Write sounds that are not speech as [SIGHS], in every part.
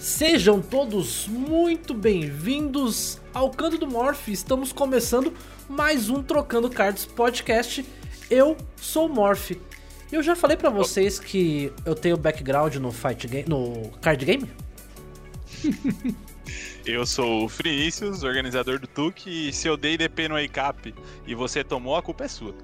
Sejam todos muito bem-vindos ao Canto do Morph. Estamos começando mais um Trocando Cards podcast. Eu sou o Morph. Eu já falei para vocês que eu tenho background no fight game, no card game. [LAUGHS] Eu sou o Frinícius, organizador do TUC, e se eu dei DP no ACAP e você tomou, a culpa é sua.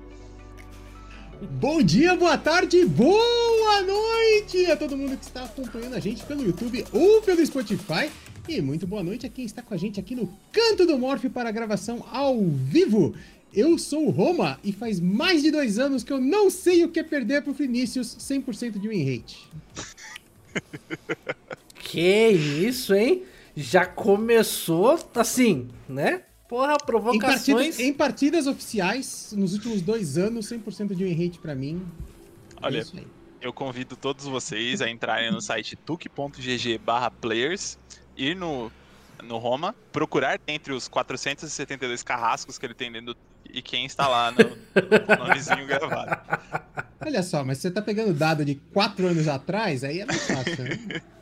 Bom dia, boa tarde, boa noite a todo mundo que está acompanhando a gente pelo YouTube ou pelo Spotify. E muito boa noite a quem está com a gente aqui no Canto do Morph para a gravação ao vivo. Eu sou o Roma e faz mais de dois anos que eu não sei o que é perder pro Vinícius 100% de win rate. [LAUGHS] Que isso, hein? Já começou assim, né? Porra, provocações. Em partidas, em partidas oficiais, nos últimos dois anos, 100% de win rate pra mim. É Olha, é eu convido todos vocês a entrarem no site tuc.gg players, ir no, no Roma, procurar entre os 472 carrascos que ele tem dentro do e quem está lá no, no nomezinho gravado. Olha só, mas você tá pegando dado de quatro anos atrás, aí é mais fácil, né? [LAUGHS]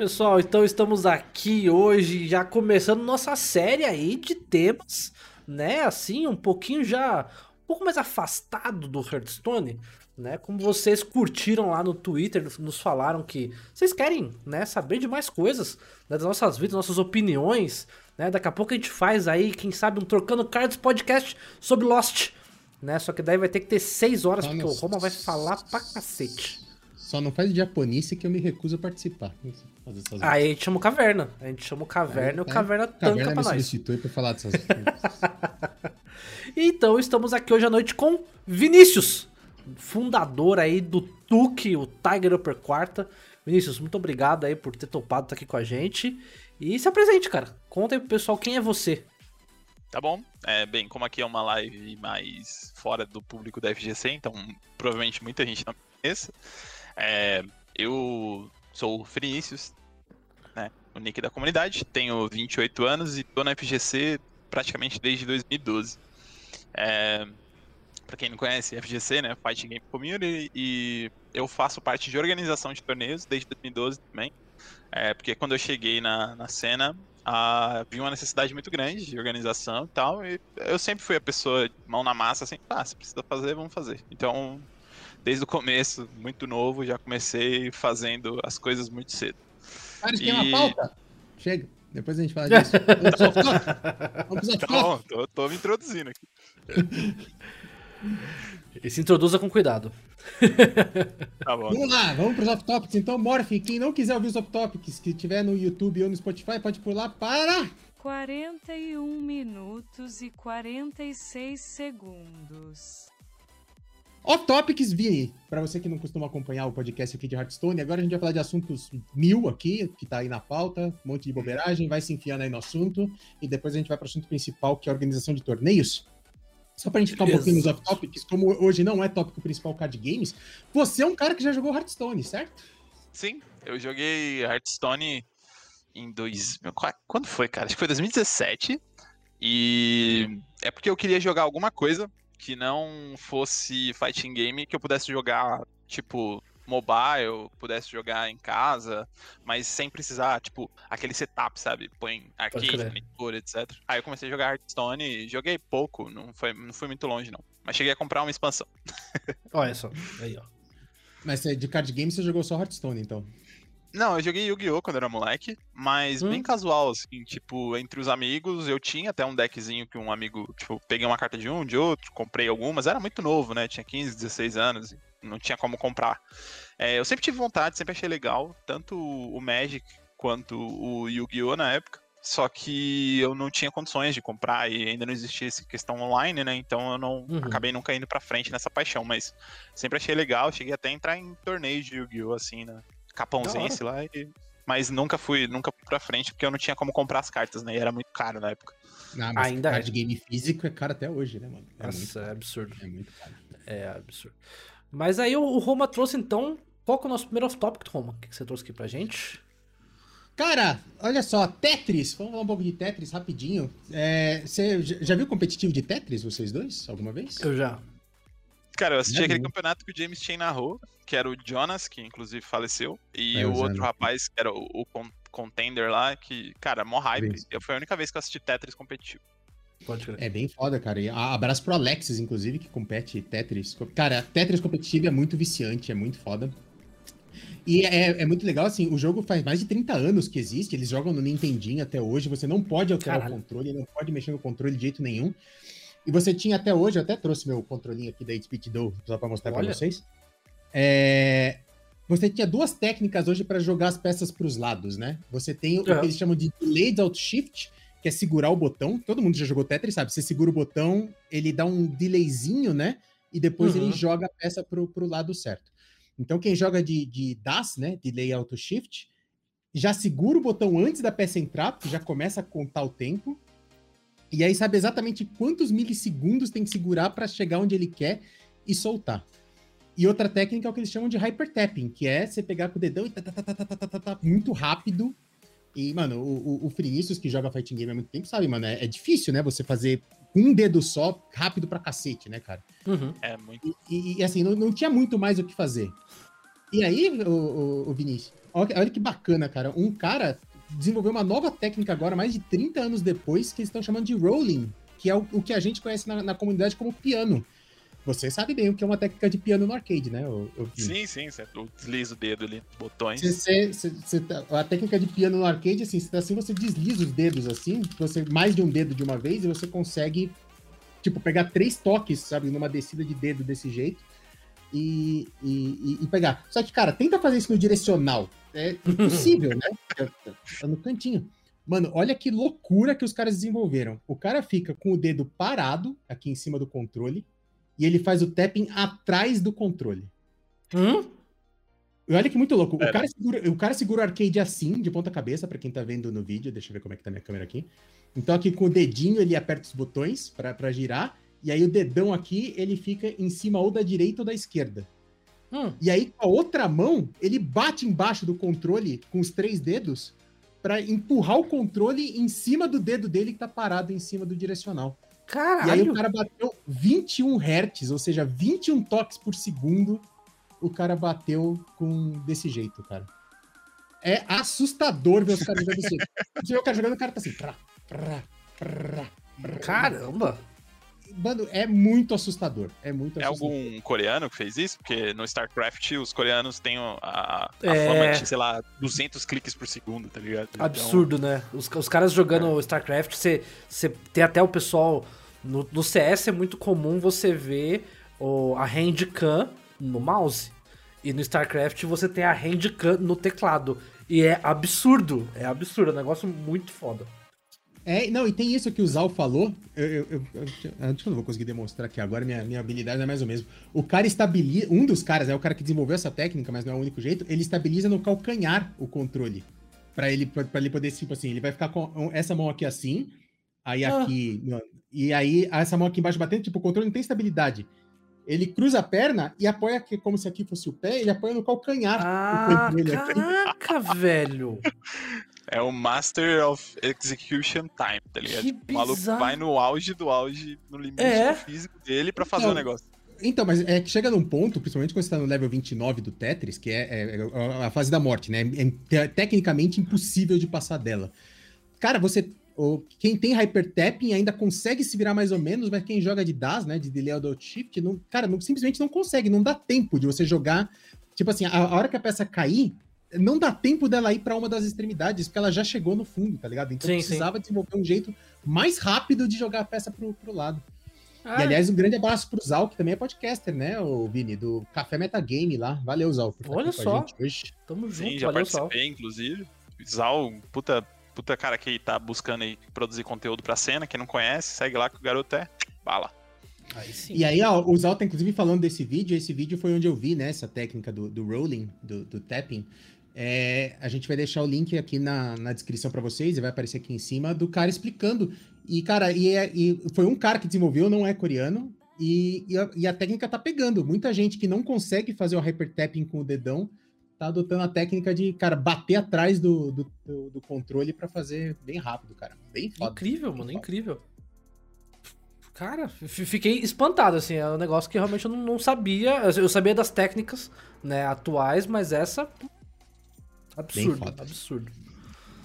Pessoal, então estamos aqui hoje já começando nossa série aí de temas, né? Assim, um pouquinho já um pouco mais afastado do Hearthstone, né? Como vocês curtiram lá no Twitter, nos falaram que vocês querem, né, saber de mais coisas né, das nossas vidas, nossas opiniões, né? Daqui a pouco a gente faz aí, quem sabe, um trocando cards podcast sobre Lost, né? Só que daí vai ter que ter seis horas porque o Roma vai falar pra cacete. Só não faz diaponice que eu me recuso a participar. Aí a gente chama o Caverna. A gente chama o Caverna e o Caverna tanca Caverna pra me nós. substitui pra falar dessas [LAUGHS] coisas. então estamos aqui hoje à noite com Vinícius, fundador aí do Tuque, o Tiger Upper Quarta. Vinícius, muito obrigado aí por ter topado estar aqui com a gente. E se apresente, cara. Conta aí pro pessoal quem é você. Tá bom. É, bem, como aqui é uma live mais fora do público da FGC, então provavelmente muita gente não conhece. É, eu sou o Vinícius, né, o nick da comunidade, tenho 28 anos e tô na FGC praticamente desde 2012. É, para quem não conhece, FGC, né, Fighting Game Community, e eu faço parte de organização de torneios desde 2012 também. É, porque quando eu cheguei na, na cena, vi uma necessidade muito grande de organização e tal, e eu sempre fui a pessoa mão na massa, assim, ah, se precisa fazer, vamos fazer. Então, desde o começo, muito novo, já comecei fazendo as coisas muito cedo. Para de e... uma pauta. Chega, depois a gente fala disso. [LAUGHS] Vamos Tá bom, tô, tô me introduzindo aqui. [LAUGHS] E se introduza com cuidado. [LAUGHS] Tá bom. Vamos lá, vamos para os off-topics. Então, Morph, quem não quiser ouvir os off-topics, que tiver no YouTube ou no Spotify, pode pular para... 41 minutos e 46 segundos. Off Topics, Vini, para você que não costuma acompanhar o podcast aqui de Hearthstone, agora a gente vai falar de assuntos mil aqui, que tá aí na pauta, um monte de bobeiragem, vai se enfiando aí no assunto, e depois a gente vai para o assunto principal, que é a organização de torneios. Só pra gente ficar um pouquinho nos off topics, como hoje não é tópico principal card games, você é um cara que já jogou Hearthstone, certo? Sim, eu joguei Hearthstone em dois. Quando foi, cara? Acho que foi 2017. E é porque eu queria jogar alguma coisa que não fosse fighting game que eu pudesse jogar, tipo, mobile, pudesse jogar em casa, mas sem precisar, tipo, aquele setup, sabe? Põe arcade, monitor, etc. Aí eu comecei a jogar Hearthstone e joguei pouco, não, foi, não fui muito longe, não. Mas cheguei a comprar uma expansão. Olha só, aí, ó. Mas de card game você jogou só Hearthstone, então? Não, eu joguei Yu-Gi-Oh! quando era moleque, mas hum. bem casual, assim, tipo, entre os amigos, eu tinha até um deckzinho que um amigo, tipo, peguei uma carta de um, de outro, comprei algumas, era muito novo, né, tinha 15, 16 anos, não tinha como comprar. É, eu sempre tive vontade, sempre achei legal, tanto o Magic quanto o Yu-Gi-Oh! na época, só que eu não tinha condições de comprar e ainda não existia essa questão online, né? Então eu não uhum. acabei nunca indo pra frente nessa paixão, mas sempre achei legal, cheguei até a entrar em torneios de Yu-Gi-Oh! assim, né? Capãozinho, lá. E... Mas nunca fui, nunca fui pra frente, porque eu não tinha como comprar as cartas, né? E era muito caro na época. Não, mas Ainda card é. game físico é caro até hoje, né, mano? É Nossa, é absurdo. É muito caro. É absurdo. Mas aí o Roma trouxe, então, qual que é o nosso primeiro off-topic, Roma? O que você trouxe aqui pra gente? Cara, olha só, Tetris. Vamos falar um pouco de Tetris rapidinho. É, você já viu competitivo de Tetris, vocês dois, alguma vez? Eu já. Cara, eu assisti É aquele bom. campeonato que o James Chain narrou, que era o Jonas, que inclusive faleceu, e É, o outro rapaz, que era o, o con- contender lá, que, cara, mó hype. Eu, foi a única vez que eu assisti Tetris competitivo. Pode crer. É bem foda, cara. E abraço pro Alexis, inclusive, que compete Tetris. Cara, Tetris competitivo é muito viciante, é muito foda. E é, é muito legal, assim, o jogo faz mais de 30 anos que existe, eles jogam no Nintendinho até hoje, você não pode alterar Caralho. o controle, não pode mexer no controle de jeito nenhum. E você tinha até hoje, eu até trouxe meu controlinho aqui da Speed Do, só pra mostrar pra Olha. vocês. É, Você tinha duas técnicas hoje para jogar as peças pros lados, né? Você tem o que Aham. eles chamam de Delayed Alt Shift, que é segurar o botão. Todo mundo já jogou Tetris, sabe? Você segura o botão, ele dá um delayzinho, né? E depois Uhum. ele joga a peça pro, pro lado certo. Então, quem joga de, de DAS, né? Delay Auto Shift, já segura o botão antes da peça entrar, porque já começa a contar o tempo. E aí sabe exatamente quantos milissegundos tem que segurar para chegar onde ele quer e soltar. E outra técnica é o que eles chamam de hypertapping, que é você pegar com o dedão e tá, tá, tá, muito rápido. E, mano, o, o, o Frinícius, que joga fighting game há muito tempo, sabe, mano, é, é difícil, né? Você fazer com um dedo só, rápido pra cacete, né, cara? Uhum. É muito. E, e assim, não, não, tinha muito mais o que fazer. E aí, o, o, o Vinícius, olha, olha que bacana, cara. Um cara desenvolveu uma nova técnica agora, mais de 30 anos depois, que eles estão chamando de rolling, que é o, o que a gente conhece na, na comunidade como piano. Você sabe bem o que é uma técnica de piano no arcade, né? O, o? Sim, sim, certo. Eu deslizo o dedo ali, botões. Você- você- você- você tá- a técnica de piano no arcade, assim, você- assim, você desliza os dedos assim, você mais de um dedo de uma vez, e você consegue, tipo, pegar três toques, sabe, numa descida de dedo desse jeito e, e- e pegar. Só que, cara, tenta fazer isso no direcional. É impossível, né? Tá- no cantinho. Mano, olha que loucura que os caras desenvolveram. O cara fica com o dedo parado aqui em cima do controle e ele faz o tapping atrás do controle. Hum? E olha que muito louco. O Pera. cara, segura, o cara segura o arcade assim, de ponta cabeça, pra quem tá vendo no vídeo. Deixa eu ver como é que tá minha câmera aqui. Então aqui com o dedinho ele aperta os botões pra girar. E aí o dedão aqui, ele fica em cima ou da direita ou da esquerda. Hum. E aí com a outra mão, ele bate embaixo do controle com os três dedos pra empurrar o controle em cima do dedo dele que tá parado em cima do direcional. E aí Caralho. o cara bateu 21 Hz, ou seja, 21 toques por segundo. O cara bateu com desse jeito, cara. É assustador ver os caras jogando desse jeito. [LAUGHS] Você vê o cara jogando, o cara tá assim. Prá, prá, prá. Caramba. Mano, é muito assustador. É muito É assustador. algum coreano que fez isso? Porque no StarCraft os coreanos têm a, a É. fama de, sei lá, 200 cliques por segundo, tá ligado? Então, Absurdo, né? Os, os caras jogando StarCraft, você, você tem até o pessoal. No, no CS é muito comum você ver o, a handcam no mouse. E no StarCraft você tem a handcam no teclado. E é absurdo. É absurdo. É um negócio muito foda. É, não, e tem isso que o Zal falou. Eu, eu, eu, eu- eu não vou conseguir demonstrar aqui agora, minha, minha habilidade é mais ou menos. O cara estabiliza. Um dos caras, é o cara que desenvolveu essa técnica, mas não é o único jeito, ele estabiliza no calcanhar o controle. Pra ele, pra, pra ele poder, tipo assim, ele vai ficar com essa mão aqui assim, aí Ah. aqui. no- e aí, essa mão aqui embaixo batendo, tipo, o controle não tem estabilidade. Ele cruza a perna e apoia aqui, como se aqui fosse o pé, ele apoia no calcanhar. Ah, caraca, velho. É o Master of Execution Time, tá ligado? Que o maluco bizarro. vai no auge do auge, no limite É. do físico dele pra fazer Então, o negócio. Então, mas é que chega num ponto, principalmente quando você tá no level 29 do Tetris, que é, é- é a fase da morte, né? É, te- tecnicamente impossível de passar dela. Cara, você. O- quem tem hyper tapping ainda consegue se virar mais ou menos, mas quem joga de DAS, né? De delay out shift, não, cara, não, simplesmente não consegue, não dá tempo de você jogar. Tipo assim, a, a hora que a peça cair, não dá tempo dela ir pra uma das extremidades, porque ela já chegou no fundo, tá ligado? Então Sim, precisava desenvolver um jeito mais rápido de jogar a peça pro, pro lado. Ah, E aliás, um grande abraço pro Zal, que também é podcaster, né, o Vini, do Café Metagame lá. Valeu, Zal, por estar Olha só. a gente hoje. tamo junto, Sim, já valeu participei, inclusive. Zal, puta, puta cara que tá buscando aí produzir conteúdo pra cena. Quem não conhece, segue lá que o garoto é bala. Aí sim. E aí, ó, o Zal tá inclusive falando desse vídeo. Esse vídeo foi onde eu vi, né, essa técnica do, do rolling, do, do tapping. É, a gente vai deixar o link aqui na, na descrição pra vocês e vai aparecer aqui em cima do cara explicando. E, cara, e, é- e foi um cara que desenvolveu, não é coreano. E, e, a, e a técnica tá pegando. Muita gente que não consegue fazer o hyper tapping com o dedão tá adotando a técnica de, cara, bater atrás do, do, do- do controle pra fazer bem rápido, cara. Bem foda. Incrível, mano, incrível. Cara, fiquei espantado, assim, é um negócio que realmente eu não, sabia. Eu sabia das técnicas, né, atuais, mas essa. Absurdo, foda. absurdo.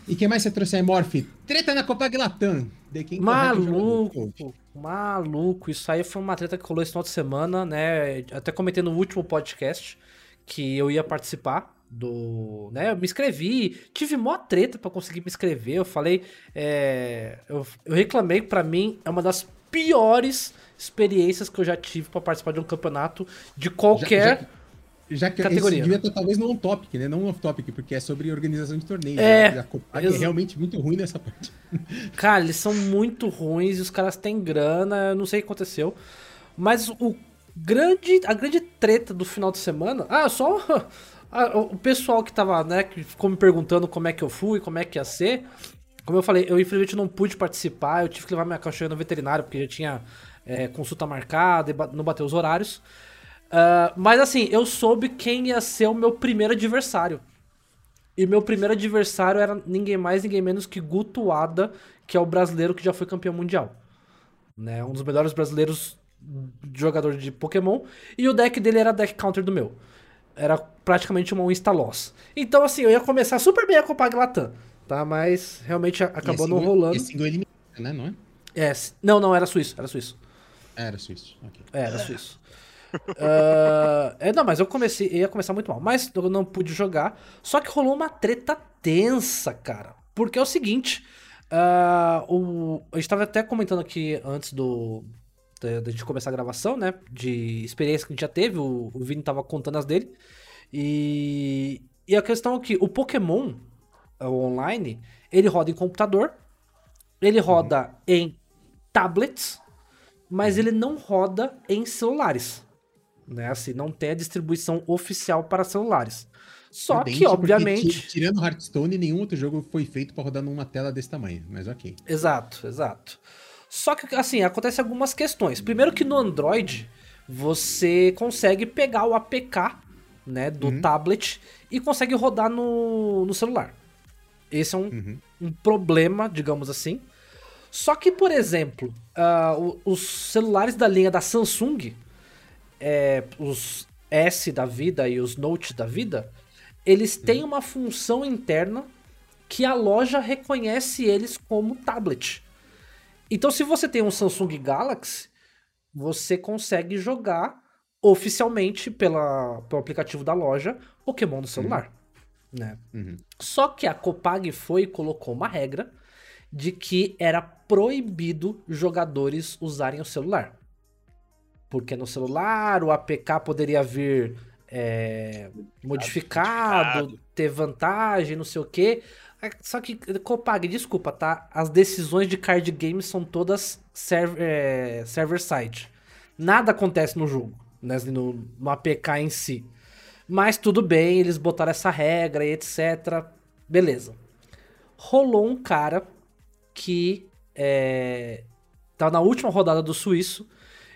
E quem mais você trouxe aí, Morph? Treta na Copa Latam. Jogador. Maluco, maluco. Isso aí foi uma treta que rolou esse final de semana, né? Até comentei no último podcast que eu ia participar do. né? Eu me inscrevi, tive mó treta pra conseguir me inscrever. Eu falei. é, eu, eu reclamei que pra mim é uma das piores experiências que eu já tive pra participar de um campeonato de qualquer. Já, já que categoria. esse devia estar talvez no on-topic, né? Não off-topic, porque é sobre organização de torneios. É, né? A Copag é realmente muito ruim nessa parte. [LAUGHS] Cara, eles são muito ruins e os caras têm grana, eu não sei o que aconteceu. Mas o grande, a grande treta do final de semana. Ah, só [LAUGHS] o pessoal que tava, né, que ficou me perguntando como é que eu fui, como é que ia ser. Como eu falei, eu infelizmente não pude participar, eu tive que levar minha cachorra no veterinário, porque já tinha é, consulta marcada e não bateu os horários. Ah, mas assim, eu soube quem ia ser o meu primeiro adversário. E meu primeiro adversário era ninguém mais, ninguém menos que Guto Ada, que é o brasileiro que já foi campeão mundial. Né? Um dos melhores brasileiros jogador de Pokémon. E o deck dele era deck counter do meu. Era praticamente uma insta-loss. Então, assim, eu ia começar super bem a Copag Latam, tá? Mas realmente acabou não rolando. E eliminado, né? Não é? É, não, não, era suíço, era suíço. Ah, Era suíço. ok. É, era suíço. Ah, é, não, mas eu comecei, ia começar muito mal. Mas eu não pude jogar. Só que rolou uma treta tensa, cara. Porque é o seguinte. ah, o, a gente tava até comentando aqui antes do. Da, da gente começar a gravação, né? De experiência que a gente já teve. O, o Vini tava contando as dele. E, e a questão é que o Pokémon o online, ele roda em computador, ele roda em tablets, mas ele não roda em celulares. Né? Assim, não tem a distribuição oficial para celulares. Só Prudente, que, porque obviamente. ti- Tirando Hearthstone, nenhum outro jogo foi feito pra rodar numa tela desse tamanho. Mas ok. Exato, exato. Só que, assim, acontece algumas questões. Primeiro que no Android, você consegue pegar o APK, né, do tablet e consegue rodar no, no celular. Esse é um, Uhum. um problema, digamos assim. Só que, por exemplo, o- os celulares da linha da Samsung, é, os S da vida e os Note da vida, eles têm uma função interna que a loja reconhece eles como tablet. Então, se você tem um Samsung Galaxy, você consegue jogar oficialmente pela, pelo aplicativo da loja Pokémon no celular. Né? Uhum. Só que a Copag foi e colocou uma regra de que era proibido jogadores usarem o celular. Porque no celular o APK poderia vir é, modificado, modificado. ter vantagem, não sei o quê. É, Só que, Copag, desculpa, tá? As decisões de card games são todas server, é, server-side. Nada acontece no jogo, né? no, no APK em si. Mas tudo bem, eles botaram essa regra e etc. Beleza. Rolou um cara que é, tá na última rodada do suíço.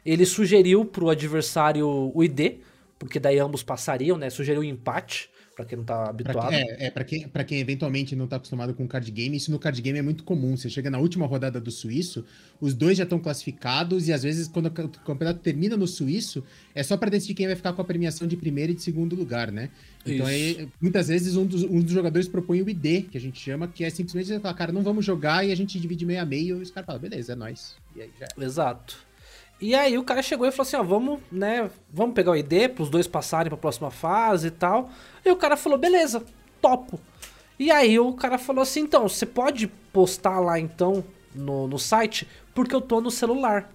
Ele sugeriu pro adversário o ID, porque daí ambos passariam, né? Sugeriu um empate, pra quem não tá Pra habituado. é, é pra, quem, pra quem eventualmente não tá acostumado com card game, isso no card game é muito comum. Você chega na última rodada do suíço, os dois já estão classificados, e às vezes, quando o ca- o campeonato termina no suíço, é só pra decidir quem vai ficar com a premiação de primeiro e de segundo lugar, né? Então, Isso. aí, muitas vezes, um dos, um dos jogadores propõe o ID, que a gente chama, que é simplesmente você falar, cara, não vamos jogar, e a gente divide meio a meio, e os caras falam, beleza, é nóis. E aí já. Exato. E aí o cara chegou e falou assim, ó, vamos, né, vamos pegar o ID pros dois passarem pra próxima fase e tal. E o cara falou, beleza, topo. E aí o cara falou assim, então, você pode postar lá então no, no site, porque eu tô no celular.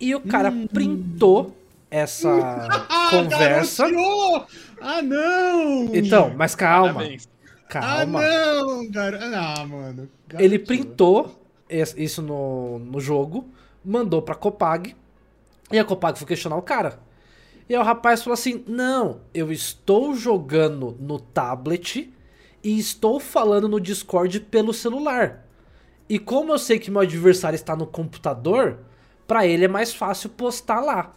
E o cara printou essa [LAUGHS] conversa. garoto, tirou! Ah, não! Então, mas calma, Parabéns. Ah, calma. não, cara. Ah, mano. Ele Garoto. printou isso no, no jogo, mandou pra Copag, e a Copag foi questionar o cara. E aí o rapaz falou assim: Não, eu estou jogando no tablet e estou falando no Discord pelo celular. E como eu sei que meu adversário está no computador, pra ele é mais fácil postar lá.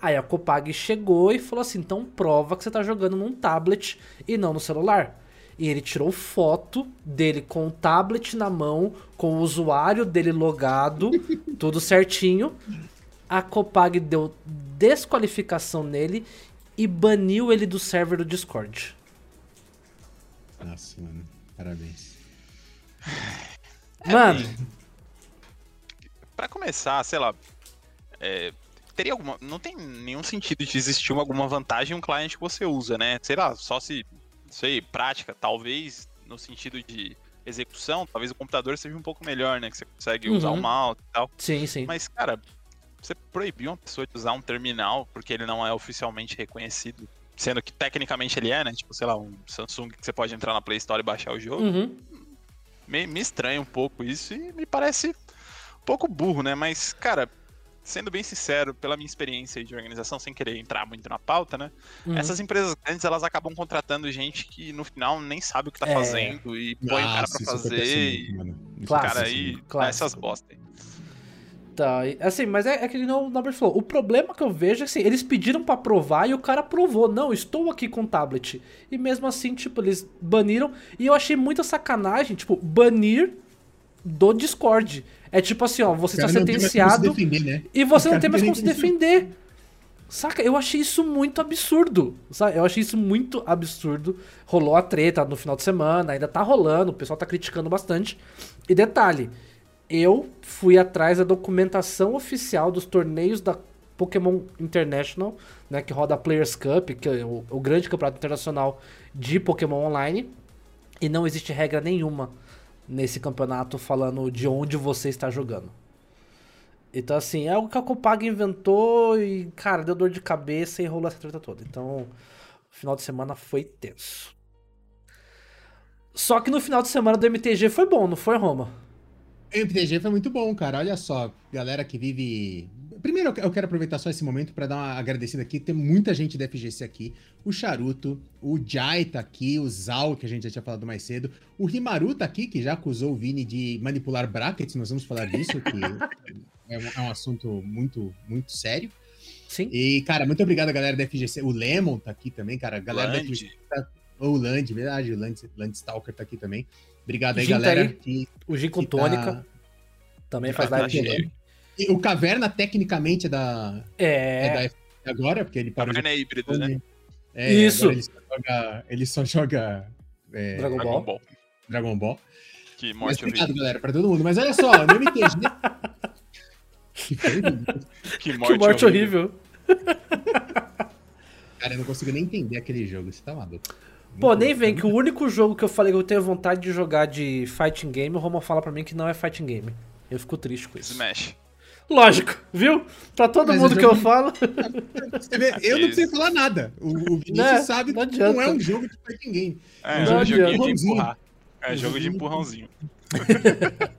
Aí a Copag chegou e falou assim: então prova que você tá jogando num tablet e não no celular. E ele tirou foto dele com o tablet na mão, com o usuário dele logado, [LAUGHS] tudo certinho. A Copag deu desqualificação nele e baniu ele do server do Discord. Nossa, mano. Parabéns. Mano, Pra começar, sei lá. é, teria alguma. Não tem nenhum sentido de existir alguma vantagem em um cliente que você usa, né? Sei lá, só se. Sei, prática, talvez no sentido de execução, talvez o computador seja um pouco melhor, né? Que você consegue usar Uhum. o mouse e tal. sim, sim. Mas, cara, você proibir uma pessoa de usar um terminal porque ele não é oficialmente reconhecido, sendo que tecnicamente ele é, né? Tipo, sei lá, um Samsung que você pode entrar na Play Store e baixar o jogo. Uhum. Me, me estranha um pouco isso e me parece um pouco burro, né? Mas, cara, sendo bem sincero, pela minha experiência de organização, sem querer entrar muito na pauta, né? uhum. Essas empresas grandes, elas acabam contratando gente que no final nem sabe o que tá É. fazendo e põe o cara Nossa, pra isso fazer e o Clássico, cara acontece aí dá essas bosta aí. Tá, assim, mas é, é que o Norbert falou. O problema que eu vejo é assim, eles pediram pra provar e o cara provou. Não, estou aqui com o tablet. E mesmo assim, tipo, eles baniram. E eu achei muita sacanagem, tipo, banir do Discord. É tipo assim, ó, você está sentenciado defender, né? e você não tem mais como se defender. Saca? Eu achei isso muito absurdo. Sabe? Eu achei isso muito absurdo. Rolou a treta no final de semana, ainda tá rolando, o pessoal tá criticando bastante. E detalhe, eu fui atrás da documentação oficial dos torneios da Pokémon International, né, que roda a Players Cup, que é o, o grande campeonato internacional de Pokémon Online, e não existe regra nenhuma nesse campeonato falando de onde você está jogando. Então, assim, é algo que a Copag inventou e, cara, deu dor de cabeça e rolou essa treta toda. Então, o final de semana foi tenso. Só que no final de semana do MTG foi bom, não foi, Roma? O MTG foi muito bom, cara. Olha só, galera que vive. Primeiro, eu quero aproveitar só esse momento para dar uma agradecida aqui. Tem muita gente da FGC aqui. O Charuto, o Jai tá aqui, o Zal, que a gente já tinha falado mais cedo. O Rimaru tá aqui, que já acusou o Vini de manipular brackets. Nós vamos falar disso, que [LAUGHS] é um, é um assunto muito, muito sério. Sim. E, cara, muito obrigado, galera da FGC. O Lemon tá aqui também, cara. A galera da FGC. Land, O Land, verdade, o Land, Landstalker tá aqui também. Obrigado aí, Gin tá galera. aí. que- O Gin com que tá- tônica também faz tá live O Caverna, tecnicamente, é da, é. É, da agora, porque ele parou Caverna é híbrido, né? É, Isso. Ele só joga, ele só joga é, Dragon Ball. Ball. Dragon Ball. Que Mas morte obrigado, horrível. galera, pra todo mundo. Mas olha só, MTG. [LAUGHS] que foi, Vini? Que que morte, morte horrível. [LAUGHS] Cara, eu não consigo nem entender aquele jogo. Você tá maluco. Pô, Muito nem vem que o único jogo que eu falei que eu tenho vontade de jogar de fighting game, o Roma fala pra mim que não é fighting game. Eu fico triste com isso. Smash. Lógico, viu? Pra todo Mas mundo o que eu jogo- falo. [LAUGHS] Você vê, eu não preciso falar nada. O, o Vinícius Né? sabe Não que não é um jogo de fighting game. É, Não jogo joguinho de empurrar. É jogo de empurrãozinho. [LAUGHS]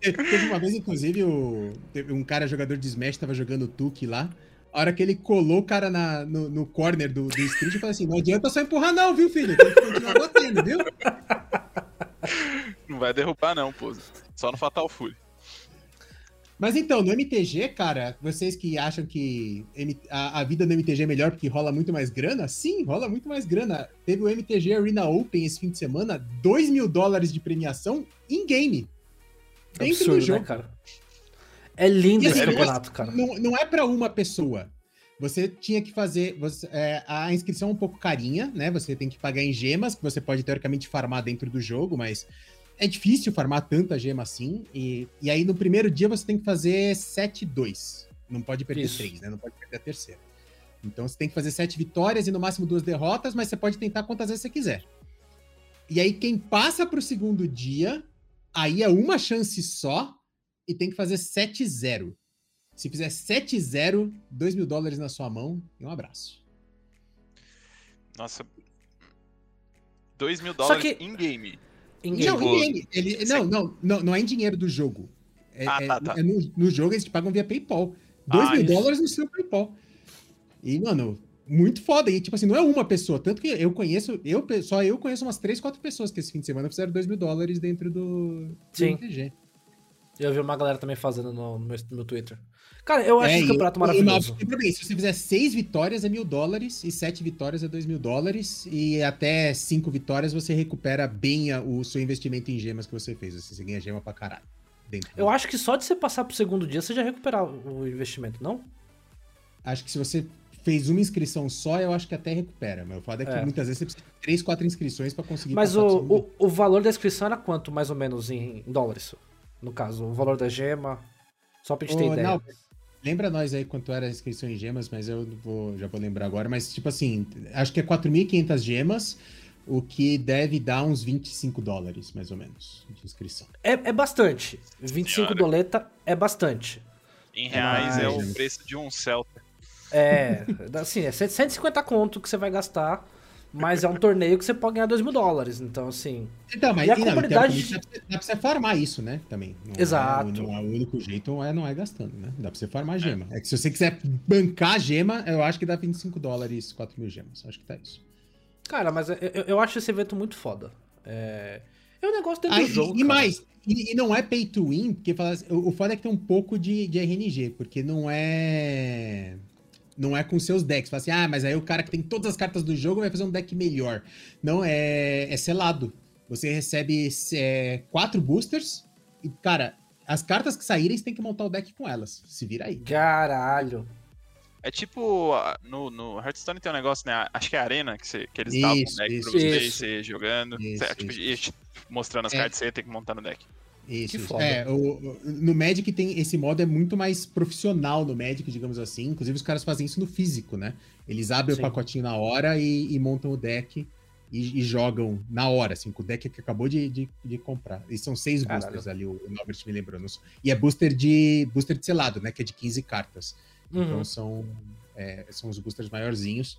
Te- Teve uma vez, inclusive, o, teve um cara jogador de Smash tava jogando Tuque lá. A hora que ele colou o cara na, no, no corner do, do street, eu falei assim: não adianta só empurrar, não, viu, filho? Tem que continuar batendo, viu? Não vai derrubar, não, pô. Só no Fatal Fury. Mas então, no MTG, cara, vocês que acham que a, a vida no MTG é melhor porque rola muito mais grana? Sim, rola muito mais grana. Teve o MTG Arena Open esse fim de semana, 2 mil dólares de premiação em game. Dentro do Absurdo, jogo. né, cara? É lindo E esse assim, campeonato, cara. Não, não é pra uma pessoa. Você tinha que fazer. você- é, a inscrição é um pouco carinha, né? Você tem que pagar em gemas, que você pode teoricamente farmar dentro do jogo, mas é difícil farmar tanta gema assim. E, e aí no primeiro dia você tem que fazer 7-2. Não pode perder Isso. 3, né? Não pode perder a terceira. Então você tem que fazer 7 vitórias e no máximo duas derrotas, mas você pode tentar quantas vezes você quiser. E aí quem passa pro segundo dia, aí é uma chance só e tem que fazer 7-0. Se fizer 7-0, 2 mil dólares na sua mão e um abraço. Nossa. 2 mil dólares que- em game. Em Não, em. Ele, não, não, não, não é em dinheiro do jogo. É, Ah, é- tá, tá. é no, no jogo eles te pagam via PayPal. 2 Ah, mil isso. dólares no seu PayPal. E, mano, muito foda. E, tipo assim, não é uma pessoa. Tanto que eu conheço, eu, só eu conheço umas 3, 4 pessoas que esse fim de semana fizeram 2 mil dólares dentro do, do Sim. MTG. Eu vi uma galera também fazendo no, no meu, no meu Twitter. Cara, eu acho É, esse campeonato e maravilhoso. não, tem problema, Se você fizer seis vitórias é mil dólares e sete vitórias é dois mil dólares e até cinco vitórias você recupera bem a- o seu investimento em gemas que você fez. Assim, você ganha gema pra caralho. Eu acho que só de você passar pro segundo dia, você já recuperar o investimento, não? Acho que se você fez uma inscrição só, eu acho que até recupera. Mas o foda é que É. muitas vezes você precisa de três, quatro inscrições pra conseguir Mas o, o, o valor da inscrição era quanto, mais ou menos, em, em dólares? No caso, o valor da gema. Só pra gente ter Ô, ideia. não, Lembra nós aí quanto era a inscrição em gemas, mas eu vou, já vou lembrar agora. Mas, tipo assim, acho que é 4.500 gemas, o que deve dar uns 25 dólares, mais ou menos, de inscrição. É, é bastante. 25 Senhora. doleta é bastante. Em reais é Mas- o preço de um Celta. É, [LAUGHS] assim, é 150 conto que você vai gastar, mas é um torneio que você pode ganhar 2 mil dólares. Então, assim. Então, mas E a não, comunidade- teoricamente, dá, pra você, dá pra você farmar isso, né? Também. Não é- Exato. não é o único jeito, não é, não é gastando, né? Dá pra você farmar gema. É que se você quiser bancar gema, eu acho que dá 25 dólares, 4 mil gemas. Acho que tá isso. Cara, mas eu, eu- acho esse evento muito foda. É, é um negócio dentro Ah, do jogo. e, e mais, e, e não é pay to win, porque fala assim, o, o foda é que tem um pouco de, de RNG, porque não é. Não é com seus decks. Fala assim, ah, mas aí o cara que tem todas as cartas do jogo vai fazer um deck melhor. Não, é, é selado. Você recebe é, quatro boosters e, cara, as cartas que saírem, você tem que montar o deck com elas. Se vira aí. Caralho. É tipo, no, no Hearthstone tem um negócio, né? Acho que é a Arena que, você, que eles davam Isso, um deck isso, pra você isso. você jogando. Isso, Você, tipo, e mostrando as É. cartas você tem que montar no deck. Isso, Que foda. É, o, o- no Magic tem esse modo é muito mais profissional no Magic, digamos assim. Inclusive os caras fazem isso no físico, né? Eles abrem Sim. o pacotinho na hora e, e montam o deck e, e jogam na hora, assim, com o deck que acabou de, de, de comprar. E são seis Caralho. boosters ali, o, o Norbert me lembrou. não sou- E é booster de booster de selado, né? Que é de 15 cartas. Uhum. Então são, é, são os boosters maiorzinhos.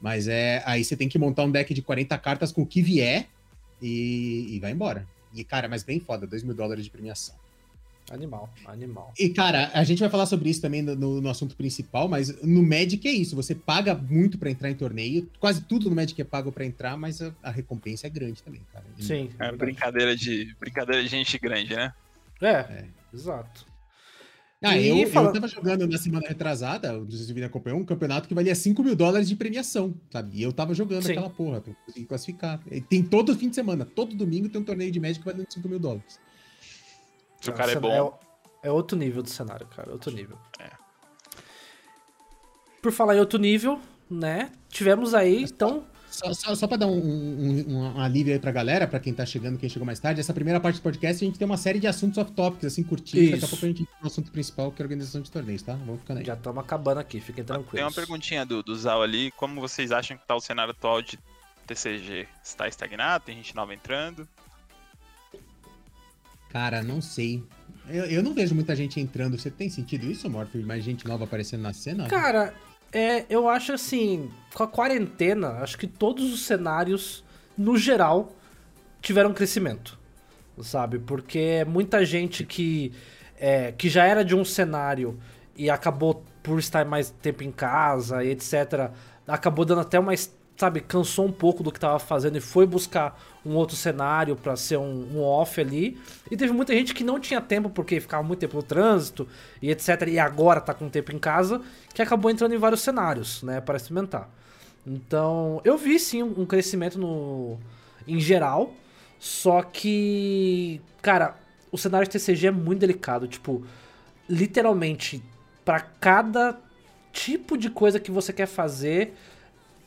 Mas é. Aí você tem que montar um deck de 40 cartas com o que vier e, e vai embora. E, cara, mas bem foda, 2 mil dólares de premiação. Animal, animal. E, cara, a gente vai falar sobre isso também no, no- assunto principal, mas no Magic é isso. Você paga muito pra entrar em torneio. Quase tudo no Magic é pago pra entrar, mas a, a recompensa é grande também, cara. E- Sim. É verdade. brincadeira de, brincadeira de gente grande, né? É, É. exato. Ah, E eu, eu fala- tava jogando na semana retrasada, não sei se o Vini acompanhou, um campeonato que valia 5 mil dólares de premiação, sabe? E eu tava jogando Sim. aquela porra, pra conseguir classificar. E Tem todo fim de semana, todo domingo tem um torneio de Magic valendo 5 mil dólares. Se o cara é bom. É, outro nível do cenário, cara. Outro nível. É. Por falar em outro nível, né? Tivemos aí, então. Só, só, só pra dar um, um, um- um alívio aí pra galera, pra quem tá chegando, quem chegou mais tarde, essa primeira parte do podcast a gente tem uma série de assuntos off-topics, assim, curtinhos. Daqui a pouco a gente entra no assunto principal, que é a organização de torneios, tá? Vamos ficando aí. Já estamos acabando aqui, fiquem Tem tranquilos. uma perguntinha do, do Zal ali. Como vocês acham que tá o cenário atual de TCG? Está estagnado? Tem gente nova entrando? Cara, não sei. Eu, eu não vejo muita gente entrando. Você tem sentido isso, Morph? Mais gente nova aparecendo na cena? Cara, é, eu acho assim, com a quarentena, acho que todos os cenários, no geral, tiveram crescimento, sabe? Porque muita gente que, é, que já era de um cenário e acabou por estar mais tempo em casa e etc, acabou dando até mais, sabe, cansou um pouco do que tava fazendo e foi buscar um outro cenário pra ser um, um off ali. E teve muita gente que não tinha tempo porque ficava muito tempo no trânsito e etc, e agora tá com tempo em casa, que acabou entrando em vários cenários, né, para experimentar. Então, eu vi sim um crescimento no em geral, só que, cara, o cenário de TCG é muito delicado, tipo, literalmente para cada tipo de coisa que você quer fazer,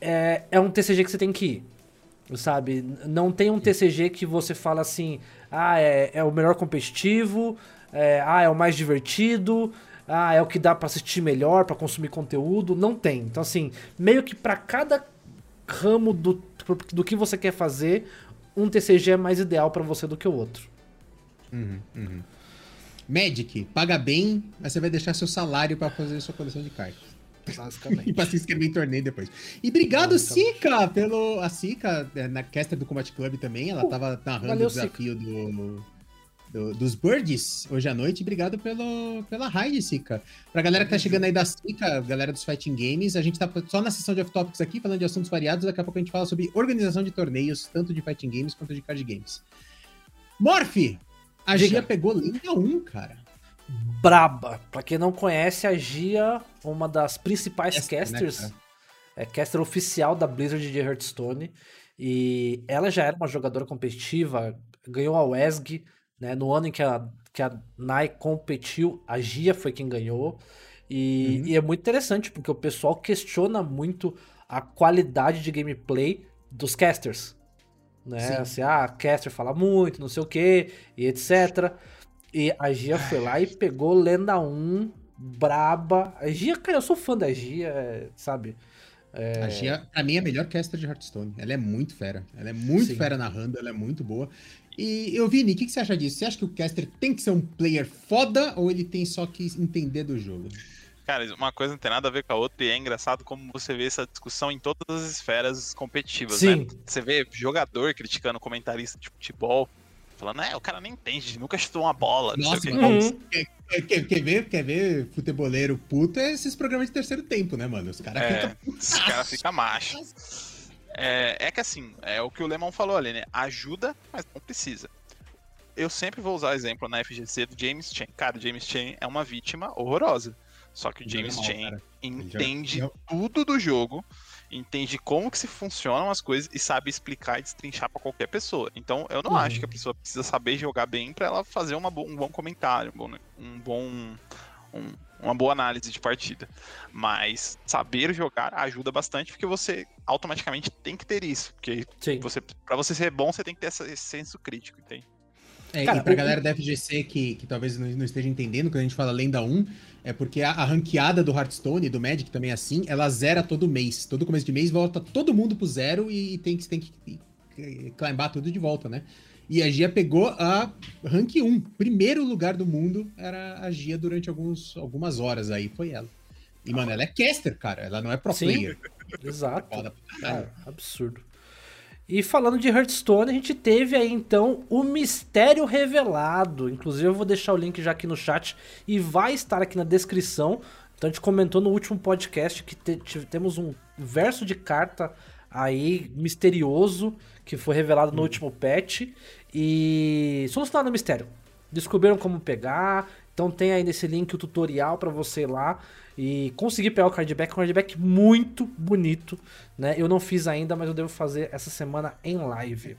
é, é um TCG que você tem que ir. Sabe? Não tem um TCG que você fala assim, ah, é, é o melhor competitivo, é, ah, é o mais divertido, ah, é o que dá pra assistir melhor, pra consumir conteúdo. Não tem. Então, assim, meio que pra cada ramo do, do que você quer fazer, um TCG é mais ideal pra você do que o outro. Uhum, uhum. Magic, paga bem, mas você vai deixar seu salário pra fazer sua coleção de cartas. [LAUGHS] Basicamente. E pra se inscrever em torneio depois. E obrigado. Sica, pelo. A Sica, é, na caster do Combat Club também, ela Uh, tava narrando valeu, o desafio do, do- dos Birds hoje à noite. Obrigado pelo, pela raid, Sica. Pra galera que tá chegando aí da Sica, galera dos Fighting Games, a gente tá só na sessão de off-topics aqui, falando de assuntos variados. Daqui a pouco a gente fala sobre organização de torneios, tanto de Fighting Games quanto de card games. Morph! A. Gia pegou Lenda 1, cara. Braba. Pra quem não conhece, a Gia, uma das principais né, casters, cara? é caster oficial da Blizzard de Hearthstone. E ela já era uma jogadora competitiva, ganhou a WESG, né? No ano em que a, que a Nai competiu, a Gia foi quem ganhou. E, Uhum. e é muito interessante, porque o pessoal questiona muito a qualidade de gameplay dos casters. Né? Sim. Assim, ah, caster fala muito, não sei o que, e etc. E a Gia foi lá e pegou Lenda 1, braba. A Gia, cara, eu sou fã da Gia, é, sabe? A Gia, pra mim, é a melhor caster de Hearthstone. Ela é muito fera. Ela é muito Sim. fera narrando, ela é muito boa. E, eu Vini, o que, que você acha disso? Você acha que o caster tem que ser um player foda ou ele tem só que entender do jogo? Cara, uma coisa não tem nada a ver com a outra e é engraçado como você vê essa discussão em todas as esferas competitivas, Sim. né? Você vê jogador criticando comentarista de futebol, falando, é, o cara nem entende, nunca chutou uma bola, Nossa, mas quê. Uhum. Quer, quer- quer ver, quer ver futeboleiro puto? É esses programas de terceiro tempo, né, mano? Os caras É, ficam Os caras ficam machos. É, é que assim, é o que o Lemon falou ali, né? Ajuda, mas não precisa. Eu sempre vou usar o exemplo na FGC do James Chen. Cara, o James Chen é uma vítima horrorosa. Só que o James Chen entende tudo do jogo, entende como que se funcionam as coisas e sabe explicar e destrinchar pra qualquer pessoa. Então, eu não Uhum. acho que a pessoa precisa saber jogar bem pra ela fazer uma um bom comentário, um bom, um bom um- uma boa análise de partida. Mas saber jogar ajuda bastante porque você automaticamente tem que ter isso, porque Sim. você para você ser bom, você tem que ter esse senso crítico, entende? É, Cara, e pra o- galera da FGC que, que talvez não, não esteja entendendo, quando a gente fala Lenda 1, é porque a, a ranqueada do Hearthstone, do Magic também é assim, ela zera todo mês. Todo começo de mês volta todo mundo pro zero e, e tem, que- tem que e- climbar tudo de volta, né? E a Gia pegou a rank 1. Primeiro lugar do mundo era a Gia durante alguns, algumas horas aí, foi ela. E, mano, ela é caster, cara. Ela não é pro Sim. player. Exato. Caralho. Cara, absurdo. E falando de Hearthstone, a gente teve aí então o mistério revelado. Inclusive, eu vou deixar o link já aqui no chat e vai estar aqui na descrição. Então, a gente comentou no último podcast que te- temos um verso de carta aí misterioso que foi revelado no último patch. E solucionaram o mistério. Descobriram como pegar. Então, tem aí nesse link o tutorial pra você ir lá e conseguir pegar o cardback. Um cardback muito bonito né? Eu não fiz ainda, mas eu devo fazer essa semana em live.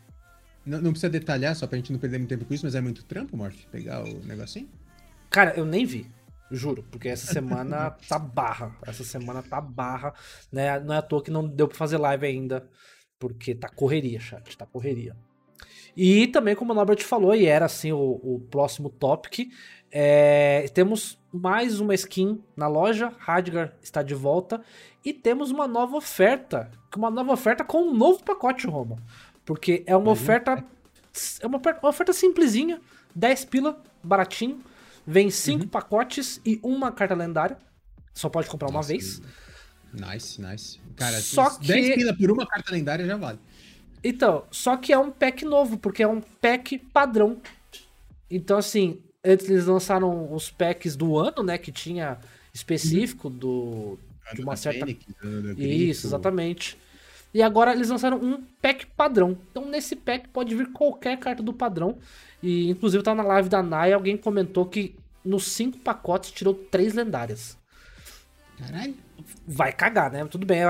Não, não precisa detalhar, só pra gente não perder muito tempo com isso, mas é muito trampo, Morph, pegar o negocinho? Cara, eu nem vi. Juro, porque essa semana [LAUGHS] tá barra. Essa semana tá barra, né? Não é à toa que não deu pra fazer live ainda, porque tá correria, chat, tá correria. E também, como o Norbert falou, e era assim o, o próximo topic, é, temos mais uma skin na loja, Radgar está de volta, e temos uma nova oferta, uma nova oferta com um novo pacote, Roma. Porque é uma Uhum. oferta, é uma, uma oferta simplesinha, 10 pila, baratinho, vem 5 Uhum. pacotes e uma carta lendária, só pode comprar uma Nossa, vez. Nice, nice. Cara, Só 10 que- pila por uma carta lendária já vale. Então, só que é um pack novo, porque é um pack padrão. Então, assim, antes eles lançaram os packs do ano, né? Que tinha específico do. De uma certa. Isso, exatamente. E agora eles lançaram um pack padrão. Então, nesse pack pode vir qualquer carta do padrão. E, inclusive, tá na live da Nai, alguém comentou que nos cinco pacotes tirou três lendárias. Caralho. vai cagar, né? Tudo bem,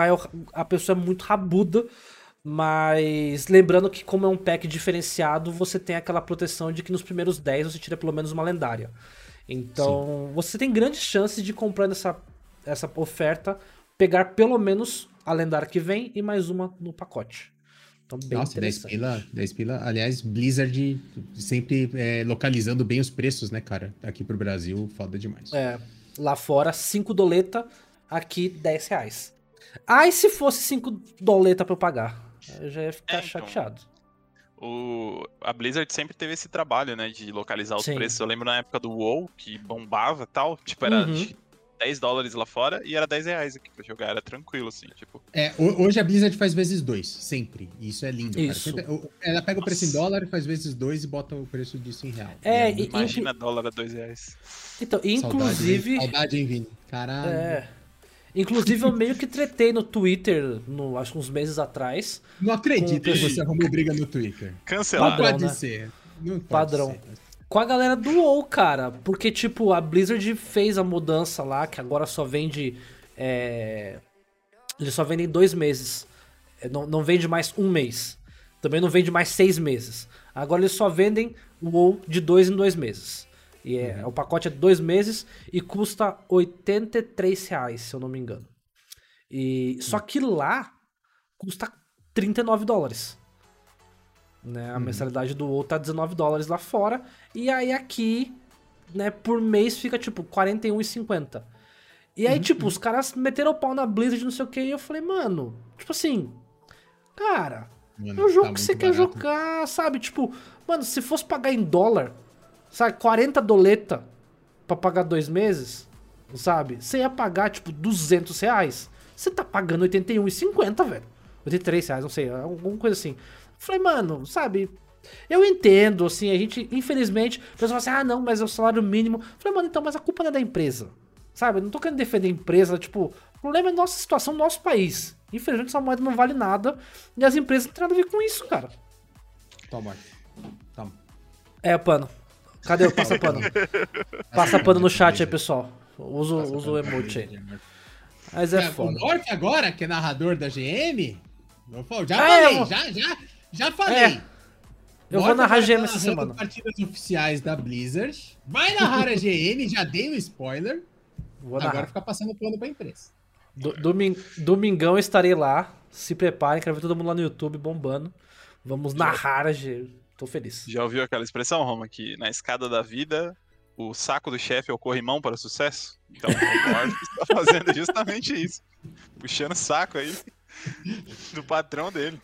a pessoa é muito rabuda, mas lembrando que como é um pack diferenciado, você tem aquela proteção de que nos primeiros 10 você tira pelo menos uma lendária. Então, você tem grandes chances de comprando essa, essa oferta, pegar pelo menos a lendária que vem e mais uma no pacote. Então, bem Nossa, 10 interessante. pila, 10 pila. Aliás, Blizzard sempre é, localizando bem os preços, né, cara? Aqui pro Brasil, foda demais. É, lá fora, 5 doleta, aqui 10 reais. Ah, e se fosse 5 doleta pra eu pagar? Eu já ia ficar É, então. chateado. O, a Blizzard sempre teve esse trabalho, né, de localizar os Sim. preços. Eu lembro na época do WoW, que bombava e tal, tipo, era Uhum. acho que 10 dólares lá fora e era 10 reais aqui pra jogar, era tranquilo, assim, tipo. É, ho- hoje a Blizzard faz vezes dois, sempre. E isso é lindo, Isso. cara. Sempre- ela pega o preço em dólar, faz vezes dois e bota o preço disso em real. É, muito e- Imagina dólar a 2 reais. Então, Saudade, inclusive. hein? Saudade, hein, Vini? Caralho. É. Inclusive, eu meio que tretei no Twitter, no, acho que uns meses atrás. Não acredito Com- que você arrumou briga no Twitter. Cancelado. Padrão, pode né? ser. Não pode Padrão. ser. Com a galera do WoW, cara. Porque, tipo, a Blizzard fez a mudança lá, que agora só vende. É... Eles só vendem dois meses. É, Não, não vende mais um mês. Também não vende mais seis meses. Agora eles só vendem o WoW de dois em dois meses. E é, o pacote é de dois meses e custa 83 reais, se eu não me engano. E, só que lá custa 39 dólares. Né? A mensalidade do WoW tá 19 dólares lá fora. E aí aqui, né, por mês fica tipo 41,50. E aí, tipo, os caras meteram o pau na Blizzard, não sei o que, e eu falei, mano, tipo assim, cara, Mano, é o jogo tá que você muito quer barato. jogar, sabe? Tipo, mano, se fosse pagar em dólar, sabe, 40 doleta pra pagar dois meses, sabe? Você ia pagar, tipo, 200 reais. Você tá pagando 81,50, velho. 83 reais, não sei, alguma coisa assim. Falei, mano, sabe? Eu entendo, assim, a gente, infelizmente, o pessoal fala assim, ah, não, mas é o salário mínimo. Falei, mano, então, mas a culpa não é da empresa. Sabe? Eu não tô querendo defender a empresa, tipo, o problema é a nossa situação no nosso país. Infelizmente, essa moeda não vale nada e as empresas não têm nada a ver com isso, cara. Toma. Toma. É, pano. Cadê o passa pano? [LAUGHS] Passa pano no chat aí, pessoal. Usa, o- usa o emote aí. Mas é É, o foda. Mork agora, que é narrador da GM, já Ah, falei, eu- já, já, já falei. É. Eu vou narrar GM essa semana. partidas oficiais da Blizzard. Vai narrar a GM, já dei um spoiler. Vou agora narrar. fica passando pano pra imprensa. Do- domin- Domingão estarei lá. Se preparem, quero ver todo mundo lá no YouTube bombando. Vamos narrar a G. Tô feliz. Já ouviu aquela expressão, Roma, que na escada da vida o saco do chefe é o corrimão para o sucesso? Então o Morph está fazendo justamente isso. Puxando o saco aí do patrão dele.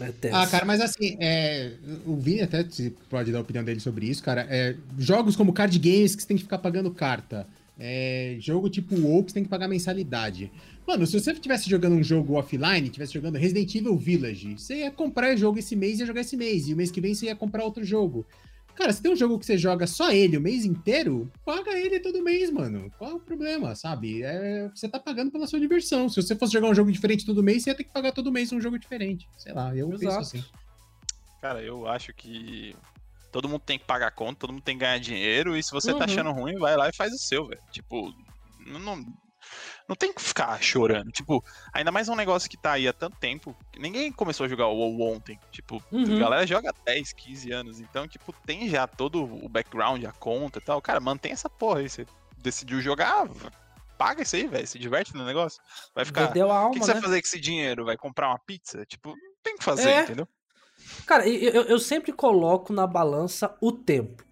É. Ah, cara, mas assim, é, o Vini até pode dar a opinião dele sobre isso, cara. É, jogos como card games que você tem que ficar pagando carta. É, jogo tipo WoW que você tem que pagar mensalidade. Mano, se você estivesse jogando um jogo offline, estivesse jogando Resident Evil Village, você ia comprar jogo esse mês e ia jogar esse mês. E o mês que vem você ia comprar outro jogo. Cara, se tem um jogo que você joga só ele o mês inteiro, paga ele todo mês, mano. Qual é o problema, sabe? É, você tá pagando pela sua diversão. Se você fosse jogar um jogo diferente todo mês, você ia ter que pagar todo mês um jogo diferente. Sei lá, eu penso Exato. assim. Cara, eu acho que todo mundo tem que pagar conta, todo mundo tem que ganhar dinheiro, e se você Uhum. tá achando ruim, vai lá e faz o seu, velho. Tipo, não, não, tem que ficar chorando. Tipo, ainda mais um negócio que tá aí há tanto tempo. Ninguém começou a jogar o WoW ontem. Tipo, Uhum. a galera joga há 10, 15 anos. Então, tipo, tem já todo o background, a conta e tal. Cara, mantém essa porra aí. Você decidiu jogar, paga isso aí, velho. Se diverte no negócio. Vai ficar. Vendeu a O alma, que, que você né? vai fazer com esse dinheiro? Vai comprar uma pizza? Tipo, não tem o que fazer, É. entendeu? Cara, eu- eu sempre coloco na balança o tempo.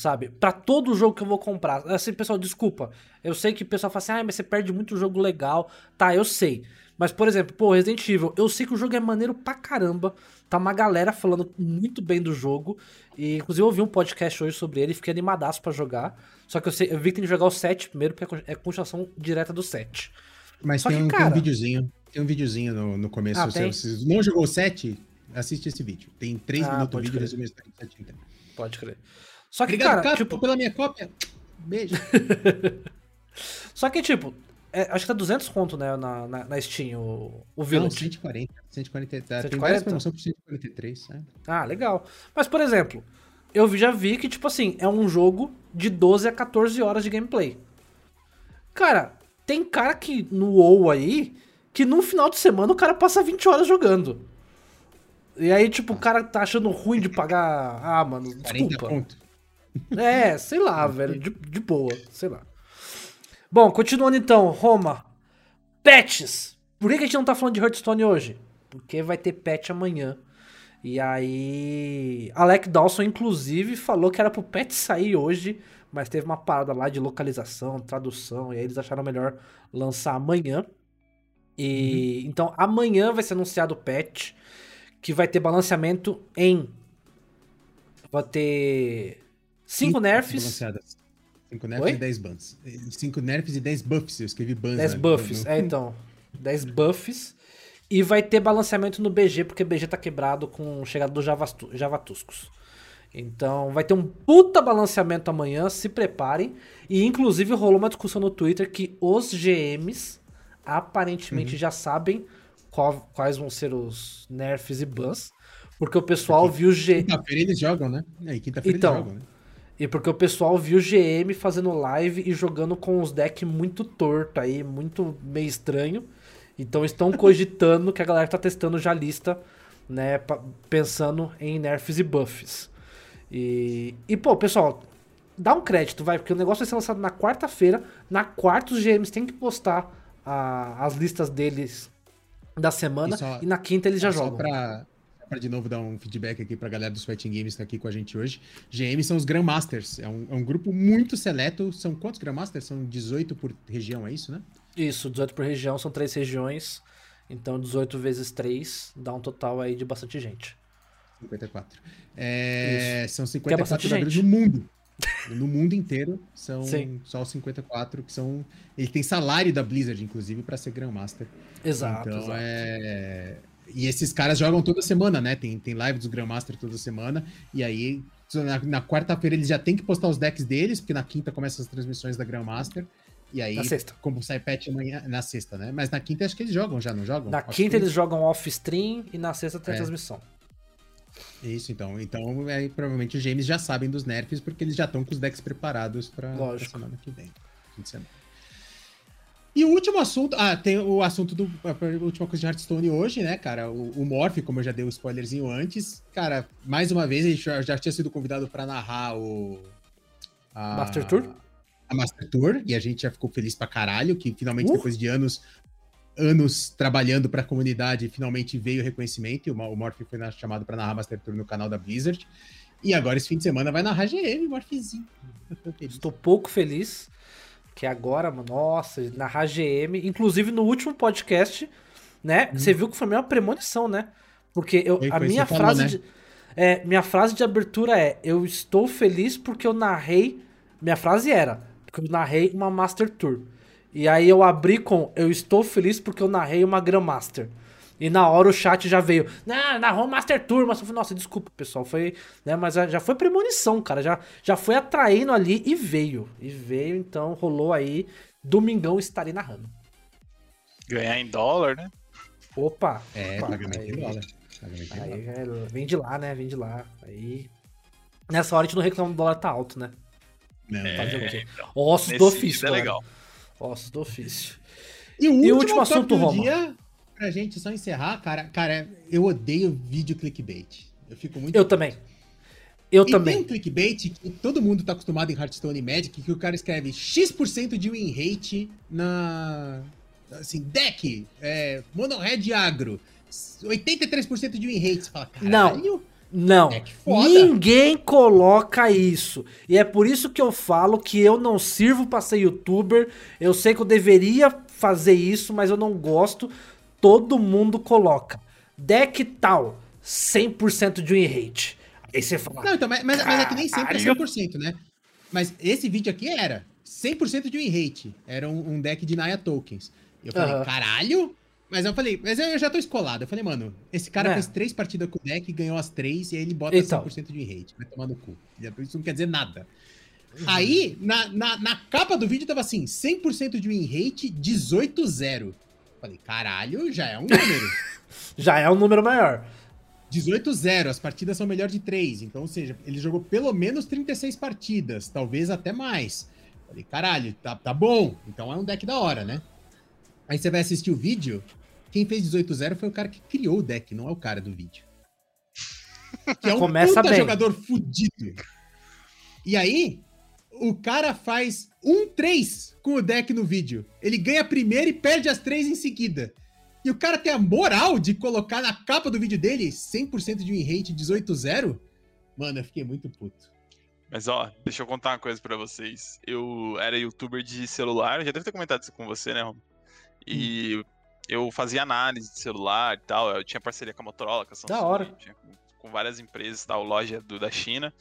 Sabe? Pra todo jogo que eu vou comprar. Assim, pessoal, desculpa. Eu sei que o pessoal fala assim, ah, mas você perde muito jogo legal. Tá, eu sei. Mas, por exemplo, pô, Resident Evil, eu sei que o jogo é maneiro pra caramba. Tá uma galera falando muito bem do jogo. E, inclusive, eu ouvi um podcast hoje sobre ele e fiquei animadaço pra jogar. Só que eu, sei, eu vi que tem que jogar o 7 primeiro, porque é é continuação direta do 7. Mas tem que, um, tem um cara- videozinho. Tem um videozinho no, no começo. Ah, se você não jogou o 7, assiste esse vídeo. Tem 3 Ah, minutos de vídeo resumindo a história do 7 inteiro. Pode crer. Só que, Obrigado, cara, tipo, pela minha cópia. Beijo. [LAUGHS] Só que, tipo, é, acho que tá 200 conto, né, na, na, na Steam, o, o Não, Village. 140. 140 tá, Tem 140? várias promoções por 143. né? Ah, legal. Mas, por exemplo, eu já vi que, tipo assim, é um jogo de 12 a 14 horas de gameplay. Cara, tem cara que no WoW aí, que no final de semana o cara passa 20 horas jogando. E aí, tipo, o cara tá achando ruim de pagar. Ah, mano, 40 desculpa. [LAUGHS] É, sei lá, velho. De, de boa, sei lá. Bom, continuando então, Roma. Patches. Por que a gente não tá falando de Hearthstone hoje? Porque vai ter patch amanhã. E aí. Alec Dawson, inclusive, falou que era pro patch sair hoje, mas teve uma parada lá de localização, tradução, e aí eles acharam melhor lançar amanhã. E então amanhã vai ser anunciado o patch que vai ter balanceamento em. Vai ter. 5 nerfs. balanceadas. 5 nerfs Oi? e 10 bans. 5 nerfs e 10 buffs. Eu escrevi bans. 10 né? buffs, No- é então. 10 buffs. E vai ter balanceamento no BG, porque o BG tá quebrado com chegada dos Javatuscos. Então vai ter um puta balanceamento amanhã, se preparem. E inclusive rolou uma discussão no Twitter que os GMs aparentemente já sabem qual- quais vão ser os nerfs e bans. Porque o pessoal Porque viu G. Quinta-feira eles jogam, né? É, quinta-feira Então, eles jogam, né? E porque o pessoal viu GM fazendo live e jogando com os decks muito torto aí, muito meio estranho. Então estão [LAUGHS] cogitando que a galera tá testando já a lista, né? Pensando em nerfs e buffs. E, e pô, pessoal, dá um crédito, vai, porque o negócio vai ser lançado na quarta-feira. Na quarta, os GMs têm que postar a- as listas deles da semana. E só- e na quinta eles já Só jogam. pra, pra de novo dar um feedback aqui pra galera dos Fighting Games que tá aqui com a gente hoje. GM são os Grandmasters. É um, é um grupo muito seleto. São quantos Grandmasters? São 18 por região, é isso, né? Isso, 18 por região, são três regiões. Então 18 vezes 3 dá um total aí de bastante gente. 54. É, são bastante 54 jogadores gente. no mundo. No mundo inteiro são Sim. só os 54 que são. Ele tem salário da Blizzard, inclusive, pra ser Grandmaster. Exato, então exato. é. E esses caras jogam toda semana, né? Tem, tem live dos Grandmaster toda semana. E aí, na, na quarta-feira, eles já têm que postar os decks deles, porque na quinta começam as transmissões da Grandmaster. E aí, Na sexta. como sai patch amanhã, na sexta, né? Mas na quinta acho que eles jogam já, não jogam? Na Acho quinta eles jogam off-stream e na sexta tem a É. transmissão. Isso, então. Então, aí, provavelmente os James já sabem dos nerfs, porque eles já estão com os decks preparados Lógico. semana que vem. fim de semana. E o último assunto. Ah, tem o assunto do. A última coisa de Hearthstone hoje, né, cara? O, o Morph, como eu já dei o spoilerzinho antes. Cara, mais uma vez, ele já, já tinha sido convidado pra narrar o. a- Master Tour? A Master Tour. E a gente já ficou feliz pra caralho, que finalmente, Uh! depois de anos. Anos trabalhando pra comunidade, finalmente veio o reconhecimento. E o, Morph foi chamado pra narrar Master Tour no canal da Blizzard. E agora, esse fim de semana, vai narrar GM, Morphzinho. Estou pouco feliz que agora, mano, nossa, narrar GM, inclusive no último podcast, né? Você viu que foi meio uma premonição, né? Porque eu, a minha frase né? de, é, minha frase de abertura é: eu estou feliz porque eu narrei. Minha frase era porque eu narrei uma Master Tour. E aí eu abri com: eu estou feliz porque eu narrei uma Grandmaster. E na hora o chat já veio, não, narrou Master Tour, mas eu falei, nossa, desculpa, pessoal, foi, né, mas já foi premonição, cara, já, já foi atraindo ali e veio, e veio, então rolou aí, domingão estarei narrando. Ganhar em dólar, né? Opa! É, opa, pagamento em aí- dólar. Pagamento em Aí, dólar. é, vem de lá, né, vem de lá, aí... Nessa hora a gente não reclama do dólar tá alto, né? Não, o É, quê? então, Ossos do ofício, é legal. Ossos do ofício. E o último, E o último assunto, Roma? dia, pra gente só encerrar, cara, cara, eu odeio vídeo clickbait. Eu fico muito. Eu também. Eu e tem um também. clickbait que todo mundo tá acostumado em Hearthstone e Magic, que o cara escreve X% de win rate na. Assim, deck, é, mono red agro, 83% de win rate. Você fala, caralho, Não, foda. ninguém coloca isso. E é por isso que eu falo que eu não sirvo pra ser youtuber. Eu sei que eu deveria fazer isso, mas eu não gosto. Todo mundo coloca. Deck tal, 100% de win rate. Aí você fala, Não, então, mas, mas, mas é que nem sempre é Caralho. 100%, né? Mas esse vídeo aqui era 100% de win rate. Era um, um deck de Naya Tokens. E eu falei, caralho? Mas eu falei, mas eu já tô escolado. Eu falei, mano, esse cara É. fez três partidas com o deck, ganhou as três, e aí ele bota Então. 100% de win rate. Vai tomar no cu. Isso não quer dizer nada. Aí, na, na, na capa do vídeo tava assim, 100% de win rate, 18-0. Falei, caralho, já é um número. [LAUGHS] já é um número maior. 18-0, as partidas são melhor de 3. Então, ou seja, ele jogou pelo menos 36 partidas, talvez até mais. Falei, caralho, tá, tá bom. Então é um deck da hora, né? Aí você vai assistir o vídeo. Quem fez 18-0 foi o cara que criou o deck, não é o cara do vídeo. Que é um Começa jogador fudido. E aí, o cara faz um 3 com o deck no vídeo. Ele ganha a primeira e perde as três em seguida. E o cara tem a moral de colocar na capa do vídeo dele 100% de win rate 18-0? Mano, eu fiquei muito puto. Mas ó, deixa eu contar uma coisa pra vocês. Eu era youtuber de celular, já devo ter comentado isso com você, né, Rom? E Hum. eu fazia análise de celular e tal. Eu tinha parceria com a Motorola, com a Samsung, hora. tinha com, com várias empresas, tal, loja do, da China.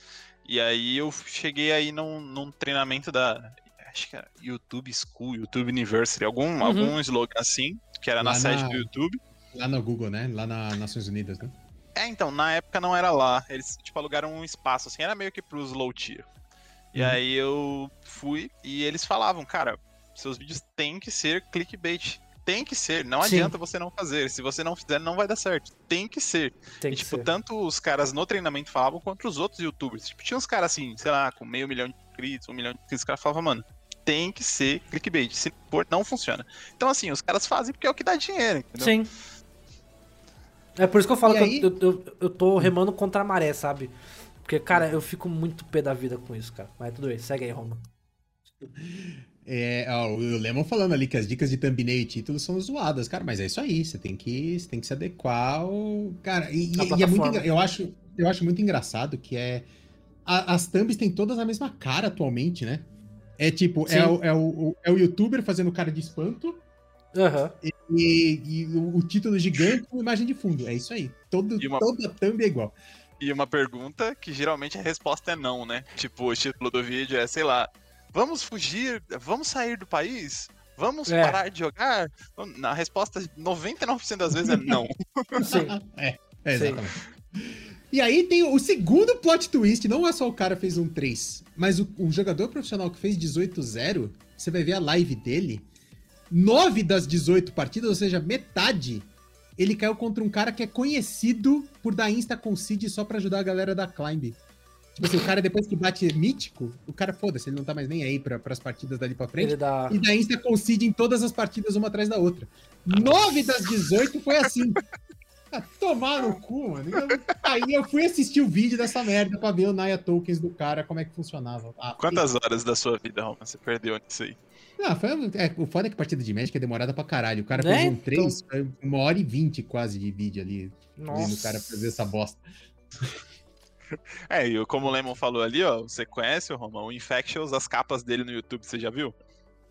E aí eu cheguei aí num, num treinamento da. Acho que era YouTube School, YouTube University, algum, Uhum. algum slogan assim, que era na, Lá sede na- do YouTube. Lá no Google, né? Lá nas Nações Unidas, né? É, então, na época não era lá. Eles, tipo, alugaram um espaço, assim, era meio que pros low tier. E Uhum. aí eu fui e eles falavam, cara, seus vídeos têm que ser clickbait. Tem que ser. Não Sim. adianta você não fazer. Se você não fizer, não vai dar certo. Tem que ser. Tem E, que tipo, ser. tanto os caras no treinamento falavam quanto os outros youtubers. Tipo, tinha uns caras assim, sei lá, com meio milhão de inscritos, um milhão de inscritos, os caras falavam, mano, tem que ser clickbait. Se não for, não funciona. Então, assim, os caras fazem porque é o que dá dinheiro, entendeu? Sim. É por isso que eu falo E que aí- eu, eu, eu, eu tô remando contra a maré, sabe? Porque, cara, eu fico muito pé da vida com isso, cara. Mas tudo bem, segue aí, Roma. [LAUGHS] É, ó, o Lemon falando ali que as dicas de thumbnail e título são zoadas, cara, mas é isso aí, você tem que, você tem que se adequar ao... Cara, e, e- e é muito, eu acho, eu acho muito engraçado que é... a- as thumbs têm todas a mesma cara atualmente, né? É tipo, Sim. é o, é, o, é o youtuber fazendo cara de espanto Aham. e, e o, o título gigante com imagem de fundo. É isso aí. Todo, E uma- Toda thumb é igual. E uma pergunta que geralmente a resposta é não, né? Tipo, o título do vídeo é, sei lá, vamos fugir, vamos sair do país? Vamos É. parar de jogar? Na resposta, 99% das vezes é não. [LAUGHS] Sim. É, Sim. exatamente. E aí tem o segundo plot twist, não é só o cara fez um 3, mas o, o jogador profissional que fez 18-0, você vai ver a live dele, 9 das 18 partidas, ou seja, metade, ele caiu contra um cara que é conhecido por dar insta concede só pra ajudar a galera da Climb. Tipo assim, o cara depois que bate mítico, o cara foda-se, ele não tá mais nem aí pra, pras partidas dali pra frente. Dá. E da Insta concede em todas as partidas, uma atrás da outra. Nove das 18 foi assim. [LAUGHS] Ah, tomar no cu, mano. Eu- aí eu fui assistir o vídeo dessa merda pra ver o Naya Tokens do cara, como é que funcionava. Ah, Quantas horas da sua vida, Roma, você perdeu nisso aí? Não, foi, é, o foda é que partida de Magic é demorada pra caralho. O cara Né? fez um 3, foi uma hora e vinte quase de vídeo ali, vendo Nossa. o cara fazer essa bosta. [LAUGHS] É, e como o Lemon falou ali, ó, você conhece o Roma, o Infectious, as capas dele no YouTube, você já viu?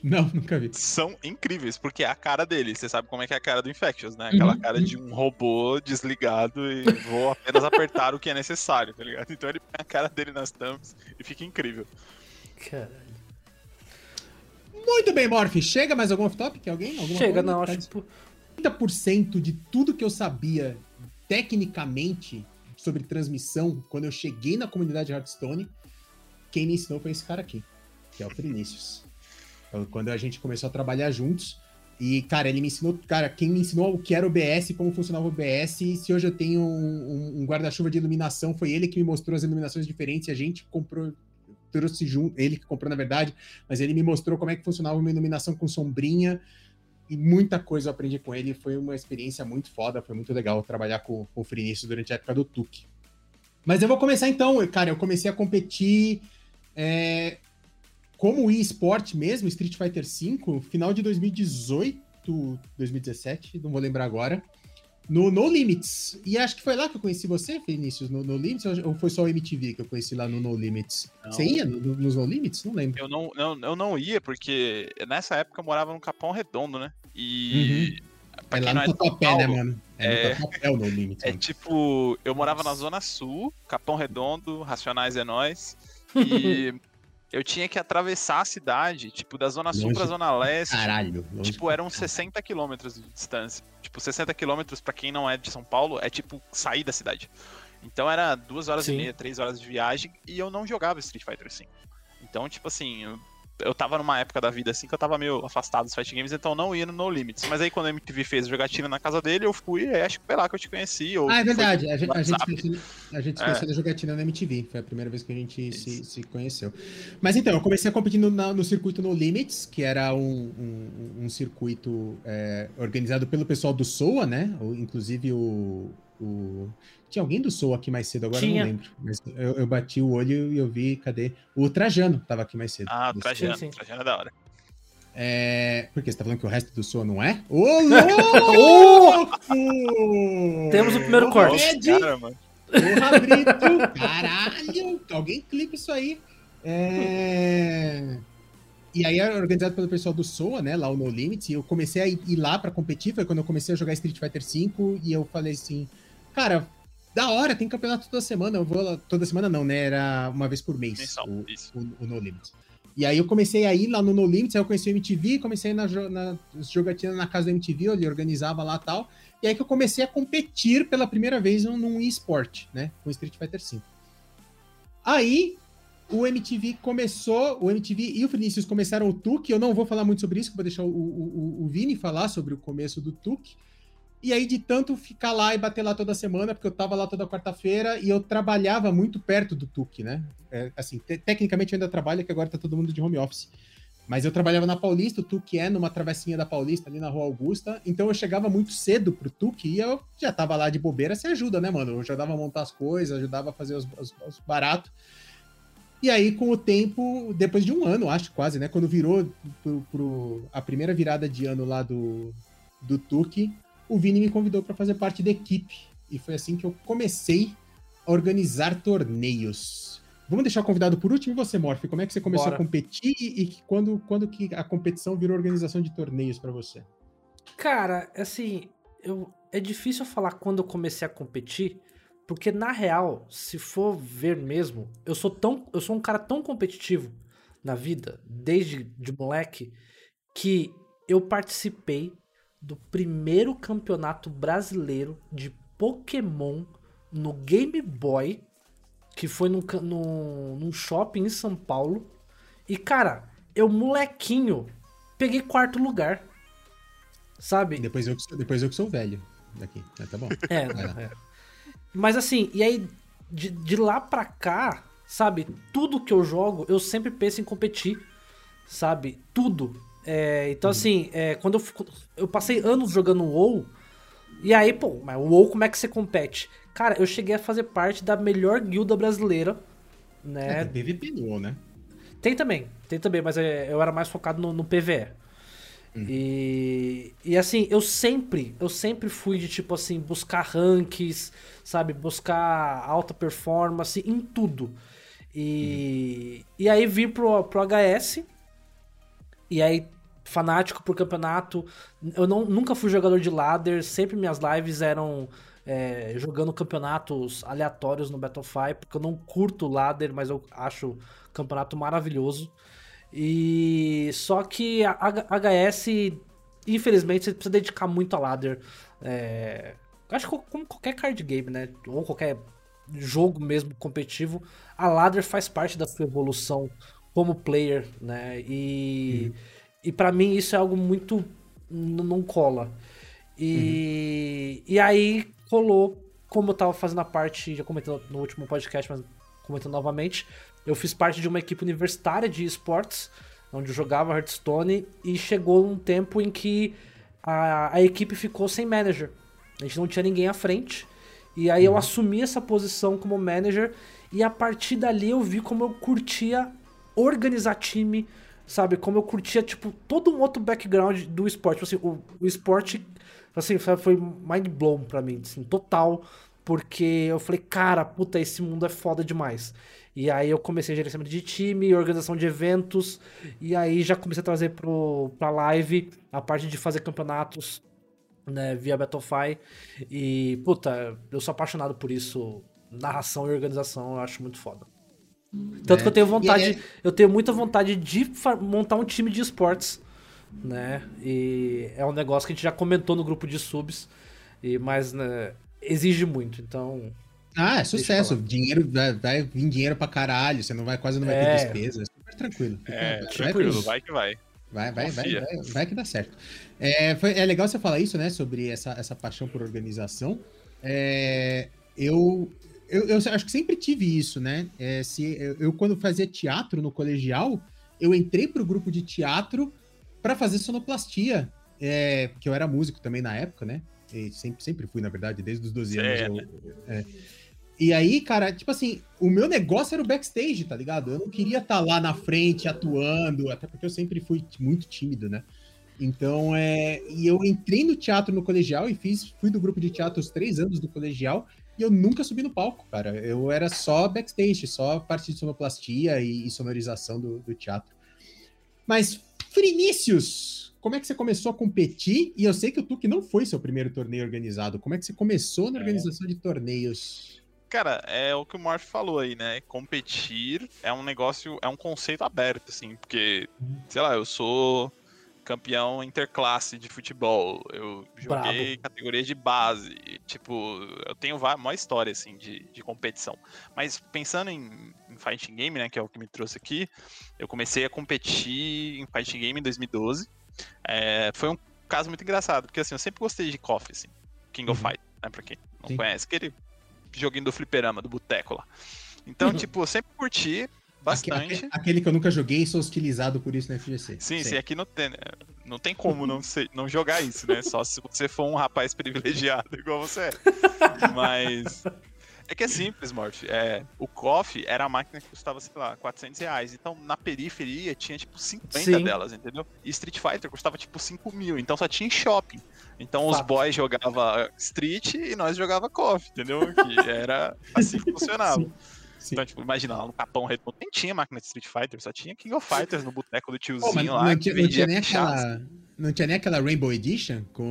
Não, [LAUGHS] nunca vi. São incríveis, porque é a cara dele. Você sabe como é que é a cara do Infectious, né? Aquela Uhum, cara de um robô desligado e vou apenas apertar o que é necessário, tá ligado? Então ele põe a cara dele nas thumbs e fica incrível. Caralho. Muito bem, Morph. Chega mais algum off-topic? Alguém? Alguma Chega, coisa? não, Tá acho que. 30% de tudo que eu sabia tecnicamente sobre transmissão, quando eu cheguei na comunidade Hearthstone, quem me ensinou foi esse cara aqui, que é o Vinícius. Então, Quando a gente começou a trabalhar juntos, e, cara, ele me ensinou, cara, quem me ensinou o que era o BS, como funcionava o BS, e se hoje eu tenho um, um- um guarda-chuva de iluminação, foi ele que me mostrou as iluminações diferentes, a gente comprou, trouxe junto, ele que comprou na verdade, mas ele me mostrou como é que funcionava uma iluminação com sombrinha, e muita coisa eu aprendi com ele. Foi uma experiência muito foda, foi muito legal trabalhar com, com o Frinício durante a época do Tuque. Mas eu vou começar então, cara. Eu comecei a competir é, como eSport mesmo, Street Fighter V, final de 2018, 2017, não vou lembrar agora. No No Limits. E acho que foi lá que eu conheci você, Vinícius, no No Limits, ou foi só o MTV que eu conheci lá no No Limits? Não. Você ia no- no- nos No Limits? Não lembro. Eu não, não, eu não ia, porque nessa época eu morava no Capão Redondo, né? E. Pra É lá é no São Tatuapé, né, mano? É, é- Tatuapé o No Limits. É tipo, eu morava na Zona Sul, Capão Redondo, Racionais é Nós, [LAUGHS] e eu tinha que atravessar a cidade, tipo, da Zona Sul Longe pra Zona Leste. Caralho. longe Tipo, eram 60 quilômetros de distância. Tipo, 60 quilômetros pra quem não é de São Paulo é tipo sair da cidade. Então era duas horas Sim. e meia, três horas de viagem e eu não jogava Street Fighter V. Então, tipo assim, eu, tava numa época da vida assim que eu tava meio afastado dos fight games, então não ia no No Limits. Mas aí quando a MTV fez jogatina na casa dele, eu fui, e acho que foi lá que eu te conheci. Ou Ah, é verdade. A gente, a gente, conheceu- a gente se É. da jogatina na MTV. Foi a primeira vez que a gente se, se conheceu. Mas então, eu comecei a competir no, no circuito No Limits, que era um, um, um circuito é, organizado pelo pessoal do SOA, né? Inclusive o, o- Tinha alguém do SOA aqui mais cedo, agora eu Tinha. não lembro. Mas eu, eu bati o olho e eu vi, cadê? O Trajano tava aqui mais cedo. Ah, do Trajano. Sim, sim. Trajano é da hora. É... Por quê? Você tá falando que o resto do SOA não é? Ô, [LAUGHS] louco! Temos o primeiro Ô, corte. Red! Cara, mano. Porra, Brito! Caralho! Alguém clipa isso aí. É... E aí é organizado pelo pessoal do SOA, né? Lá o No Limits. E eu comecei a ir ir lá pra competir. Foi quando eu comecei a jogar Street Fighter V. E eu falei assim, cara, da hora, tem campeonato toda semana. Eu vou lá. Toda semana não, né? Era uma vez por mês Mensal, o, o, o No Limits. E aí eu comecei a ir lá no No Limits, aí eu conheci o MTV, comecei na, na jogatina na casa da MTV, ele organizava lá e tal. E aí que eu comecei a competir pela primeira vez num, num eSport, né? Com Street Fighter V. Aí, o MTV começou, o MTV e o Vinícius começaram o TUC. Eu não vou falar muito sobre isso, vou deixar o, o, o Vini falar sobre o começo do TUC. E aí, de tanto ficar lá e bater lá toda semana, porque eu tava lá toda quarta-feira e eu trabalhava muito perto do TUC, né? É, assim, te tecnicamente eu ainda trabalho, que agora tá todo mundo de home office. Mas eu trabalhava na Paulista, o TUC é numa travessinha da Paulista, ali na Rua Augusta. Então eu chegava muito cedo pro TUC e eu já tava lá de bobeira, você ajuda, né, mano? Eu ajudava a montar as coisas, ajudava a fazer os, os, os baratos. E aí, com o tempo, depois de um ano, acho quase, né? Quando virou pro, pro a primeira virada de ano lá do, do TUC, o Vini me convidou para fazer parte da equipe. E foi assim que eu comecei a organizar torneios. Vamos deixar o convidado por último e você, Morph, como é que você começou Bora. a competir e quando, quando que a competição virou organização de torneios para você? Cara, assim, eu, é difícil falar quando eu comecei a competir, porque na real, se for ver mesmo, eu sou tão, eu sou um cara tão competitivo na vida, desde de moleque, que eu participei do primeiro campeonato brasileiro de Pokémon no Game Boy, que foi num, num, num shopping em São Paulo. E, cara, eu, molequinho, peguei quarto lugar. Sabe? Depois eu, depois eu que sou velho daqui. tá bom. É, é. Mas assim, e aí, de, de lá pra cá, sabe? Tudo que eu jogo, eu sempre penso em competir. Sabe? Tudo. É, então, uhum. assim, é, quando eu, eu passei anos jogando WoW, e aí, pô, mas o WoW como é que você compete? Cara, eu cheguei a fazer parte da melhor guilda brasileira, né? É, tem PVP no WoW, né? Tem também, tem também, mas é, eu era mais focado no, no PVE. Uhum. E, e assim, eu sempre, eu sempre fui de tipo assim, buscar ranks, sabe? Buscar alta performance em tudo. E, uhum. e aí vim pro, pro HS, e aí fanático por campeonato. Eu não, nunca fui jogador de ladder, sempre minhas lives eram é, jogando campeonatos aleatórios no Battlefy, porque eu não curto ladder, mas eu acho campeonato maravilhoso. E só que a HS, infelizmente, você precisa dedicar muito a ladder. É, acho que como qualquer card game, né? Ou qualquer jogo mesmo competitivo, a ladder faz parte da sua evolução como player, né? E, uhum. E para mim isso é algo muito. não cola. E, uhum. e aí colou, como eu tava fazendo a parte, já comentando no último podcast, mas comentando novamente, eu fiz parte de uma equipe universitária de esportes, onde eu jogava Hearthstone, e chegou um tempo em que a, a equipe ficou sem manager. A gente não tinha ninguém à frente. E aí uhum. eu assumi essa posição como manager, e a partir dali eu vi como eu curtia organizar time, sabe? Como eu curtia, tipo, todo um outro background do esporte. Tipo assim, o, o esporte, assim, foi mind blown pra mim, assim, total. Porque eu falei, cara, puta, esse mundo é foda demais. E aí eu comecei gerenciamento de time, organização de eventos, e aí já comecei a trazer pro, pra live a parte de fazer campeonatos, né, via Battlefy. E, puta, eu sou apaixonado por isso. Narração e organização, eu acho muito foda. Tanto é. que eu tenho vontade, é... eu tenho muita vontade de montar um time de esportes, né? E é um negócio que a gente já comentou no grupo de subs, e mas né, exige muito, então. Ah, é sucesso. Dinheiro vai, vai, vir dinheiro pra caralho, você não vai quase não vai é. ter despesa, é super tranquilo. É, vai, tranquilo, vai que vai. Vai, vai, vai, vai, vai, que dá certo. É, foi, é legal você falar isso, né? Sobre essa, essa paixão por organização. É, eu, eu, eu, acho que sempre tive isso, né? É, se, eu, eu, quando fazia teatro no colegial, eu entrei pro grupo de teatro para fazer sonoplastia, é, porque eu era músico também na época, né? E sempre, sempre fui, na verdade, desde os 12 anos. Eu, né? é. E aí, cara, tipo assim, o meu negócio era o backstage, tá ligado? Eu não queria estar tá lá na frente atuando, até porque eu sempre fui muito tímido, né? Então, é. E eu entrei no teatro no colegial e fiz, fui do grupo de teatro os três anos do colegial e eu nunca subi no palco, cara. Eu era só backstage, só parte de sonoplastia e, e sonorização do, do, teatro. Mas, Frinícius, como é que você começou a competir? E eu sei que o Tuque não foi seu primeiro torneio organizado. Como é que você começou na é. organização é. de torneios? Cara, é o que o Morph falou aí, né? Competir é um negócio, é um conceito aberto, assim, porque, uhum. sei lá, eu sou campeão interclasse de futebol. Eu joguei Bravo. categoria de base. Tipo, eu tenho uma história, assim, de, de competição. Mas pensando em, em fighting game, né, que é o que me trouxe aqui. Eu comecei a competir em fighting game em 2012. É, foi um caso muito engraçado, porque assim, eu sempre gostei de KOF, assim, King of Uhum. Fight, né, pra quem não Sim. conhece, aquele joguinho do fliperama, do boteco lá. Então, Uhum. tipo, eu sempre curti bastante. aque- Aquele que eu nunca joguei e sou hostilizado por isso na FGC. Sim, Sei. sim, aqui não tem, né? não tem como não, ser, não jogar isso, né? Só se você for um rapaz privilegiado [LAUGHS] igual você é. Mas é que é simples, Morph. É, o KOF era a máquina que custava, sei lá, 400 reais. Então na periferia tinha tipo 50 Sim. delas, entendeu? E Street Fighter custava tipo 5 mil, então só tinha em shopping. Então os Fato. boys jogavam Street e nós jogava KOF, entendeu? Que era assim que funcionava. Sim. Sim. Então, tipo, imagina, lá no Capão Redondo nem tinha máquina de Street Fighter, só tinha King of Fighters no boteco do tiozinho lá. não, tinha, não tinha nem aquela. Não tinha nem aquela Rainbow Edition com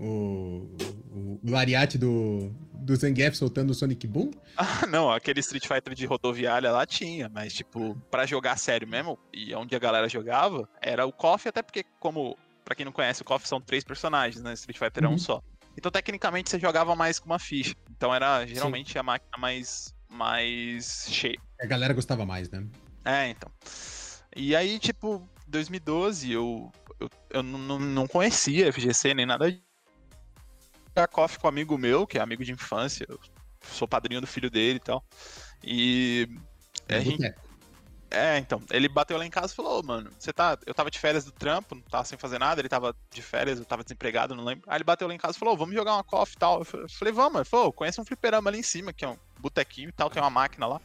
o, o, o lariate do, do Zangief soltando o Sonic Boom? [LAUGHS] Ah, não, aquele Street Fighter de rodoviária lá tinha, mas, tipo, pra jogar sério mesmo, e onde a galera jogava, era o KOF, até porque, como, pra quem não conhece, o KOF são três personagens, né? Street Fighter é Uhum. um só. Então, tecnicamente, você jogava mais com uma ficha. Então, era geralmente a máquina mais, mais cheia. A galera gostava mais, né? É, então. E aí, tipo, 2012, eu, eu, eu não- não, conhecia FGC nem nada. Jogar KOF com um amigo meu, que é amigo de infância, eu sou padrinho do filho dele e tal. E a gente Boteco. é, então, ele bateu lá em casa e falou, "Ô, mano, você tá. Eu tava de férias do trampo, não tava sem fazer nada, ele tava de férias, eu tava desempregado, não lembro. Aí ele bateu lá em casa e falou, "Ô, vamos jogar uma coffee e tal. Eu fa- eu falei, vamos, ele falou, "Ô, conhece um fliperama ali em cima, que é um botequinho e tal, tem uma máquina lá.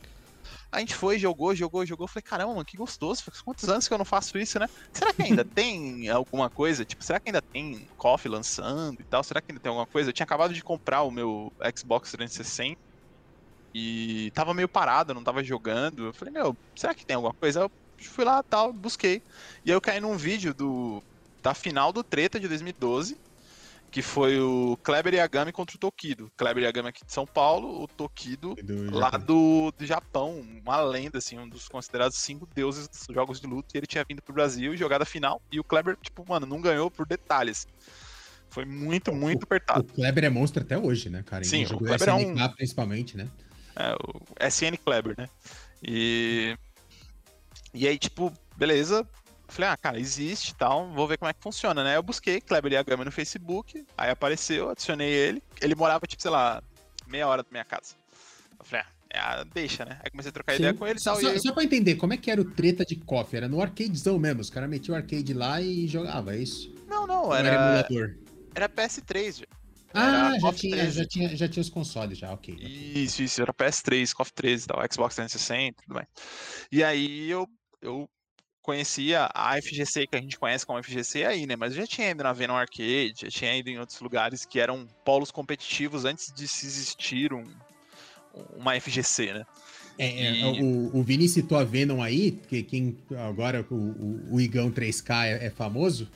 A gente foi, jogou, jogou, jogou. Falei, caramba, mano, que gostoso. Quantos anos que eu não faço isso, né? Será que ainda [LAUGHS] tem alguma coisa? Tipo, será que ainda tem coffee lançando e tal? Será que ainda tem alguma coisa? Eu tinha acabado de comprar o meu Xbox 360 e tava meio parado, não tava jogando. Eu falei, meu, será que tem alguma coisa? Eu fui lá tal, busquei. E aí eu caí num vídeo do da final do Treta de 2012, que foi o Kleber Yagami contra o Tokido. Kleber Yagami aqui de São Paulo, o Tokido Do lá do, do Japão, uma lenda, assim, um dos considerados cinco deuses dos jogos de luta, e ele tinha vindo pro Brasil e jogado a final, e o Kleber, tipo, mano, não ganhou por detalhes. Foi muito, muito O apertado. Kleber é monstro até hoje, né, cara? Sim, o Kleber é um- SNK, principalmente, né? É, o SN Kleber, né? E. E aí, tipo, beleza. Falei, ah, cara, existe e tal, vou ver como é que funciona, né? Eu busquei Kleber Yagami no Facebook, aí apareceu, adicionei ele. Ele morava, tipo, sei lá, meia hora da minha casa. Eu falei, ah, é, ah, deixa, né? Aí comecei a trocar ideia Sim. com ele e só, tal. só, e aí, só pra entender, como é que era o treta de coffee? Era no arcadezão mesmo, os caras metiam o arcade lá e jogava, é isso? Não, não, Ou era era, emulador? era PS3, já. Ah, já tinha, 13. já, tinha, já tinha os consoles, já, ok. ok. Isso, isso, era PS3, KOF 13 e tal, Xbox 360 e tudo mais. E aí eu, eu conhecia a FGC, que a gente conhece como FGC aí, né? Mas eu já tinha ido na Venom Arcade, já tinha ido em outros lugares que eram polos competitivos antes de se existir um, uma FGC, né? É, é, E- o, o Vini citou a Venom aí, porque quem agora o, o, o Igão 3K é, é famoso,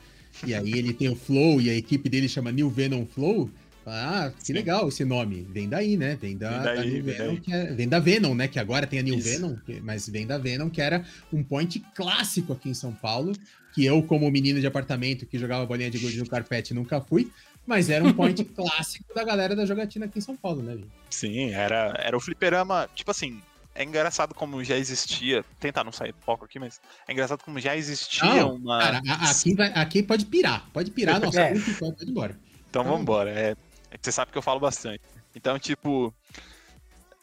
e aí ele tem o Flow e a equipe dele chama New Venom Flow. Ah, que legal esse nome. Vem daí, né? Vem da, Vem da daí, New vem Venom, daí. que é- vem da Venom, né? Que agora tem a New Isso. Venom, mas vem da Venom, que era um point clássico aqui em São Paulo, que eu, como menino de apartamento que jogava bolinha de gude no carpete, nunca fui, mas era um point [LAUGHS] clássico da galera da jogatina aqui em São Paulo, né, Vini? Sim, era, era o fliperama, tipo assim, é engraçado como já existia, tentar não sair do foco aqui, mas é engraçado como já existia Não, uma... Cara, aqui, vai- aqui pode pirar. Pode pirar, [LAUGHS] nossa, É. pode, pode ir embora. Então Então- vamos embora. É, você sabe que eu falo bastante. Então, tipo,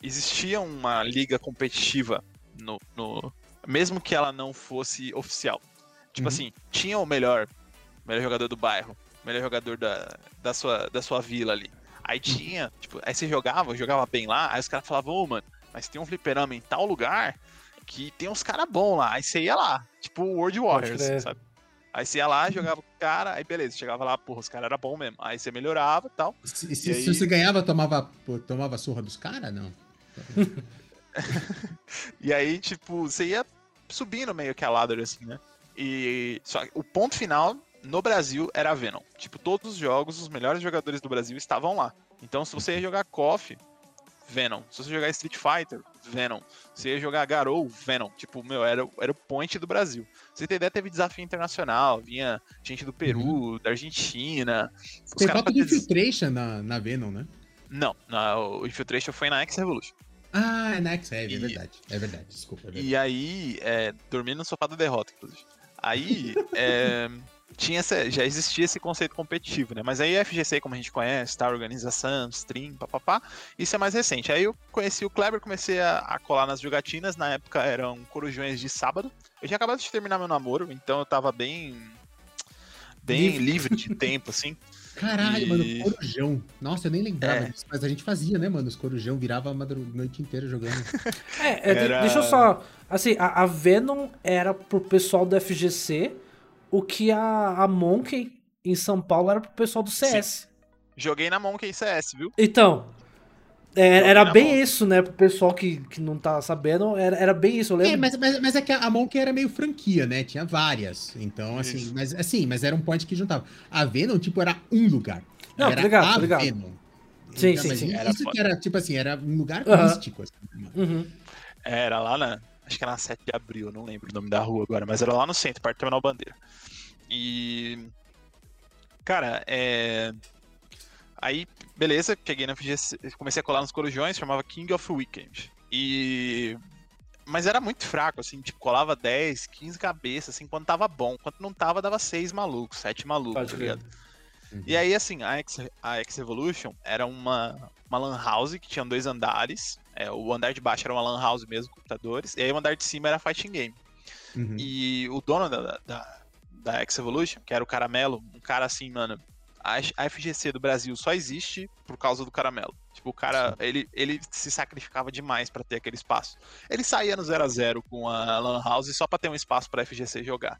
existia uma liga competitiva no, no- mesmo que ela não fosse oficial. Tipo Uhum. assim, tinha o melhor, melhor jogador do bairro, melhor jogador da, da, sua, da sua vila ali. Aí Uhum. tinha, tipo, aí você jogava, jogava bem lá, aí os caras falavam, ô, mano, mas tem um fliperama em tal lugar que tem uns caras bons lá. Aí você ia lá, tipo World Warriors, sabe? Aí você ia lá, jogava com o cara, aí beleza, chegava lá, porra, os caras eram bons mesmo. Aí você melhorava e tal. Se, se- E se aí- você ganhava, tomava, tomava surra dos caras? Não. [LAUGHS] E aí, tipo, você ia subindo meio que a ladder, assim, né? E só que o ponto final no Brasil era a Venom. Tipo, todos os jogos, os melhores jogadores do Brasil estavam lá. Então, se você ia jogar KOF, Venom. Se você jogar Street Fighter, Venom. Se você jogar Garou, Venom. Tipo, meu, era, o- era o point do Brasil. Você ter ideia, teve desafio internacional. Vinha gente do Peru, da Argentina. Tem foto de Infiltration na, na Venom, né? Não, na- o Infiltration foi na X Revolution. Ah, é na X-Heavy, é E- verdade. É verdade, desculpa. É verdade. E aí, é, dormi no sofá da derrota, inclusive. Aí, [LAUGHS] é, tinha essa, já existia esse conceito competitivo, né? Mas aí a FGC, como a gente conhece, tá, organização, stream, papapá, isso é mais recente. Aí eu conheci o Kleber, comecei a, a colar nas jogatinas, na época eram corujões de sábado. Eu tinha acabado de terminar meu namoro, então eu tava bem... Bem Livre. livre de tempo, assim. [LAUGHS] Caralho, E- mano, corujão. Nossa, eu nem lembrava É. disso, mas a gente fazia, né, mano? Os corujão virava a noite inteira jogando. [LAUGHS] É, é, Era- deixa eu só. Assim, a, a Venom era pro pessoal do FGC, o que a, a Monkey em São Paulo era pro pessoal do CS. Joguei na Monkey CS, viu? Então. é, era bem Monkey. isso, né? Pro pessoal que, que não tá sabendo, era, era bem isso. Eu lembro. É, mas, mas, mas é que a Monkey era meio franquia, né? Tinha várias. Então, assim, Isso. mas assim, mas era um point que juntava. A Venom, tipo, era um lugar. Não, era tô ligado, a ligado. Venom. Sim, Então, sim, sim. Era Isso foda. que era, tipo assim, era um lugar Aham. místico, assim, mano. Uhum. Era lá na. Acho que era na 7 de abril, eu não lembro o nome da rua agora, mas era lá no centro, perto do Terminal Bandeira. E. Cara, é. Aí, beleza, cheguei na FGC, comecei a colar nos corujões, chamava King of Weekend. E. Mas era muito fraco, assim, tipo, colava 10, 15 cabeças, assim, quando tava bom. Quando não tava, dava 6 malucos, 7 malucos, Pode tá crer. Ligado? E aí, assim, a X, a X Evolution era uma, uma lan house que tinha dois andares. É, o andar de baixo era uma lan house mesmo, computadores. E aí o andar de cima era fighting game. Uhum. E o dono da, da, da X Evolution, que era o Caramelo, um cara assim, mano. A, FGC do Brasil só existe por causa do Caramelo. Tipo, o cara, ele, ele se sacrificava demais pra ter aquele espaço. Ele saía no 0 a 0 com a Lan House só pra ter um espaço pra FGC jogar.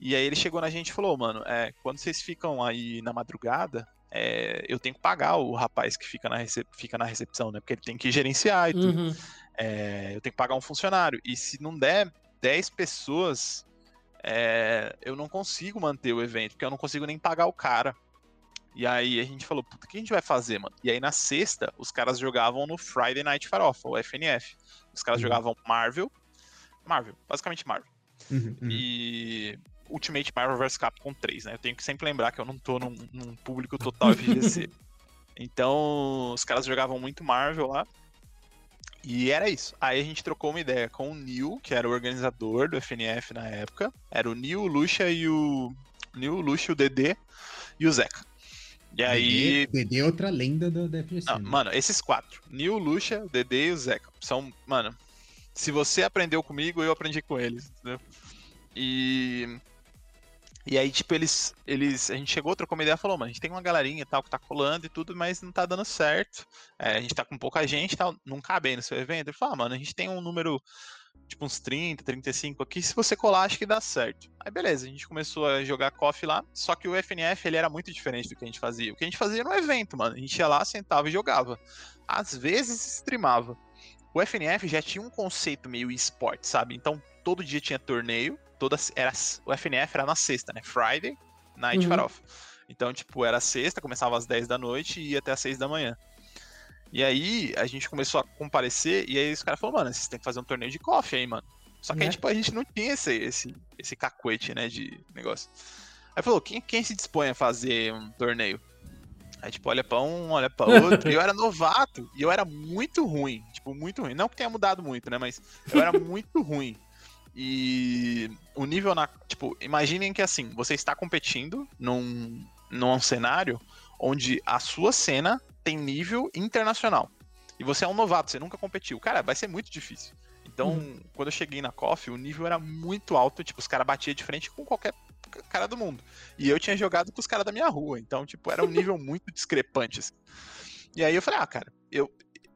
E aí ele chegou na gente e falou, mano, é, quando vocês ficam aí na madrugada, é, eu tenho que pagar o rapaz que fica na, recep- fica na recepção, né? Porque ele tem que gerenciar e tudo. Uhum. É, eu tenho que pagar um funcionário. E se não der 10 pessoas, é, eu não consigo manter o evento, porque eu não consigo nem pagar o cara. E aí a gente falou, puta, o que a gente vai fazer, mano? E aí na sexta, os caras jogavam no Friday Night Farofa, o FNF. Os caras Uhum. jogavam Marvel. Marvel, basicamente Marvel. Uhum, uhum. E Ultimate Marvel vs Capcom 3, né? Eu tenho que sempre lembrar que eu não tô num, num público total FGC. [LAUGHS] então, os caras jogavam muito Marvel lá. E era isso. Aí a gente trocou uma ideia com o Neil, que era o organizador do FNF na época. Era o Neil, o Lucha e o. Neil, o Lucha, o DD e o Zeca. E aí. DD, DD é outra lenda do, da FGC. Não, né? mano, esses quatro. Neil, Lucha, o DD e o Zeca. São, mano. Se você aprendeu comigo, eu aprendi com eles, entendeu? E. E aí, tipo, eles. eles a gente chegou, trocou uma ideia e falou, mano, a gente tem uma galerinha e tal que tá colando e tudo, mas não tá dando certo. É, a gente tá com pouca gente e tal, não cabe aí no seu evento. Ele falou, ah, mano, a gente tem um número, tipo, uns 30, 35 aqui, se você colar, acho que dá certo. Aí, beleza, a gente começou a jogar KOF lá, só que o FNF, ele era muito diferente do que a gente fazia. O que a gente fazia era um evento, mano. A gente ia lá, sentava e jogava. Às vezes, streamava. O FNF já tinha um conceito meio esporte, sabe? Então, todo dia tinha torneio, toda era o FNF era na sexta, né? Friday Night Uhum. Farofa. Então, tipo, era sexta, começava às 10 da noite e ia até às 6 da manhã. E aí, a gente começou a comparecer, e aí os caras falaram, mano, vocês têm que fazer um torneio de coffee aí, mano. Só que aí, Né? tipo, a gente não tinha esse, esse, esse cacuete, né, de negócio. Aí falou, quem, quem se dispõe a fazer um torneio? Aí, tipo, olha pra um, olha pra outro. [LAUGHS] e eu era novato, e eu era muito ruim. Tipo, muito ruim. Não que tenha mudado muito, né, mas eu era muito ruim. E o nível na. Tipo, imaginem que assim, você está competindo num, num cenário onde a sua cena tem nível internacional. E você é um novato, você nunca competiu. Cara, vai ser muito difícil. Então, Uhum. quando eu cheguei na KOF, o nível era muito alto. Tipo, os caras batiam de frente com qualquer cara do mundo. E eu tinha jogado com os caras da minha rua. Então, tipo, era um nível [LAUGHS] muito discrepante. assim. E aí eu falei, ah, cara, eu,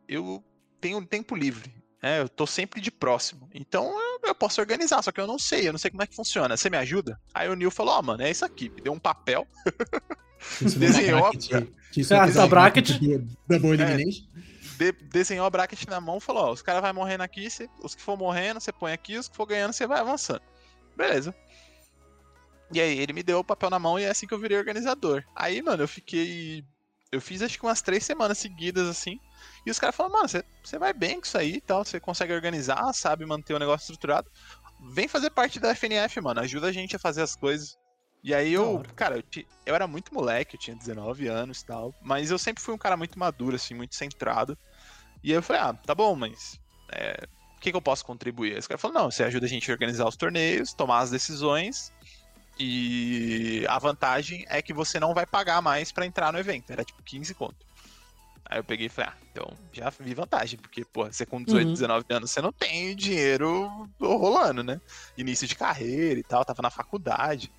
eu tenho tempo livre. Né? eu tô sempre de próximo. Então eu, eu posso organizar, só que eu não sei, eu não sei como é que funciona. Você me ajuda? Aí o Neil falou, ó, mano, é isso aqui. Me deu um papel. Ensinou [LAUGHS] desenhou ensinou a essa fazer bracket. Double É. Elimination. de- desenhou a bracket na mão e falou: Ó, os caras vão morrendo aqui, cê- os que for morrendo, você põe aqui, os que for ganhando, você vai avançando. Beleza. E aí, ele me deu o papel na mão e é assim que eu virei organizador. Aí, mano, eu fiquei. Eu fiz acho que umas três semanas seguidas, assim. E os caras falaram, mano, você, vai bem com isso aí e tal, você consegue organizar, sabe manter o negócio estruturado. Vem fazer parte da FNF, mano. Ajuda a gente a fazer as coisas. E aí eu, hora. cara, eu, eu era muito moleque, eu tinha 19 anos e tal. Mas eu sempre fui um cara muito maduro, assim, muito centrado. E aí eu falei, ah, tá bom, mas é, o que, que eu posso contribuir? Esse cara falou, não, você ajuda a gente a organizar os torneios, tomar as decisões, e a vantagem é que você não vai pagar mais para entrar no evento. Era tipo 15 conto. Aí eu peguei e falei, ah, então já vi vantagem, porque, pô, você com 18, uhum. 19 anos, você não tem dinheiro rolando, né? Início de carreira e tal, tava na faculdade.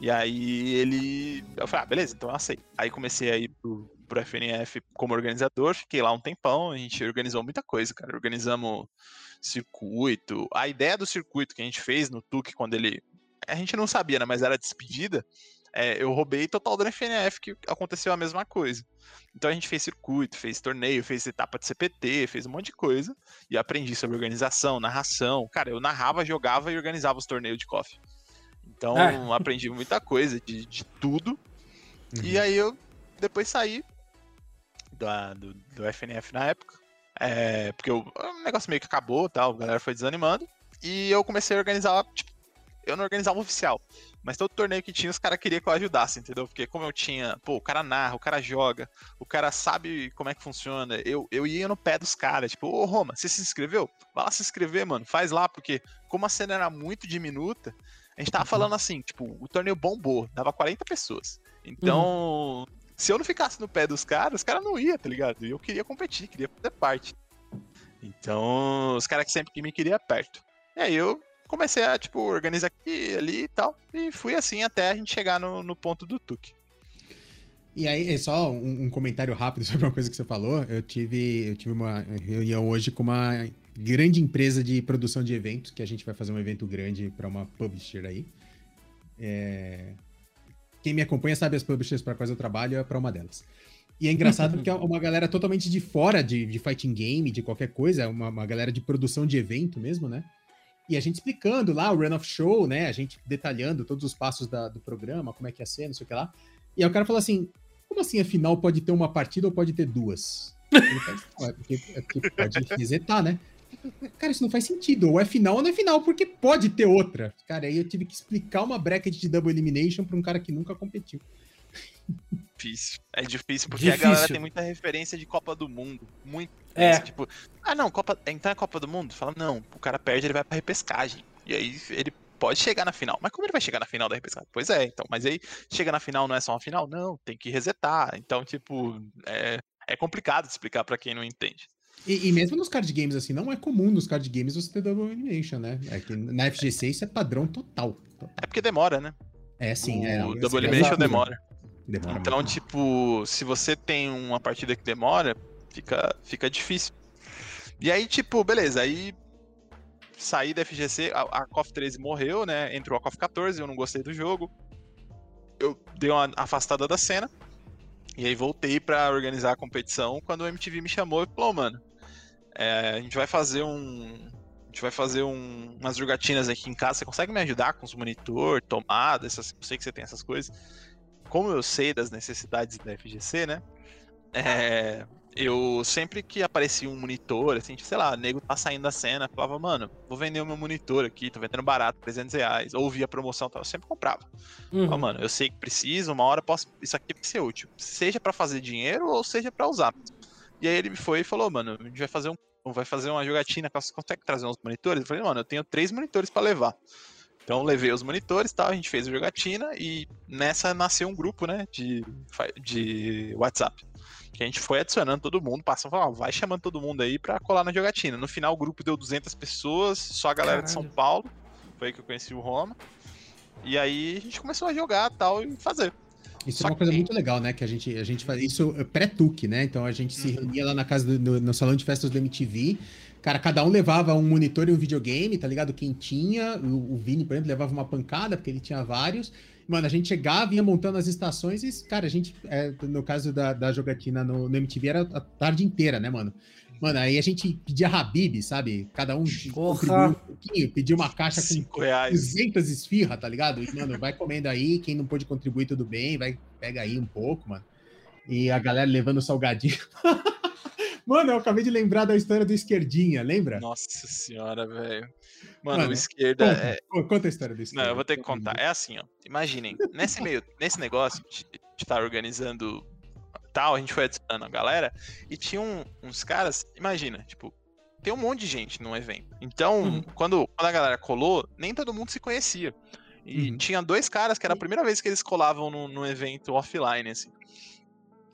E aí ele. Eu falei, ah, beleza, então eu aceito. Aí comecei a ir pro, pro FNF como organizador, fiquei lá um tempão, a gente organizou muita coisa, cara. Organizamos circuito. A ideia do circuito que a gente fez no TUC quando ele. A gente não sabia, né? Mas era despedida. É, eu roubei total do FNF que aconteceu a mesma coisa. Então a gente fez circuito, fez torneio, fez etapa de CPT, fez um monte de coisa. E aprendi sobre organização, narração. Cara, eu narrava, jogava e organizava os torneios de coffee. Então é. aprendi muita coisa de, de tudo. Uhum. E aí eu depois saí da, do, do FNF na época. É, porque o, o negócio meio que acabou tal, a galera foi desanimando. E eu comecei a organizar, tipo, eu não organizava oficial. Mas todo torneio que tinha, os caras queriam que eu ajudasse, entendeu? Porque como eu tinha, pô, o cara narra, o cara joga, o cara sabe como é que funciona. Eu, eu ia no pé dos caras, tipo, ô Roma, você se inscreveu? Vai lá se inscrever, mano, faz lá, porque como a cena era muito diminuta, a gente tava uhum. falando assim, tipo, o torneio bombou, dava 40 pessoas. Então, uhum. se eu não ficasse no pé dos caras, os caras não iam, tá ligado? E eu queria competir, queria fazer parte. Então, os caras que sempre que me queriam perto. E aí eu comecei a, tipo, organizar aqui, ali e tal. E fui assim até a gente chegar no, no ponto do Tuque. E aí, é só um, um, comentário rápido [LAUGHS] sobre uma coisa que você falou. Eu tive, eu tive uma reunião hoje com uma grande empresa de produção de eventos, que a gente vai fazer um evento grande para uma publisher aí. É... Quem me acompanha sabe as publishers para quais eu trabalho, é para uma delas. E é engraçado [LAUGHS] porque é uma galera totalmente de fora de, de fighting game, de qualquer coisa, uma, uma galera de produção de evento mesmo, né? E a gente explicando lá o run of show, né? A gente detalhando todos os passos da, do programa, como é que ia ser, não sei o que lá. E aí o cara falou assim: como assim a final pode ter uma partida ou pode ter duas? Faz, é porque, é porque pode resetar, né? Cara, isso não faz sentido. Ou é final ou não é final, porque pode ter outra. Cara, aí eu tive que explicar uma bracket de double elimination pra um cara que nunca competiu. [LAUGHS] Difícil. É difícil porque difícil. a galera tem muita referência de Copa do Mundo. Muito. É. Tipo, ah, não, Copa, então é Copa do Mundo? Fala, não, o cara perde, ele vai pra repescagem. E aí ele pode chegar na final. Mas como ele vai chegar na final da repescagem? Pois é, então. Mas aí chega na final, não é só uma final? Não, tem que resetar. Então, tipo, é, é complicado de explicar para quem não entende. E, e, mesmo nos card games, assim, não é comum nos card games você ter double elimination, né? É que na FGC isso é padrão total. total. É porque demora, né? É, sim. O é, double elimination demora. Demora. Então, muito. tipo, se você tem uma partida que demora, fica, fica difícil. E aí, tipo, beleza, aí saí da FGC, a, a KOF 13 morreu, né? Entrou a KOF 14, eu não gostei do jogo. Eu dei uma afastada da cena. E aí voltei para organizar a competição quando o MTV me chamou e falou, mano, é, a gente vai fazer um. A gente vai fazer um, umas jogatinas aqui em casa. Você consegue me ajudar com os monitor, tomada, essas, eu sei que você tem essas coisas. Como eu sei das necessidades da FGC, né? É, eu sempre que aparecia um monitor, assim, sei lá, nego tá saindo da cena, falava, mano, vou vender o meu monitor aqui, tô vendendo barato, 300 reais, ou via promoção, tal, eu sempre comprava. Uhum. Falava, mano, eu sei que precisa, uma hora posso, isso aqui vai ser útil, seja para fazer dinheiro ou seja para usar. E aí ele foi e falou, mano, a gente vai fazer um, vai fazer uma jogatina, você consegue trazer uns monitores? Eu falei, mano, eu tenho três monitores para levar. Então levei os monitores tal, a gente fez a jogatina e nessa nasceu um grupo, né, de, de WhatsApp que a gente foi adicionando todo mundo, passando, falando, vai chamando todo mundo aí pra colar na jogatina. No final o grupo deu 200 pessoas, só a galera Caralho. de São Paulo, foi aí que eu conheci o Roma. E aí a gente começou a jogar tal e fazer. Isso Só é uma coisa que... muito legal, né? Que a gente, a gente faz isso pré-tuque, né? Então a gente se uhum. reunia lá na casa do, no, no, salão de festas do MTV. Cara, cada um levava um monitor e um videogame, tá ligado? Quem tinha, o, o Vini, por exemplo, levava uma pancada, porque ele tinha vários. Mano, a gente chegava, ia montando as estações e, cara, a gente, é, no caso da, da jogatina no, no, MTV, era a tarde inteira, né, mano? Mano, aí a gente pedia Habib, sabe? Cada um Porra. um pouquinho, pedia uma caixa com reais. 200 esfirra, tá ligado? E, mano, vai comendo aí, quem não pôde contribuir, tudo bem, vai, pega aí um pouco, mano. E a galera levando salgadinho. [LAUGHS] Mano, eu acabei de lembrar da história do Esquerdinha, lembra? Nossa senhora, velho. Mano, Mano, o esquerda conta, é. Conta a história do esquerda. Não, eu vou ter que contar. É assim, ó. Imaginem, nesse meio, [LAUGHS] nesse negócio de estar tá organizando tal, a gente foi adicionando a galera, e tinha um- uns caras, imagina, tipo, tem um monte de gente num evento. Então, Uhum. quando, quando a galera colou, nem todo mundo se conhecia. E Uhum. tinha dois caras que era a primeira vez que eles colavam num, num evento offline, assim.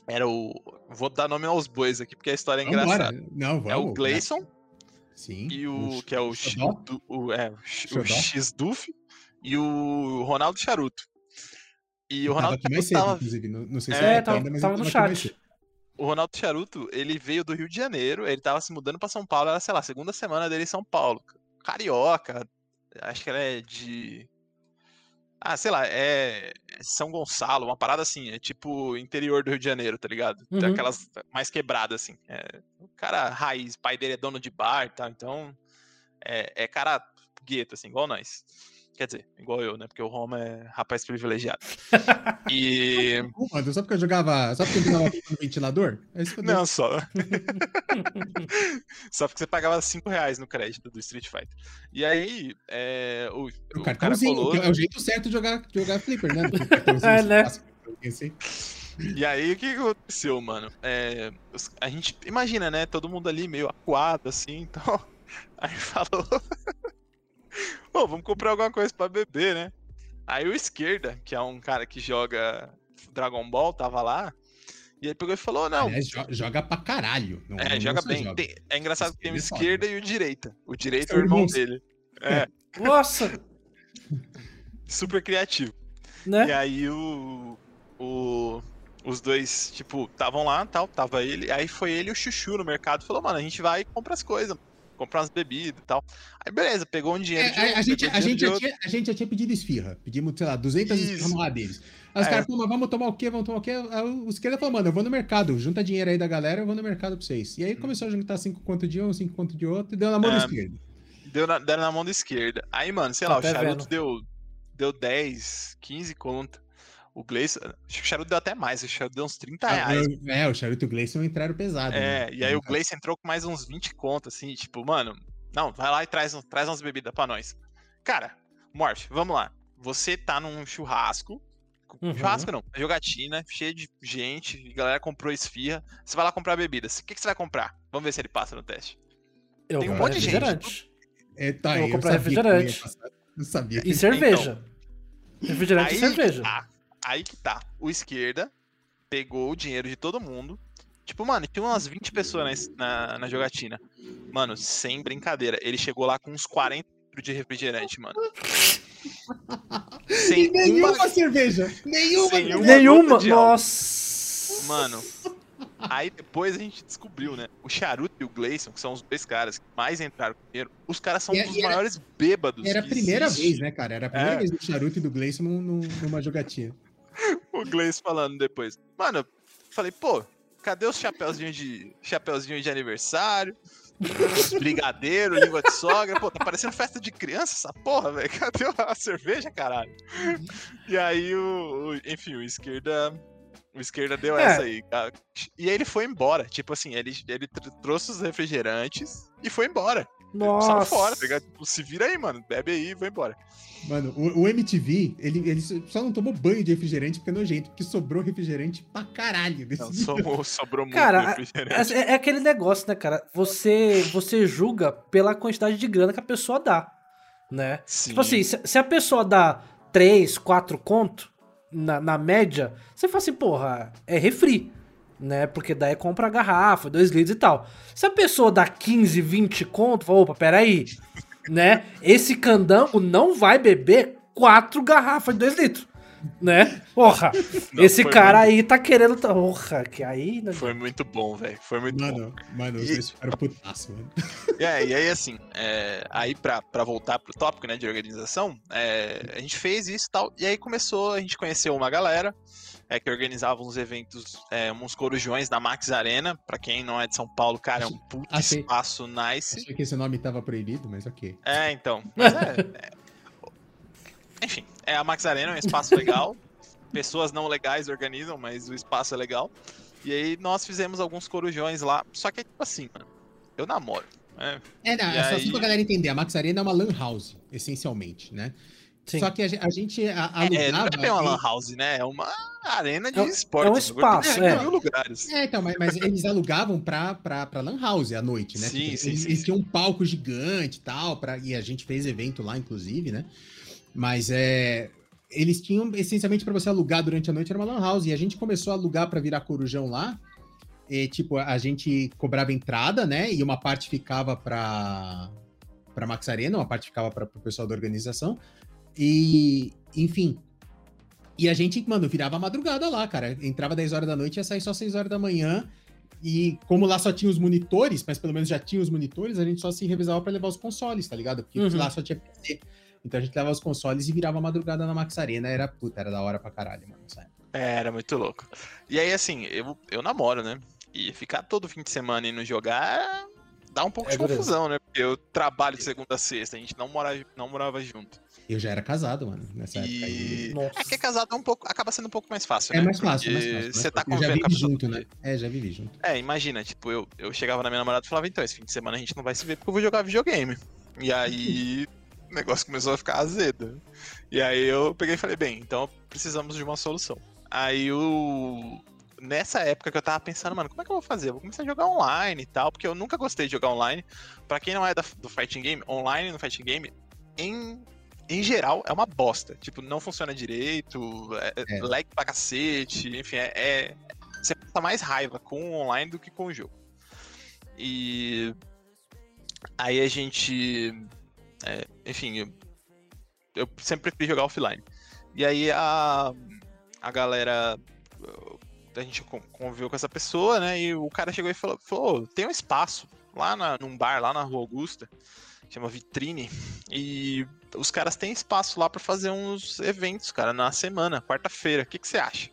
Era o. Vou dar nome aos bois aqui, porque a história é engraçada. Não, vamos. É o Gleison Sim. e o. que é o, X- o, é, o X- o. X-Duff e o Ronaldo Charuto. E o Tava Ronaldo mais Charuto cedo, tava inclusive. Não, não sei se É, ele tá tava- ainda, mas tava no chat. O Ronaldo Charuto, ele veio do Rio de Janeiro, ele tava se mudando pra São Paulo, era, sei lá, a segunda semana dele em São Paulo. Carioca, acho que ela é de. Ah, sei lá, é é São Gonçalo, uma parada assim, é tipo interior do Rio de Janeiro, tá ligado? Uhum. Daquelas mais quebradas, assim. É, o cara raiz, pai dele é dono de bar e tal, então é, é cara gueto, assim, igual nós. Quer dizer, igual eu, né? Porque o Roma é rapaz privilegiado. [LAUGHS] E. Pô, mano, só porque eu jogava. Só porque eu jogava [LAUGHS] no ventilador? É isso que eu Não, só. [LAUGHS] só porque você pagava 5 reais no crédito do Street Fighter. E aí, é, o, O o cartãozinho, colou. é o jeito certo de jogar, de jogar flipper, né? Cartãozinho É, né? fácil, assim. E aí, o que que aconteceu, mano? É, a gente imagina, né? Todo mundo ali meio acuado, assim, então. Aí falou. Pô, vamos comprar alguma coisa pra beber, né? Aí o esquerda, que é um cara que joga Dragon Ball, tava lá. E ele pegou e falou: Não, Aliás, jo- joga pra caralho. Não, É, não joga bem. joga. Tem- é engraçado que tem o Ele é esquerda e o direita. O direito é o irmão irmãos. dele. É, [LAUGHS] Nossa! super criativo. E Né? aí o, o- os dois, tipo, estavam lá, tal, tava ele. Aí foi ele e o Chuchu no mercado. Falou, mano, a gente vai e compra as coisas. Comprar umas bebidas e tal. Aí beleza, pegou um É, dinheiro um, a, gente, a, gente já outro. tinha, a gente já tinha pedido esfirra. Pedimos, sei lá, 200 Isso. esfirras no lado deles. Aí os É. caras, mas vamos tomar o quê? Vamos tomar o quê? Aí o esquerda falou, mano, eu vou no mercado, junta dinheiro aí da galera, eu vou no mercado pra vocês. E aí começou a juntar 5 conto de um, 5 conto de outro, e deu na mão É. esquerdo. Deu na, deram na mão da esquerda. Aí, mano, sei lá, o até charuto vendo. deu, deu 10, 15 conta. O Gleison, acho que o charuto deu até mais, o charuto deu uns 30 Ah, reais. é, o Charuto e o Gleison entraram pesado. É, né? e aí o Gleice entrou com mais uns 20 contas, assim, tipo, mano, não, vai lá e traz, traz umas bebidas pra nós. Cara, Morph, vamos lá. Você tá num churrasco. Uhum. Churrasco não, jogatina, cheio de gente, a galera comprou esfirra. Você vai lá comprar bebidas. O que, que você vai comprar? Vamos ver se ele passa no teste. Eu tem um monte de gente. refrigerante. É, tá, Eu vou comprar eu refrigerante. Eu sabia. E cerveja. Refrigerante e cerveja. tá, aí que tá. O esquerda pegou o dinheiro de todo mundo. Tipo, mano, tinha umas 20 pessoas na, na, na jogatina. Mano, sem brincadeira. Ele chegou lá com uns 40 litros de refrigerante, mano. [LAUGHS] E Sem nenhuma uma... cerveja! Nenhuma! Sem uma Nenhuma. álcool. Nossa. Mano. Aí depois a gente descobriu, né? O Charuto e o Gleison, que são os dois caras que mais entraram com dinheiro, os caras são E um era- dos era- maiores bêbados. Era a primeira existe. vez, né, cara? Era a primeira É. vez do Charuto e do Gleison num- num- numa jogatina. [LAUGHS] o Gleice falando depois. Mano, falei, pô, cadê os chapeuzinhos de chapeuzinho de aniversário? Brigadeiro, [LAUGHS] língua de sogra. Pô, tá parecendo festa de criança essa porra, velho. Cadê a cerveja, caralho? E aí o, o- enfim, o esquerda o esquerda deu É. essa aí. E aí ele foi embora. Tipo assim, ele, ele tr- trouxe os refrigerantes e foi embora. Nossa. fora, tá ligado? Tipo, se vira aí, mano. Bebe aí e vai embora. Mano, o, o MTV, ele, ele só não tomou banho de refrigerante porque é nojento, porque sobrou refrigerante pra caralho desse Não, sobrou muito Cara, refrigerante. É, é aquele negócio, né, cara? Você, você julga pela quantidade de grana que a pessoa dá, né? Sim. Tipo assim, se, se a pessoa dá 3, 4 conto na, na média, você fala assim, porra, é refri, né? Porque daí compra a garrafa, 2 litros e tal. Se a pessoa dá 15, 20 conto, fala, opa, peraí, [LAUGHS] né? Esse candango não vai beber 4 garrafas de 2 litros, né? Porra, [LAUGHS] Não, esse cara muito- aí tá querendo... Porra, que aí... né? Foi muito bom, velho. Foi muito bom. Mano, mano, os E- dois ficaram putaço, mano. E, [LAUGHS] é, e aí, assim, é, aí pra, pra voltar pro tópico, né, de organização, é, a gente fez isso e tal, e aí começou, a gente conheceu uma galera é, que organizava uns eventos, é, uns corujões da Max Arena, pra quem não é de São Paulo, cara, é um puta Achei- espaço nice. Achei que esse nome tava proibido, mas ok. É, então, mas é, é- Enfim, é a Max Arena, é um espaço legal, [LAUGHS] pessoas não legais organizam, mas o espaço é legal. E aí nós fizemos alguns corujões lá, só que é tipo assim, mano, eu namoro, né? É, não, E é só aí- assim pra galera entender. A Max Arena é uma lan house, essencialmente, né? Sim. Só que a, a gente a- É, não alugava. é bem uma lan house, né? É uma arena de É esporte. é um espaço, é. mil lugares. É, então, mas, mas eles alugavam pra, pra, pra Lan House à noite, né? Sim, Tipo, sim, eles, sim, eles tinham um palco gigante e tal, pra, e a gente fez evento lá, inclusive, né? Mas é. Eles tinham, essencialmente, pra você alugar durante a noite, era uma Lan House. E a gente começou a alugar pra virar corujão lá. E, tipo, a gente cobrava entrada, né? E uma parte ficava pra, pra Max Arena, uma parte ficava para o pessoal da organização. E, enfim. E a gente, mano, virava a madrugada lá, cara. Entrava 10 horas da noite e ia sair só 6 horas da manhã. E como lá só tinha os monitores, mas pelo menos já tinha os monitores, a gente só se revezava pra levar os consoles, tá ligado? Porque Uhum. lá só tinha PC. Então a gente levava os consoles e virava a madrugada na Max Arena. Era, puta, era da hora pra caralho, mano. Sabe? É, era muito louco. E aí, assim, eu, eu namoro, né? E ficar todo fim de semana indo jogar dá um pouco É de dureza. confusão, né? Porque eu trabalho de segunda a sexta, a gente não morava, não morava junto. Eu já era casado, mano, nessa época. aí. E. Nossa. É que é casado é um pouco, acaba sendo um pouco mais fácil, É né? mais fácil, mais fácil. Você tá fácil. Eu já convivendo com a junto, né? É, já vivi junto. É, imagina, tipo, eu, eu chegava na minha namorada e falava, então, esse fim de semana a gente não vai se ver porque eu vou jogar videogame. E aí o negócio começou a ficar azedo. E aí eu peguei e falei, bem, então precisamos de uma solução. Aí o. Nessa época que eu tava pensando, mano, como é que eu vou fazer? Eu vou começar a jogar online e tal, porque eu nunca gostei de jogar online. Pra quem não é da- do fighting game, online no fighting game, em, em geral, é uma bosta. Tipo, não funciona direito, é, é É. lag pra cacete, enfim, é, é- Você passa mais raiva com o online do que com o jogo. E. Aí a gente. é, enfim, eu, eu sempre preferi jogar offline. E aí a, a galera. A gente con- conviveu com essa pessoa, né? E o cara chegou e falou: falou "Ô, tem um espaço lá na, num bar, lá na Rua Augusta, chama Vitrine. E os caras têm espaço lá pra fazer uns eventos, cara, na semana, quarta-feira. O que, que você acha?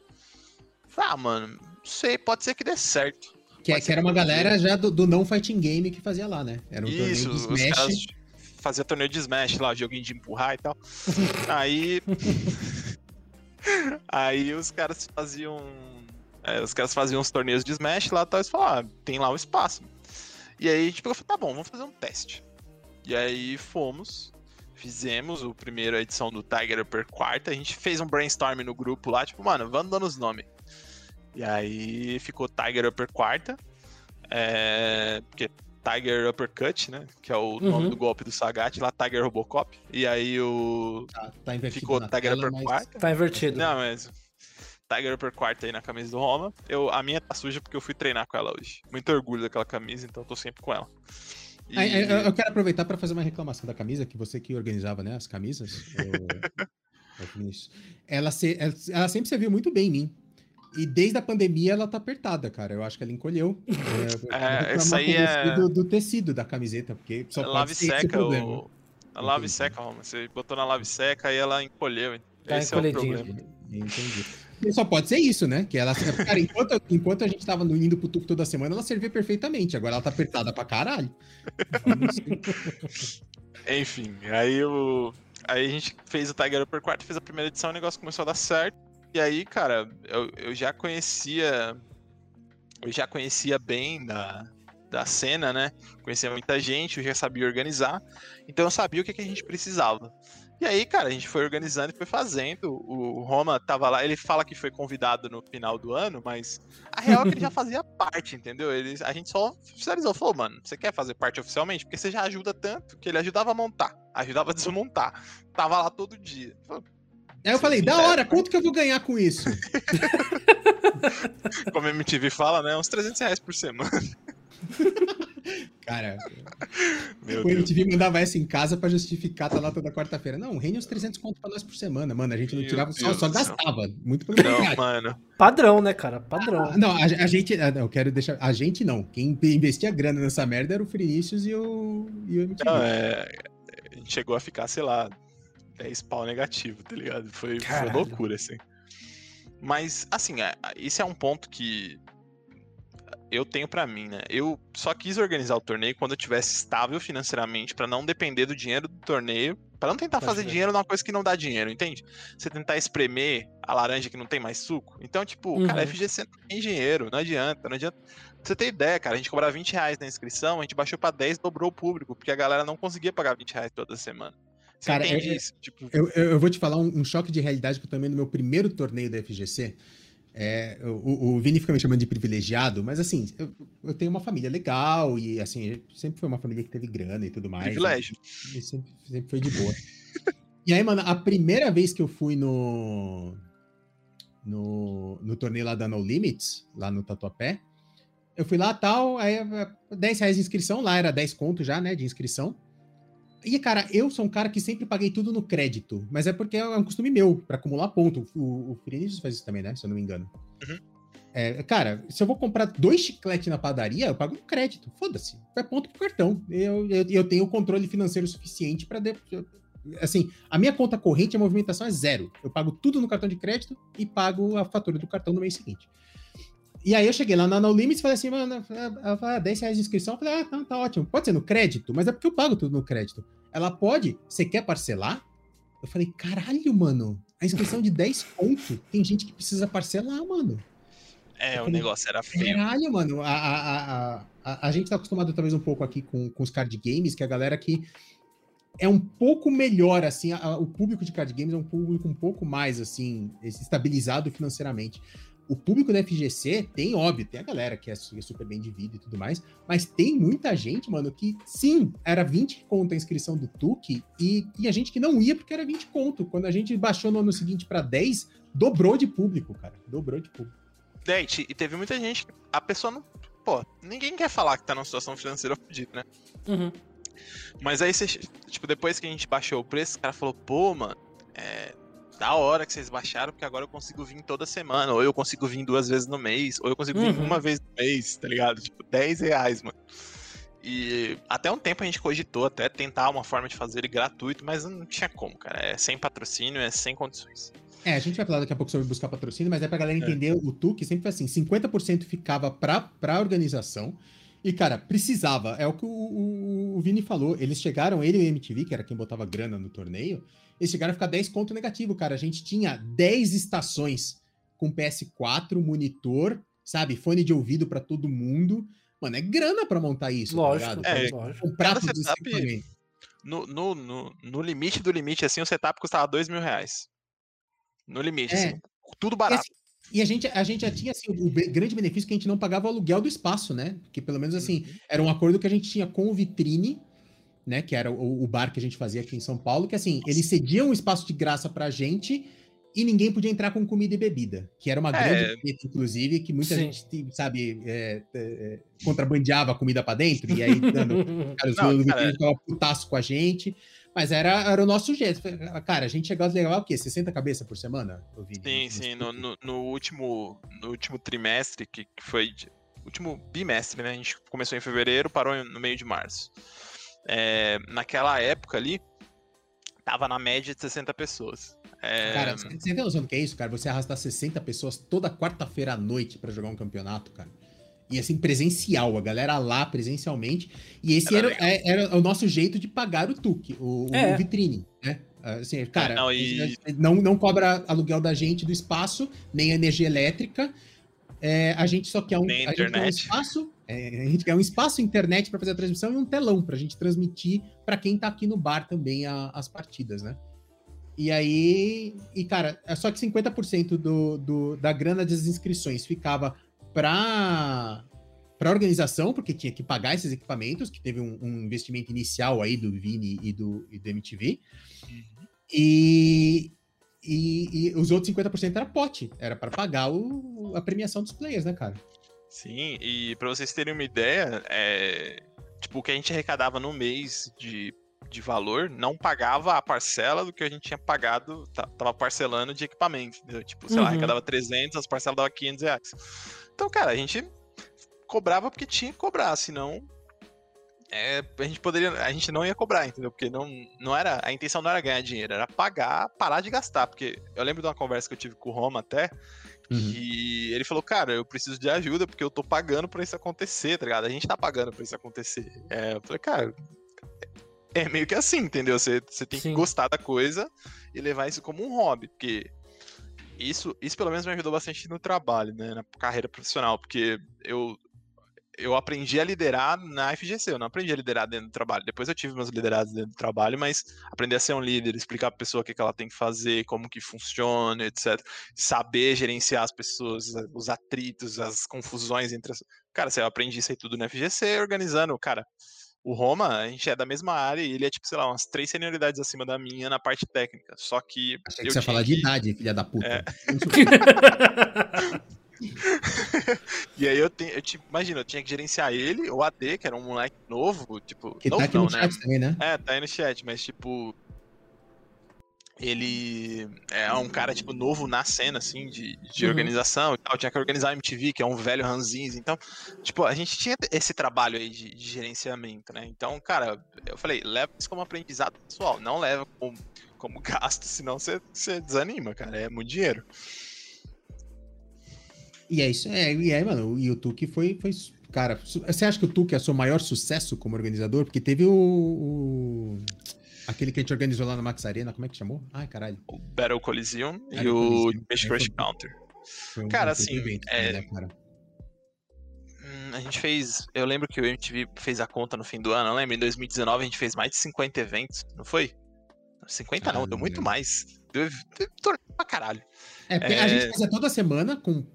Falei, ah, mano, não sei, pode ser que dê certo. Que, Pode que era uma que galera já do, do não fighting game que fazia lá, né? Era um Isso, torneio de os Smash. caras faziam torneio de Smash lá, joguinho de empurrar e tal. [LAUGHS] Aí. [LAUGHS] Aí os caras faziam. É, os caras faziam uns torneios de Smash lá e tal, e eles falaram, ah, tem lá o espaço. E aí a gente pegou e falou, tá bom, vamos fazer um teste. E aí fomos, fizemos o primeiro edição do Tiger Upper Quarta, a gente fez um brainstorm no grupo lá, tipo, mano, vamos dando os nomes. E aí ficou Tiger Upper Quarta, é, porque Tiger Uppercut, né? Que é o nome Uhum. do golpe do Sagat, lá Tiger Robocop. E aí o. Tá, tá invertido Ficou Tiger tela, Upper mas- Quarta. Tá invertido. Não, mas. Tiger Upper Quarta aí na camisa do Roma. Eu, a minha tá suja porque eu fui treinar com ela hoje. Muito orgulho daquela camisa, então eu tô sempre com ela. E- Aí, eu, eu quero aproveitar para fazer uma reclamação da camisa, que você que organizava, né, as camisas. Vinícius. [LAUGHS] ela, se- ela, ela sempre serviu muito bem em mim. E desde a pandemia ela tá apertada, cara. Eu acho que ela encolheu. É, eu vou [LAUGHS] É, reclamar isso aí é- Do, do tecido da camiseta, porque só lave pode ser esse o seca, problema. o... a lave Entendi. seca, Roma. Você botou na lave seca e ela encolheu. Tá Esse é o problema. Entendi. Só pode ser isso, né? Que ela, cara, enquanto, enquanto a gente tava indo pro tubo toda semana, ela servia perfeitamente. Agora ela tá apertada pra caralho. Enfim, aí o. Aí a gente fez o Tiger Upper Quarto, fez a primeira edição, o negócio começou a dar certo. E aí, cara, eu, eu já conhecia. Eu já conhecia bem da, da cena, né? Conhecia muita gente, eu já sabia organizar. Então eu sabia o que, que a gente precisava. E aí, cara, a gente foi organizando e foi fazendo. O Roma tava lá, ele fala que foi convidado no final do ano, mas a real é que ele já [LAUGHS] fazia parte, entendeu? Ele, a gente só oficializou, falou, mano, você quer fazer parte oficialmente? Porque você já ajuda tanto que ele ajudava a montar, ajudava a desmontar. Tava lá todo dia. Falou, Aí eu falei, da É, hora, quanto que eu vou ganhar com isso? [LAUGHS] Como a MTV fala, né? Uns 300 reais por semana. [LAUGHS] Cara, [LAUGHS] Meu o Deus. MTV mandava essa em casa pra justificar tá lá toda quarta-feira. Não, rende uns 300 conto pra nós por semana, mano. A gente não Meu tirava, só, só gastava. Muito pelo Não, mano. Padrão, né, cara? Padrão. Ah, Não, a, a gente. ah, não, Eu quero deixar. A gente não. Quem investia grana nessa merda era o Vinícius e o, e o MTV. Não, é. A gente chegou a ficar, sei lá, 10 pau negativo, tá ligado? Foi, foi loucura, assim. Mas, assim, é- esse é um ponto que eu tenho pra mim, né? Eu só quis organizar o torneio quando eu tivesse estável financeiramente, pra não depender do dinheiro do torneio, pra não tentar Pode fazer crer. dinheiro numa coisa que não dá dinheiro, entende? Você tentar espremer a laranja que não tem mais suco. Então, tipo, Uhum. cara, FGC não tem dinheiro, não adianta, não adianta. Pra você ter ideia, cara, a gente cobrava 20 reais na inscrição, a gente baixou pra 10, dobrou o público, porque a galera não conseguia pagar 20 reais toda semana. Você Cara, entende é- isso? Tipo, Eu, eu, vou te falar um, um choque de realidade que eu tomei no meu primeiro torneio da FGC. É, o, o Vini fica me chamando de privilegiado, mas assim, eu, eu tenho uma família legal e assim, sempre foi uma família que teve grana e tudo mais. privilégio. E sempre, sempre foi de boa. e aí, mano, a primeira vez que eu fui no, no, no torneio lá da No Limits, lá no Tatuapé, eu fui lá tal, aí eh, 10 reais de inscrição, lá era 10 conto já, né, de inscrição. E, cara, eu sou um cara que sempre paguei tudo no crédito, mas é porque é um costume meu, pra acumular ponto. O, o Firenze faz isso também, né, se eu não me engano. Uhum. É, cara, se eu vou comprar dois chicletes na padaria, eu pago no crédito. Foda-se. É ponto pro cartão. Eu, eu, eu tenho o controle financeiro suficiente para Assim, a minha conta corrente, a movimentação é zero. Eu pago tudo no cartão de crédito e pago a fatura do cartão no mês seguinte. E aí eu cheguei lá na No Limits e falei assim, mano, ela falou, ah, 10 reais de inscrição. Eu falei, ah, não, tá ótimo. Pode ser no crédito, mas é porque eu pago tudo no crédito. Ela pode, você quer parcelar? Eu falei, caralho, mano, a inscrição de 10 pontos, tem gente que precisa parcelar, mano. É, o Aquele- negócio era feio. Caralho, mano. A, a, a, a, a gente tá acostumado talvez um pouco aqui com, com os card games, que a galera que é um pouco melhor, assim, a- o público de card games é um público um pouco mais, assim, estabilizado financeiramente. O público da FGC tem, óbvio, tem a galera que é su- super bem de vida e tudo mais, mas tem muita gente, mano, que sim, era 20 conto a inscrição do Tuque e tinha gente que não ia porque era 20 conto. Quando a gente baixou no ano seguinte pra 10, dobrou de público, cara. Dobrou de público. Gente, e teve muita gente. que A pessoa não. Pô, ninguém quer falar que tá numa situação financeira fodida, né? Uhum. Mas aí você. Tipo, depois que a gente baixou o preço, o cara falou, pô, mano, é. Da hora que vocês baixaram, porque agora eu consigo vir toda semana. Ou eu consigo vir duas vezes no mês. Ou eu consigo vir Uhum. uma vez no mês, tá ligado? Tipo, 10 reais, mano. E até um tempo a gente cogitou até tentar uma forma de fazer ele gratuito, mas não tinha como, cara. É sem patrocínio, é sem condições. É, a gente vai falar daqui a pouco sobre buscar patrocínio, mas é pra galera entender o TUC, sempre foi assim, 50% ficava pra, pra organização, e, cara, precisava, é o que o, o, o Vini falou, eles chegaram, ele e o MTV, que era quem botava grana no torneio, eles chegaram a ficar 10 conto negativo, cara, a gente tinha 10 estações com PS4, monitor, sabe, fone de ouvido pra todo mundo, mano, é grana pra montar isso, Lógico, tá ligado? É, lógico. Cada tudo esse setup-. No, no, no, no limite do limite, assim, o setup custava dois mil reais. No limite, É. assim. Tudo barato. E a gente, a gente já tinha assim, o grande benefício que a gente não pagava o aluguel do espaço, né? Que pelo menos assim, era um acordo que a gente tinha com o Vitrine, né? Que era o, o bar que a gente fazia aqui em São Paulo, que assim, eles cediam um espaço de graça pra gente e ninguém podia entrar com comida e bebida. Que era uma É. grande treta, inclusive, que muita Sim. gente, sabe, é, é, é, contrabandeava a comida pra dentro, e aí, dando, [LAUGHS] cara, os Não, cara, putaço com a gente. Mas era, era o nosso jeito. Cara, a gente chegava a levar o quê? 60 cabeças por semana? Vini? Sim, sim. No, no, no último, no último trimestre, que, que foi. último bimestre, né? A gente começou em fevereiro, parou no meio de março. É, naquela época ali, tava na média de 60 pessoas. É, Cara, você tem noção do que é isso, cara? Você arrastar 60 pessoas toda quarta-feira à noite pra jogar um campeonato, cara. E assim, presencial, a galera lá presencialmente. E esse Era era, é- era o nosso jeito de pagar o TUC, o, o É. vitrine, né? Assim, cara, não, e- não, não cobra aluguel da gente do espaço, nem energia elétrica. É, a gente só quer um, a gente quer um espaço, é, a gente quer um espaço internet para fazer a transmissão e um telão pra gente transmitir para quem tá aqui no bar também a- as partidas, né? E aí, e cara, é só que 50% do, do, da grana das inscrições ficava para para organização, porque tinha que pagar esses equipamentos, que teve um, um investimento inicial aí do Vini e do, e do MTV. E, e, e os outros 50% era pote, era para pagar o, a premiação dos players, né, cara? Sim, e pra vocês terem uma ideia, é, tipo, o que a gente arrecadava no mês de, de valor não pagava a parcela do que a gente tinha pagado, tava parcelando de equipamento, entendeu? Tipo, sei lá, Uhum. arrecadava 300, as parcelas dava 500 reais. Então, cara, a gente cobrava porque tinha que cobrar, senão é, a gente poderia, a gente não ia cobrar, entendeu? Porque não, não era, a intenção não era ganhar dinheiro, era pagar, parar de gastar, porque eu lembro de uma conversa que eu tive com o Roma até, Uhum. e ele falou, cara, eu preciso de ajuda porque eu tô pagando pra isso acontecer, tá ligado? A gente tá pagando pra isso acontecer. É, eu falei, cara, é meio que assim, entendeu? Você, você tem Sim. que gostar da coisa e levar isso como um hobby, porque isso, isso pelo menos me ajudou bastante no trabalho, né? Na carreira profissional, porque eu, eu aprendi a liderar na FGC, eu não aprendi a liderar dentro do trabalho. Depois eu tive meus liderados dentro do trabalho, mas aprender a ser um líder, explicar pra pessoa o que, que ela tem que fazer, como que funciona, etc. Saber gerenciar as pessoas, os atritos, as confusões entre as. Cara, você aprende isso aí tudo na FGC, organizando, cara. O Roma, a gente é da mesma área e ele é, tipo, sei lá, umas três senioridades acima da minha na parte técnica. Só que. Achei que você ia falar de idade, filha da puta. É. [LAUGHS] [LAUGHS] [LAUGHS] e aí eu tenho, eu, imagina, eu tinha que gerenciar ele, o AD, que era um moleque novo, tipo, que novo tá aqui não, no né? chat também, né? É, tá aí no chat, mas tipo. Ele é um cara, tipo, novo na cena, assim, de, de Uhum. organização e tal. Tinha que organizar a MTV, que é um velho ranzinhos. Então, tipo, a gente tinha esse trabalho aí de, de gerenciamento, né? Então, cara, eu falei, leva isso como aprendizado pessoal, não leva como, como [LAUGHS] gasto, senão você desanima, cara. É muito dinheiro. E é isso, é, e aí, mano, e o Tuque foi, foi. Cara, você acha que o Tuque é o seu maior sucesso como organizador? Porque teve o. o- aquele que a gente organizou lá na Max Arena, como é que chamou? Ai, caralho. O Battle Coliseum e o é, Crush foi- Counter. Um Cara, assim, evento é- né, cara? Hum, a gente fez. Eu lembro que o MTV fez a conta no fim do ano, eu lembro? Em 2019 a gente fez mais de 50 eventos, não foi? 50 não, deu muito mais. Deu, deu pra caralho. É, porque a é- gente fazia toda semana com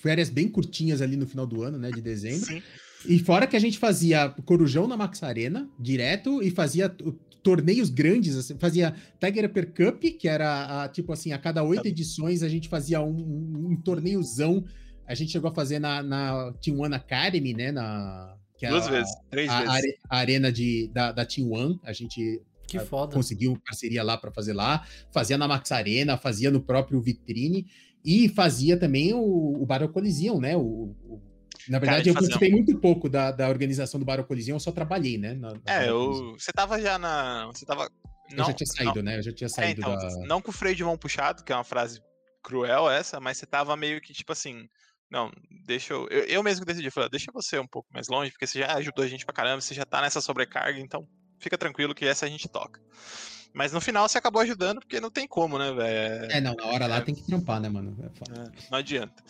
férias bem curtinhas ali no final do ano, né, de dezembro. Sim. E fora que a gente fazia Corujão na Max Arena, direto, e fazia torneios grandes, assim, fazia Tiger Upper Cup, que era, a, tipo assim, a cada oito edições a gente fazia um, um, um torneiozão. A gente chegou a fazer na, na Team One Academy, né, na... Que é Duas a, vezes, três A, vezes. a arena de, da, da Team One, a gente Que Ah, foda. conseguiu parceria lá para fazer lá, fazia na Max Arena, fazia no próprio Vitrine e fazia também o, o Battle Coliseum, né? O, o- na verdade, eu fazia participei muito pouco da, da organização do Battle Coliseum, eu só trabalhei, né? na- na É, eu, você tava já na. Você tava. eu Não, já tinha saído, né? Eu já tinha não, é, saído então, da. não com o freio de mão puxado, que é uma frase cruel essa, mas você tava meio que tipo assim. Não, deixa eu. Eu, eu mesmo decidi, falei, deixa você um pouco mais longe, porque você já ajudou a gente pra caramba, você já tá nessa sobrecarga, então fica tranquilo que essa a gente toca. Mas no final você acabou ajudando, porque não tem como, né, velho? É, não, na hora lá É. tem que trampar, né, mano? É. É, não adianta.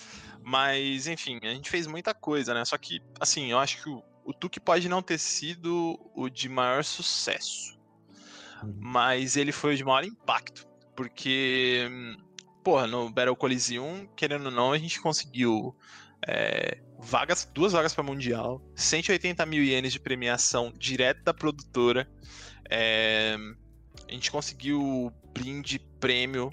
Mas, enfim, a gente fez muita coisa, né? Só que, assim, eu acho que o, o Tuque pode não ter sido o de maior sucesso. Uhum. Mas ele foi o de maior impacto. Porque, porra, no Battle Coliseum, querendo ou não, a gente conseguiu é, vagas, duas vagas para Mundial, 180 mil ienes de premiação direto da produtora. é, a gente conseguiu brinde, prêmio.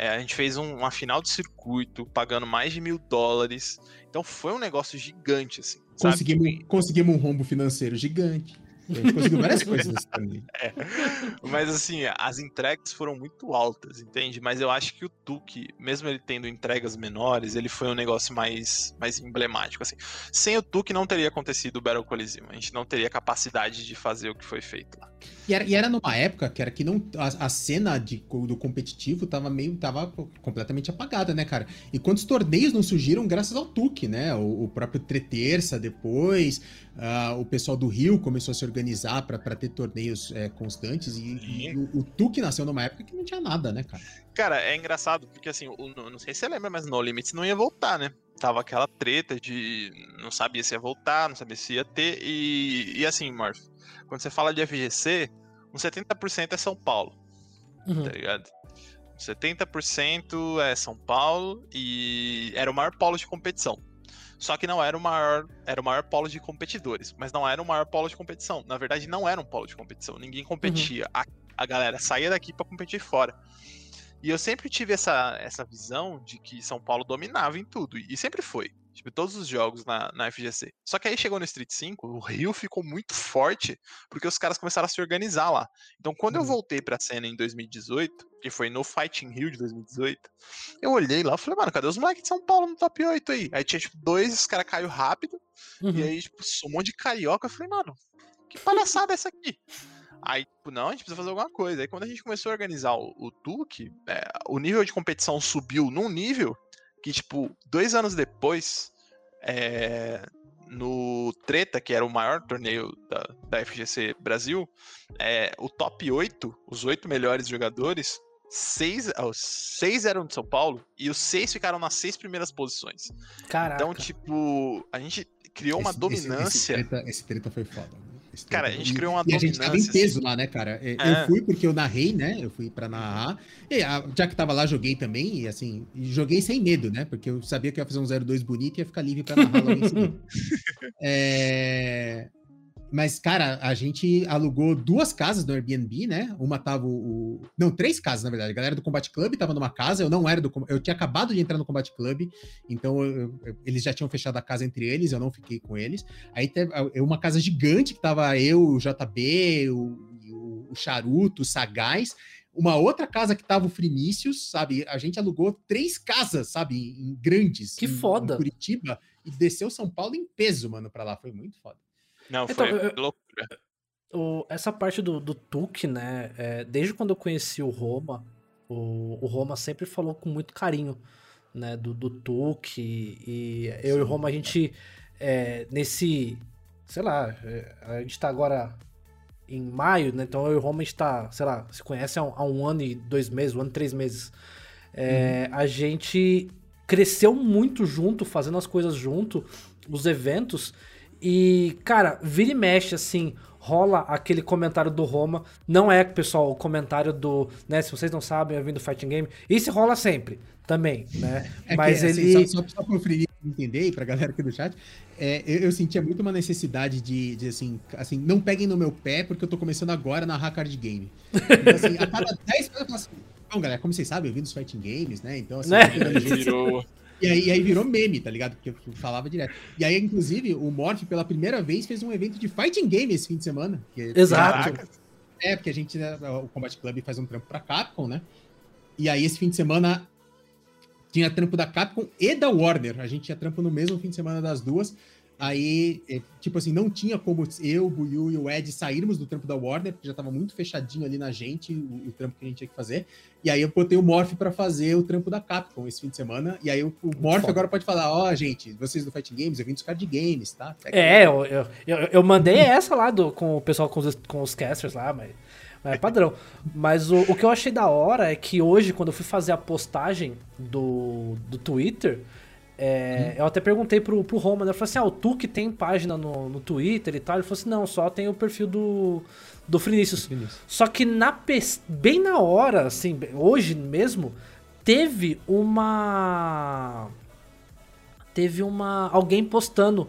é, a gente fez um- uma final de circuito, pagando mais de mil dólares. Então foi um negócio gigante, assim. sabe? Conseguimos, conseguimos um rombo financeiro gigante. A gente conseguiu várias coisas também. [LAUGHS] Mas assim, as entregas foram muito altas, entende? Mas eu acho que o Tuque, mesmo ele tendo entregas menores, ele foi um negócio mais, mais emblemático, assim. Sem o Tuque não teria acontecido o Battle Coliseum. A gente não teria capacidade de fazer o que foi feito lá. E era, e era numa época que era que não a, a cena de, do competitivo tava meio tava completamente apagada, né, cara? E quantos torneios não surgiram graças ao Tuque, né? O, o próprio Treterça depois, ah, o pessoal do Rio começou a se organizar para ter torneios é, constantes e, e o, o Tuque nasceu numa época que não tinha nada, né, cara? Cara, é engraçado, porque assim, o, não sei se você lembra, mas No Limits não ia voltar, né? Tava aquela treta de não sabia se ia voltar, não sabia se ia ter. E, e assim, Morph, quando você fala de FGC, uns 70% é São Paulo. Uhum. tá ligado? 70% é São Paulo e era o maior polo de competição. Só que não era o maior, era o maior polo de competidores, mas não era o maior polo de competição. Na verdade, não era um polo de competição. Ninguém competia. A, a galera saía daqui pra competir fora. E eu sempre tive essa, essa visão de que São Paulo dominava em tudo. E sempre foi. Tipo, todos os jogos na, na FGC. Só que aí chegou no Street 5, o Rio ficou muito forte, porque os caras começaram a se organizar lá. Então, quando eu Uhum. voltei pra cena em 2018, que foi no Fighting Rio de 2018, eu olhei lá e falei, mano, cadê os moleques de São Paulo no top 8 aí? Aí tinha, tipo, dois, os caras caiu rápido, Uhum. e aí, tipo, um monte de carioca. Eu falei, mano, que palhaçada é essa aqui? Aí, tipo, não, a gente precisa fazer alguma coisa. Aí, quando a gente começou a organizar o, o Tuque, é, o nível de competição subiu num nível que, tipo, dois anos depois, é, no Treta, que era o maior torneio da, da FGC Brasil, é, o top 8, os oito melhores jogadores, seis, ah, os seis eram de São Paulo e os seis ficaram nas seis primeiras posições. Caraca. Então, tipo, a gente criou uma Esse- dominância. Esse, esse, treta, esse treta foi foda. Cara, a gente criou uma E a gente tava em dominância, peso lá, né, cara? É, É. Eu fui porque eu narrei, né? Eu fui pra narrar. E já que tava lá, joguei também. E assim, joguei sem medo, né? Porque eu sabia que ia fazer um 0-2 bonito e ia ficar livre pra narrar logo em seguida. [LAUGHS] É, Mas, cara, a gente alugou duas casas no Airbnb, né? Uma tava o. Não, três casas, na verdade. A galera do Combat Club tava numa casa, eu não era do. Eu tinha acabado de entrar no Combat Club, então eu- eu- eles já tinham fechado a casa entre eles, eu não fiquei com eles. Aí teve uma casa gigante que tava eu, o JB, o, o, o Charuto, o Sagaz. Uma outra casa que tava o Frinícius, sabe? A gente alugou três casas, sabe? Em grandes. Que em- foda. Em Curitiba. E desceu São Paulo em peso, mano, pra lá. Foi muito foda. Não, Então, foi eu- loucura. O- essa parte do, do Tuque, né? é, desde quando eu conheci o Roma, o, o Roma sempre falou com muito carinho, né? Do, do Tuque. E eu e o Roma, a gente, é, nesse. Sei lá, é, a gente tá agora em maio, né? Então eu e o Roma, a gente tá, sei lá, se conhece há um, há um ano e dois meses, um ano e três meses. É, A gente cresceu muito junto, fazendo as coisas junto, os eventos. E, cara, vira e mexe, assim, rola aquele comentário do Roma. Não é, pessoal, o comentário do. né, se vocês não sabem, eu vim do Fighting Game. Isso rola sempre, também, né? É Mas que, assim, ele. só, só, só para o Felipe entender e para a galera aqui do chat, é, eu, eu sentia muito uma necessidade de, de, assim, assim, não peguem no meu pé, porque eu tô começando agora na card game. Então, assim, a cada [LAUGHS] 10 eu falo assim, bom, galera, como vocês sabem, eu vim dos fighting games, né? Então, assim, Né? Virou. E aí, e aí virou meme, tá ligado? Porque eu falava direto. E aí, inclusive, o Morph, pela primeira vez, fez um evento de fighting game esse fim de semana. que- Exato. Caraca. é, porque a gente, né, o Combat Club faz um trampo pra Capcom, né? E aí, esse fim de semana, tinha trampo da Capcom e da Warner. A gente tinha trampo no mesmo fim de semana das duas. Aí, é, tipo assim, não tinha como eu, o Buiu e o Ed sairmos do trampo da Warner, porque já tava muito fechadinho ali na gente, o, o trampo que a gente tinha que fazer. E aí eu botei o Morph pra fazer o trampo da Capcom esse fim de semana. E aí o, o Morph foda. agora pode falar, ó, gente, vocês do Fighting Games, eu vim dos card games, tá? É, eu, eu, eu, eu mandei essa lá do, com o pessoal, com os, com os casters lá, mas, mas é padrão. Mas o, o que eu achei da hora é que hoje, quando eu fui fazer a postagem do, do Twitter, é, eu até perguntei pro, pro Roma, né? Eu falei assim, ah, o Tu que tem página no, no Twitter e tal? Ele falou assim, não, só tem o perfil do, do. Vinícius. Só que na bem na hora, assim, hoje mesmo, teve uma. Teve uma. alguém postando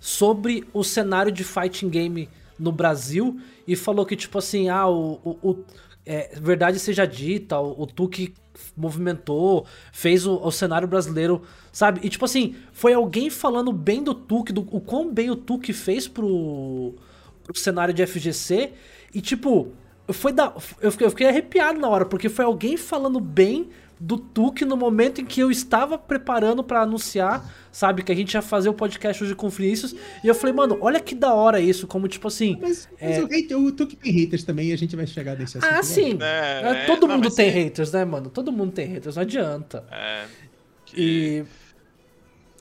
sobre o cenário de fighting game no Brasil e falou que, tipo assim, ah, o. o- o- é, verdade seja dita, o, o Tuque movimentou, fez o, o cenário brasileiro, sabe? E tipo assim, foi alguém falando bem do Tuque, do o quão bem o Tuque fez pro, pro cenário de FGC. E tipo, foi da, eu, fiquei, eu fiquei arrepiado na hora, porque foi alguém falando bem do Tuque no momento em que eu estava preparando pra anunciar, sabe, que a gente ia fazer o podcast hoje com o Vinícius. E eu falei, mano, olha que da hora isso, como tipo assim. Mas, mas É. o, hate, o Tuque tem haters também e a gente vai chegar nesse assunto. Ah, sim. É, É, é, todo não, mundo tem é- haters, né, mano? Todo mundo tem haters, não adianta. É, que- E.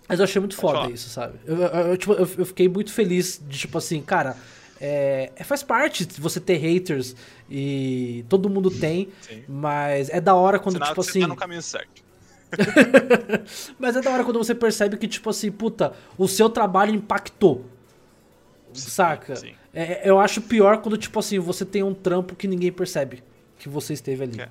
Mas eu achei muito Pode foda falar. isso, sabe? Eu, eu- eu, tipo, eu- eu fiquei muito feliz de, tipo assim, cara. É, é- faz parte de você ter haters e todo mundo tem, Sim. mas é da hora quando, tipo que assim. você tá no caminho certo. [LAUGHS] Mas é da hora quando você percebe que, tipo assim, puta, o seu trabalho impactou. Sim, saca? sim. É, eu acho pior quando, tipo assim, você tem um trampo que ninguém percebe que você esteve ali. É.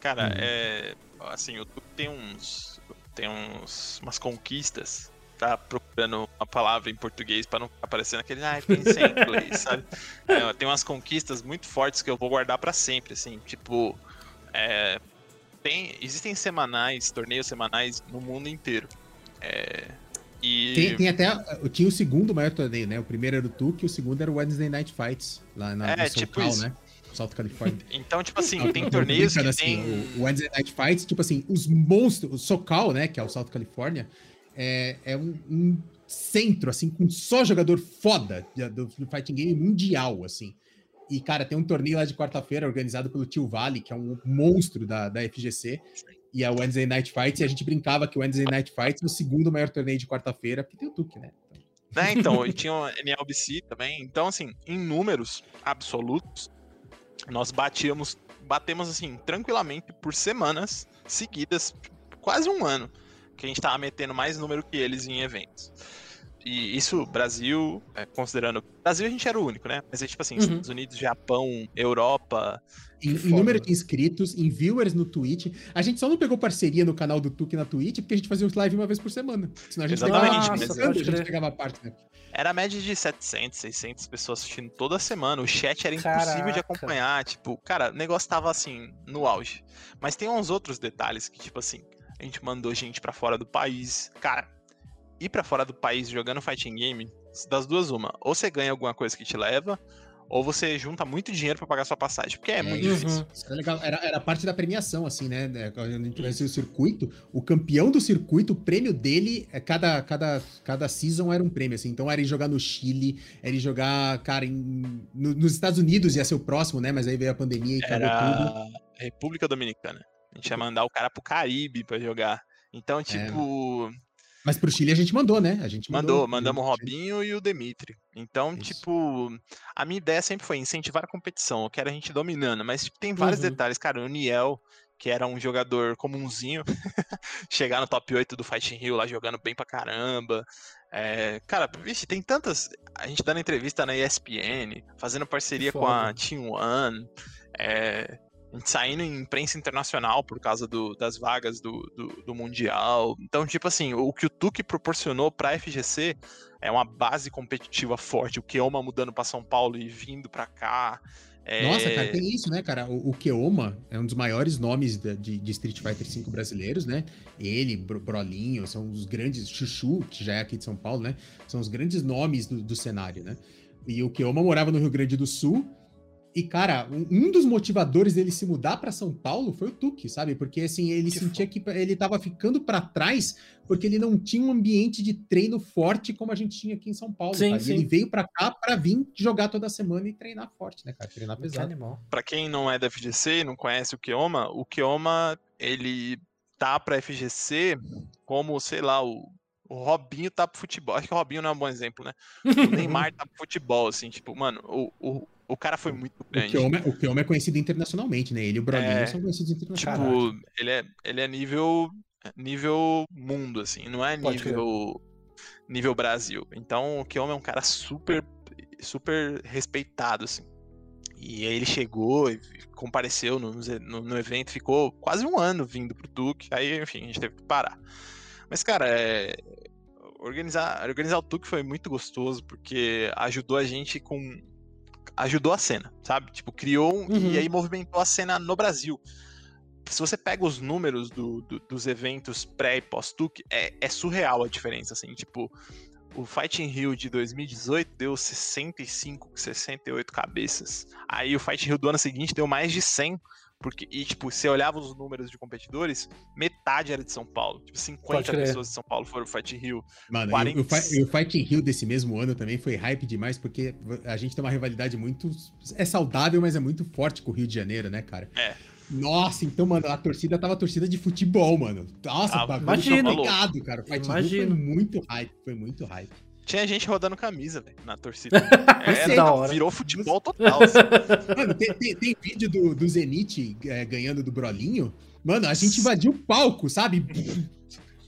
Cara, Uhum. é. Assim, o Tuque tem uns. Tem uns. umas conquistas. Tá procurando uma palavra em português pra não ficar parecendo aquele. Ai, pensei em inglês, sabe? É, tem umas conquistas muito fortes que eu vou guardar pra sempre, assim. Tipo. É, tem, existem semanais, torneios semanais no mundo inteiro. É, e. Tem, tem até. Eu tinha o segundo maior torneio, né? O primeiro era o Tuque e o segundo era o Wednesday Night Fights, lá na, É, no tipo né? Salto Califórnia. Então, tipo assim, Eu tem torneios que brincando, tem. assim, o Wednesday Night Fights, tipo assim, os monstros, o SoCal, né? Que é o Salto Califórnia, é, é um, um centro, assim, com só jogador foda do, do fighting game mundial, assim. E, cara, tem um torneio lá de quarta-feira organizado pelo Tio Vale, que é um monstro da, da FGC. E é Wednesday Night Fights, e a gente brincava que o Wednesday Night Fights é o segundo maior torneio de quarta-feira, porque tem o Tuque, né? Né, então, e tinha o NLBC também. Então, assim, em números absolutos, nós batíamos batemos assim, tranquilamente por semanas seguidas, quase um ano, que a gente tava metendo mais número que eles em eventos. E isso, Brasil, é, considerando. Brasil a gente era o único, né? Mas é tipo assim, Uhum. Estados Unidos, Japão, Europa. Em, em número de inscritos, em viewers no Twitch. A gente só não pegou parceria no canal do Tuque na Twitch porque a gente fazia os live uma vez por semana. Senão a gente Exatamente, pegava começando, a gente pegava parte, né? Era a média de 700, 600 pessoas assistindo toda semana. O chat era impossível de Caraca. acompanhar. Tipo, cara, o negócio tava assim, no auge. Mas tem uns outros detalhes que, tipo assim, a gente mandou gente pra fora do país. Cara, ir pra fora do país jogando fighting game, das duas, uma. Ou você ganha alguma coisa que te leva, ou você junta muito dinheiro pra pagar sua passagem. Porque é, muito Uhum. difícil. Era legal. Era, era parte da premiação, assim, né? Quando a gente tivesse o circuito, o campeão do circuito, o prêmio dele, é cada, cada, cada season era um prêmio, assim. Então era ir jogar no Chile, era ir jogar, cara, em- no- nos Estados Unidos ia ser o próximo, né? Mas aí veio a pandemia e acabou tudo. Era República Dominicana. A gente ia mandar o cara pro Caribe pra jogar. Então, É. tipo, Mas pro Chile a gente mandou, né? A gente Mandou, mandou. mandamos o Robinho e o Demitri. Então, Isso. tipo, a minha ideia sempre foi incentivar a competição. Eu quero a gente dominando, mas tipo, tem vários Uhum. detalhes. Cara, o Niel, que era um jogador comunzinho, [LAUGHS] chegar no top 8 do Fighting Rio lá jogando bem pra caramba. É, cara, vixe, tem tantas. A gente dando entrevista na ESPN, fazendo parceria com a. Team One. É, saindo em imprensa internacional por causa do- das vagas do, do, do Mundial. Então, tipo assim, o que o Tuque proporcionou pra FGC é uma base competitiva forte. O Keoma mudando pra São Paulo e vindo pra cá. é, Nossa, cara, tem isso, né, cara? O, o Keoma é um dos maiores nomes da- de, de Street Fighter V brasileiros, né? Ele, Bro- Brolinho, são os grandes. Chuchu, que já é aqui de São Paulo, né? São os grandes nomes do, do cenário, né? E o Keoma morava no Rio Grande do Sul. E, cara, um, dos motivadores dele se mudar pra São Paulo foi o Tuque, sabe? Porque, assim, ele Que sentia que ele tava ficando pra trás porque ele não tinha um ambiente de treino forte como a gente tinha aqui em São Paulo. Sim. E sim. ele veio pra cá pra vir jogar toda semana e treinar forte, né, cara? Treinar Que pesado. animal. Pra quem não é da FGC e não conhece o Keoma, o Keoma, ele tá pra FGC como, sei lá, o, o Robinho tá pro futebol. Acho que o Robinho não é um bom exemplo, né? O Neymar [LAUGHS] tá pro futebol, assim, tipo, mano, o, o, o cara foi muito O grande. O Keoma é conhecido internacionalmente, né? Ele e o Brolinho É, são conhecidos internacionalmente. Tipo, ele é, ele é nível, nível mundo, assim, não é nível, nível Brasil. Então, o Keoma é um cara super, super respeitado, assim. E aí ele chegou e compareceu no, no, no evento, ficou quase um ano vindo pro Tuque. Aí, enfim, a gente teve que parar. Mas, cara, é, organizar, organizar o Tuque foi muito gostoso, porque ajudou a gente com. Ajudou a cena, sabe? Tipo, criou um- Uhum. e aí movimentou a cena no Brasil. Se você pega os números do- do- dos eventos pré e pós-Tuque, é, é surreal a diferença, assim. Tipo, o Fighting Rio de 2018 deu 65, 68 cabeças. Aí o Fighting Rio do ano seguinte deu mais de 100. Porque, e, tipo, você olhava os números de competidores, metade era de São Paulo. Tipo, 50 crer. pessoas de São Paulo foram Fighting Rio. Mano, e o, 40. o, Fi- e o Fighting Rio desse mesmo ano também foi hype demais, porque a gente tem uma rivalidade muito. É saudável, mas é muito forte com o Rio de Janeiro, né, cara? É. Nossa, então, mano, a torcida tava torcida de futebol, mano. Nossa, Ah, o bagulho tava ligado, cara. O Fighting Rio foi muito hype, foi muito hype. Tinha gente rodando camisa, velho, na torcida. [LAUGHS] Sei, da hora. virou futebol total. assim. Mano, tem, tem- tem vídeo do, do Zenit é, ganhando do Brolinho. Mano, a gente invadiu o palco, sabe?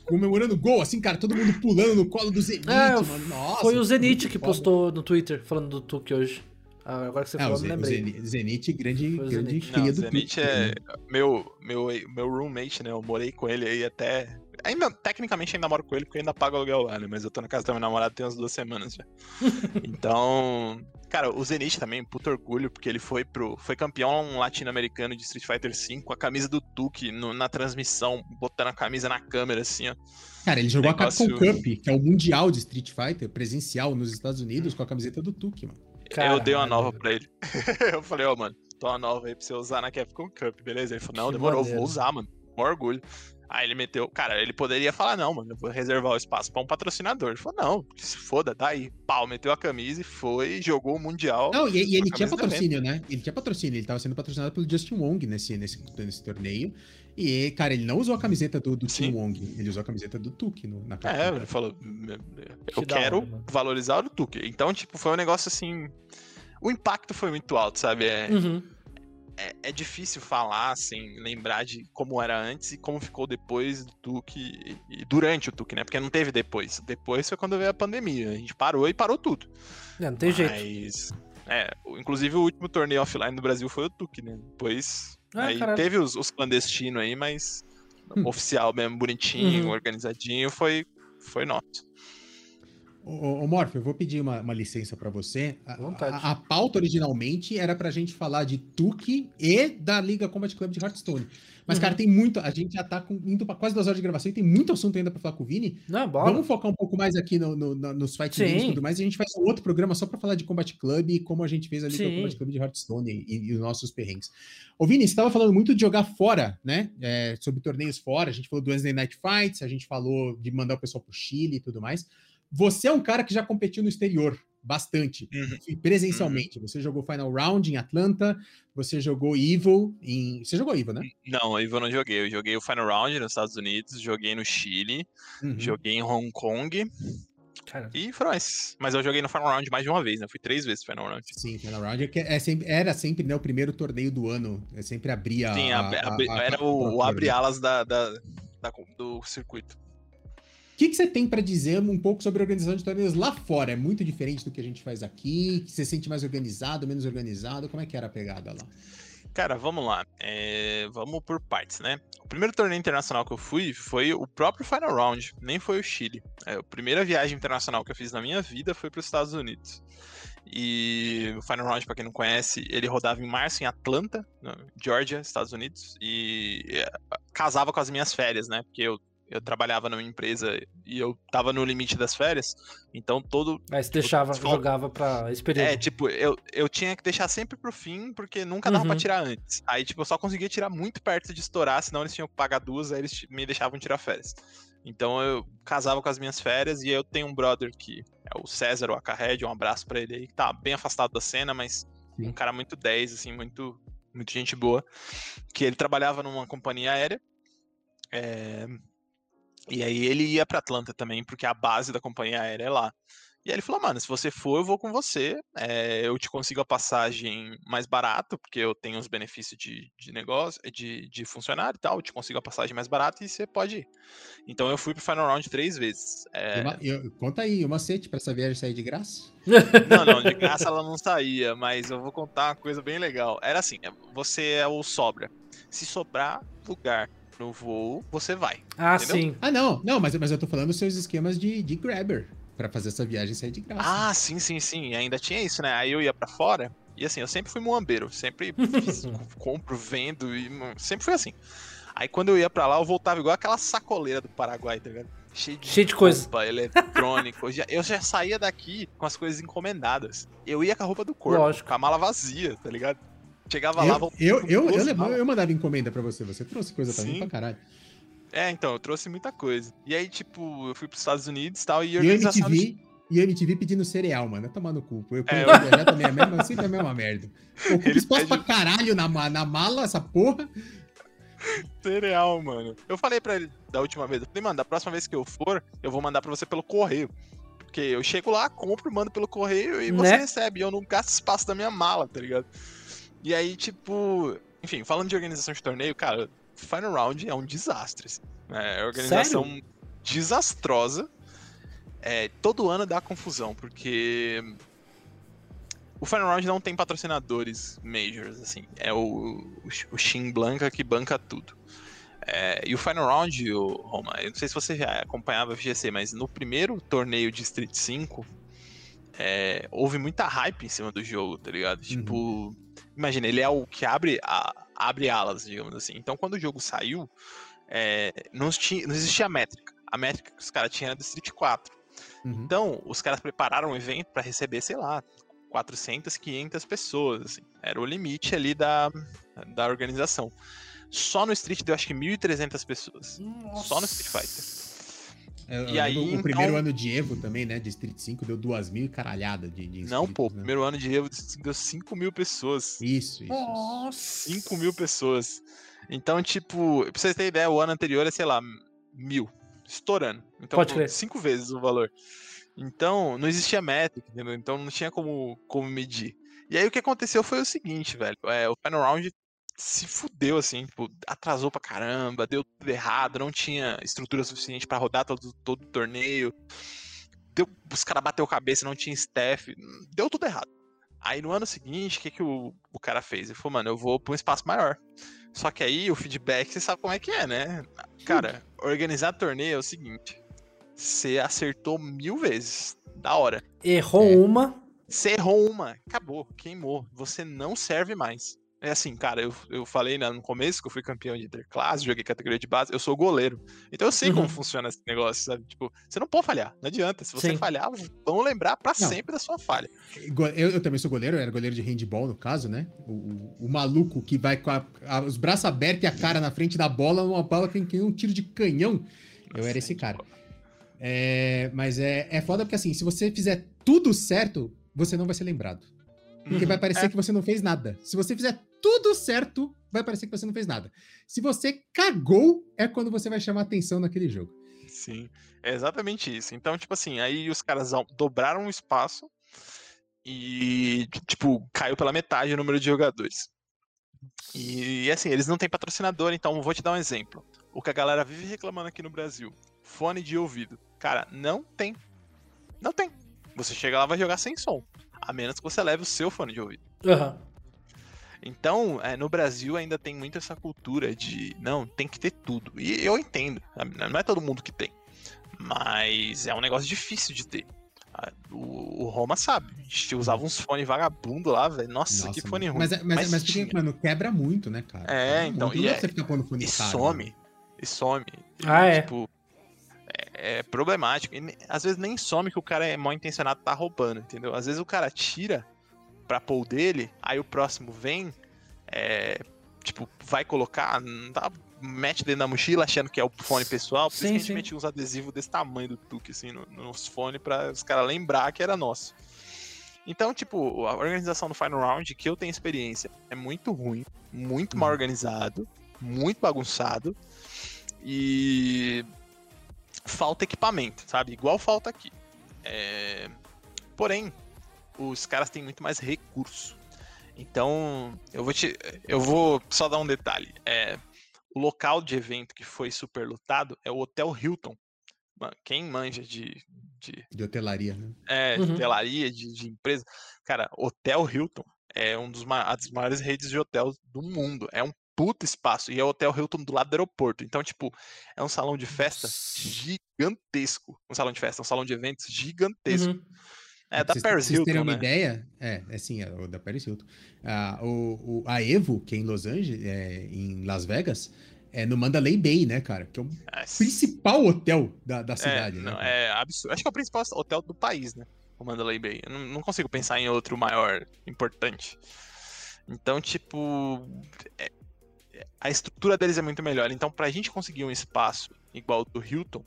Comemorando gol, assim, cara, todo mundo pulando no colo do Zenit, É, mano. Nossa, Foi o Zenit que foda. postou no Twitter falando do Tuque hoje. Ah, agora que você É, falou, eu não o lembrei. Zenit, Zenit grande, grande Zenit. cria Não, do Zenit Tuque, é né? meu, meu, meu roommate, né? Eu morei com ele aí até. Ainda, tecnicamente ainda moro com ele porque eu ainda pago aluguel lá, né? Mas eu tô na casa da minha namorada tem umas duas semanas já. [LAUGHS] Então. Cara, o Zenit também, puto orgulho, porque ele foi pro. Foi campeão latino-americano de Street Fighter V com a camisa do Tuque no- na transmissão, botando a camisa na câmera, assim, ó. Cara, ele jogou Negócio- a Capcom Cup, que é o Mundial de Street Fighter, presencial nos Estados Unidos, com a camiseta do Tuque, mano. eu dei uma nova pra ele. [LAUGHS] eu falei, ó, mano, tô uma nova aí pra você usar na Capcom Cup, beleza? Ele falou, não, Que demorou, maneiro. vou usar, mano. Com orgulho. Aí ele meteu, cara, ele poderia falar, não, mano, eu vou reservar o espaço pra um patrocinador. Ele falou, não, que se foda, tá aí. Pau, meteu a camisa e foi, jogou o Mundial. Não, e, e ele tinha patrocínio, né? Ele tinha patrocínio, ele tava sendo patrocinado pelo Justin Wong nesse, nesse, nesse torneio. E, cara, ele não usou a camiseta do, do. Team Wong, ele usou a camiseta do Tuque no, na É, Capcom ele falou, eu Que quero hora, valorizar o Tuque. Então, tipo, foi um negócio assim. O impacto foi muito alto, sabe? É, Uhum. É, é difícil falar, sem lembrar de como era antes e como ficou depois do Tuque e durante o Tuque, né? Porque não teve depois. Depois foi quando veio a pandemia. A gente parou e parou tudo. É, não tem jeito. Mas. É, o- inclusive o último torneio offline no Brasil foi o Tuque, né? Depois. Ah, aí caralho. teve os, os clandestinos aí, mas Hum. oficial mesmo, bonitinho, Uhum. organizadinho, foi, foi nosso. Ô, ô, eu vou pedir uma, uma licença pra você. A, Vontade. a- a pauta originalmente era pra gente falar de Tuque e da Liga Combat Club de Hearthstone. Mas, Uhum. cara, tem muito. A gente já tá com- indo pra quase duas horas de gravação e tem muito assunto ainda pra falar com o Vini. Não, bora. Vamos focar um pouco mais aqui no, no- na- nos fight Sim. games e tudo mais. E a gente faz um outro programa só pra falar de Combat Club e como a gente fez ali com Sim. o Combat Club de Hearthstone e, e os nossos perrengues. Ô, Vini, você tava falando muito de jogar fora, né? É, sobre torneios fora. A gente falou do Wednesday Night Fights, a gente falou de mandar o pessoal pro Chile e tudo mais. Você é um cara que já competiu no exterior bastante, Uhum. e presencialmente. Você jogou Final Round em Atlanta, você jogou Evil em. Você jogou Evil, né? Não, eu não joguei. Eu joguei o Final Round nos Estados Unidos, joguei no Chile, Uhum. joguei em Hong Kong Cara, e foram esses. Mas eu joguei no Final Round mais de uma vez, né? Eu fui três vezes no Final Round. Sim, Final Round é que é sempre- era sempre né, o primeiro torneio do ano. É sempre abria. Sim, a- a- a- era a- o, o abre-alas da, da- da- do circuito. O que, que você tem pra dizer um pouco sobre a organização de torneios lá fora? É muito diferente do que a gente faz aqui? Você sente mais organizado, menos organizado? Como é que era a pegada lá? Cara, vamos lá. É, vamos por partes, né? O primeiro torneio internacional que eu fui foi o próprio Final Round, nem foi o Chile. É, a primeira viagem internacional que eu fiz na minha vida foi para os Estados Unidos. E o Final Round, para quem não conhece, ele rodava em março em Atlanta, Georgia, Estados Unidos, e é, casava com as minhas férias, né? Porque eu, eu trabalhava numa empresa e eu tava no limite das férias, então todo aí você deixava, Fal- jogava pra período. é, tipo, eu, eu tinha que deixar sempre pro fim, porque nunca dava pra Uhum. tirar antes. Aí, tipo, eu só conseguia tirar muito perto de estourar, senão eles tinham que pagar duas, aí eles me deixavam tirar férias. Então eu casava com as minhas férias e eu tenho um brother que é o César, o Acarred, um abraço pra ele aí, que tá bem afastado da cena, mas Sim. um cara muito 10, assim, muito, muito gente boa. Que ele trabalhava numa companhia aérea. é, E aí ele ia pra Atlanta também, porque a base da companhia aérea é lá. E aí ele falou, mano, se você for, eu vou com você. é, eu te consigo a passagem mais barato, porque eu tenho os benefícios de, de negócio, de, de funcionário e tal. Eu te consigo a passagem mais barata e você pode ir. Então eu fui pro Final Round três vezes. é, Uma- eu- conta aí, o macete pra essa viagem sair de graça? não, não, de graça ela não saía, mas eu vou contar uma coisa bem legal. Era assim, é, você é o sobra. Se sobrar lugar no voo, você vai. ah, entendeu? sim. Ah, não, não, mas, mas eu tô falando dos seus esquemas de, de grabber pra fazer essa viagem sair de graça. Ah, sim, sim, sim. Ainda tinha isso, né? Aí eu ia pra fora. E assim, eu sempre fui muambeiro. Sempre fiz- [LAUGHS] compro, vendo e sempre fui assim. Aí quando eu ia pra lá, eu voltava igual aquela sacoleira do Paraguai, tá ligado? Cheio de, Cheio de coisa. roupa, eletrônico. Eu já- eu já saía daqui com as coisas encomendadas. Eu ia com a roupa do corpo, Lógico. com a mala vazia, tá ligado? Chegava lá, eu, voltava eu, com eu, eu, 12 levava- malas. eu mandava encomenda pra você, você trouxe coisa pra mim Sim. pra caralho. É, então, eu trouxe muita coisa. E aí, tipo, eu fui pros Estados Unidos e tal, e E organização de- MTV, e MTV pedindo cereal, mano. Tomar no cu. Eu, É, eu, eu já também é a mesma, sempre a mesma merda. Ocupa espaço pede- pra caralho na, na mala, essa porra. Cereal, mano. Eu falei pra ele da última vez, eu falei, mano, da próxima vez que eu for, eu vou mandar pra você pelo correio. Porque eu chego lá, compro, mando pelo correio e você Né? recebe. Eu não gasto espaço da minha mala, tá ligado? E aí, tipo. Enfim, falando de organização de torneio, cara, Final Round é um desastre. Assim. É organização desastrosa. É, todo ano dá confusão, porque. O Final Round não tem patrocinadores majors, assim. É o, o, o Shin Blanca que banca tudo. É, e o Final Round, o Roma, eu não sei se você já acompanhava a FGC, mas no primeiro torneio de Street 5, é, houve muita hype em cima do jogo, tá ligado? Tipo, imagina, ele é o que abre, a- abre alas, digamos assim. Então, quando o jogo saiu, é, não, tinha, não existia métrica. A métrica que os caras tinham era do Street 4. Uhum. Então, os caras prepararam um evento para receber, sei lá, 400, 500 pessoas. assim. Era o limite ali da, da organização. Só no Street deu acho que 1.300 pessoas. Só no Street Fighter. Eu- E eu aí, o então- primeiro ano de Evo também, né? De Street 5, deu duas mil e caralhada de, de Não, pô, inscritos, né? primeiro ano de Evo deu 5 mil pessoas. Isso, isso. Nossa. 5 mil pessoas. Então, tipo, pra vocês terem ideia, o ano anterior é, sei lá, mil. Estourando. Então, Pode crer. cinco vezes o valor. Então, não existia métrica, entendeu? Então não tinha como, como medir. E aí o que aconteceu foi o seguinte, velho. É, o Final Round se fudeu, assim, tipo, atrasou pra caramba, deu tudo errado, não tinha estrutura suficiente para rodar todo, todo o torneio. Deu, os caras bateu cabeça, não tinha staff, deu tudo errado. Aí no ano seguinte, o que, que o, o cara fez? Ele falou, mano, eu vou pra um espaço maior. Só que aí o feedback, você sabe como é que é, né? Cara, organizar torneio é o seguinte: você acertou mil vezes, da hora. Errou É. uma. Você errou uma, acabou, queimou. Você não serve mais. É assim, cara, eu, eu falei né, no começo que eu fui campeão de interclasse, joguei categoria de base, eu sou goleiro. Então eu sei Uhum. como funciona esse negócio, sabe? Tipo, você não pode falhar, não adianta. Se você Sim. falhar, vão lembrar pra Não. sempre da sua falha. Eu, eu também sou goleiro, eu era goleiro de handball no caso, né? O, o- o maluco que vai com a- a- os braços abertos e a cara na frente da bola, uma bola que tem um tiro de canhão. Eu era esse cara. É, mas é, é foda porque assim, se você fizer tudo certo, você não vai ser lembrado. Porque Uhum. vai parecer É. que você não fez nada. Se você fizer tudo certo, vai parecer que você não fez nada. Se você cagou, é quando você vai chamar atenção naquele jogo. Sim, é exatamente isso. Então, tipo assim, aí os caras dobraram o espaço e, tipo, caiu pela metade o número de jogadores. E, assim, eles não têm patrocinador, então vou te dar um exemplo. O que a galera vive reclamando aqui no Brasil: fone de ouvido. Cara, não tem. Não tem. Você chega lá vai jogar sem som. A menos que você leve o seu fone de ouvido. Aham. Então, é, no Brasil ainda tem muito essa cultura de não, tem que ter tudo. E eu entendo, sabe? não é todo mundo que tem. Mas é um negócio difícil de ter. O, o Roma sabe. A gente usava uns fones vagabundo lá, velho. Nossa, que fone mano. ruim. Mas, é- mas, Mas mas, porque, tinha. mano, quebra muito, né, cara? É, Quebra então, muito. E é- você pondo fone E caro, some. né? E some. Ah, é? Tipo, é, problemático. E às vezes nem some que o cara é mal intencionado tá roubando, entendeu? Às vezes o cara tira pra pôr dele, aí o próximo vem, é, tipo, vai colocar, não dá, mete dentro da mochila achando que é o fone pessoal. Por Sim, isso que a gente sim. mete uns adesivos desse tamanho do Tuque, assim, no- nos fones pra os caras lembrar que era nosso. Então, tipo, a organização do Final Round, que eu tenho experiência, é muito ruim, muito mal Uhum. organizado, muito bagunçado e falta equipamento, sabe? Igual falta aqui. É, Porém, os caras têm muito mais recurso. Então, eu vou te, eu vou só dar um detalhe. É, o local de evento que foi super lotado é o Hotel Hilton. Quem manja de, de De hotelaria, né? é, de Uhum. hotelaria, de, de empresa. Cara, Hotel Hilton é um dos ma- uma das maiores redes de hotéis do mundo. É um puta espaço. E é o Hotel Hilton do lado do aeroporto. Então, tipo, é um salão de festa gigantesco. Um salão de festa, um salão de eventos gigantesco. Uhum. É da vocês- Paris pra vocês terem Hilton, uma né? ideia, é, é sim, é o da Paris Hilton. Ah, o, o- a Evo, que é em Los Angeles, é, em Las Vegas, é no Mandalay Bay, né, cara? Que é o É, principal hotel da, da é, cidade, né? não, é absurdo. Acho que é o principal hotel do país, né? O Mandalay Bay. Eu não, não consigo pensar em outro maior importante. Então, tipo. é- é- a estrutura deles é muito melhor. Então, pra gente conseguir um espaço igual ao do Hilton,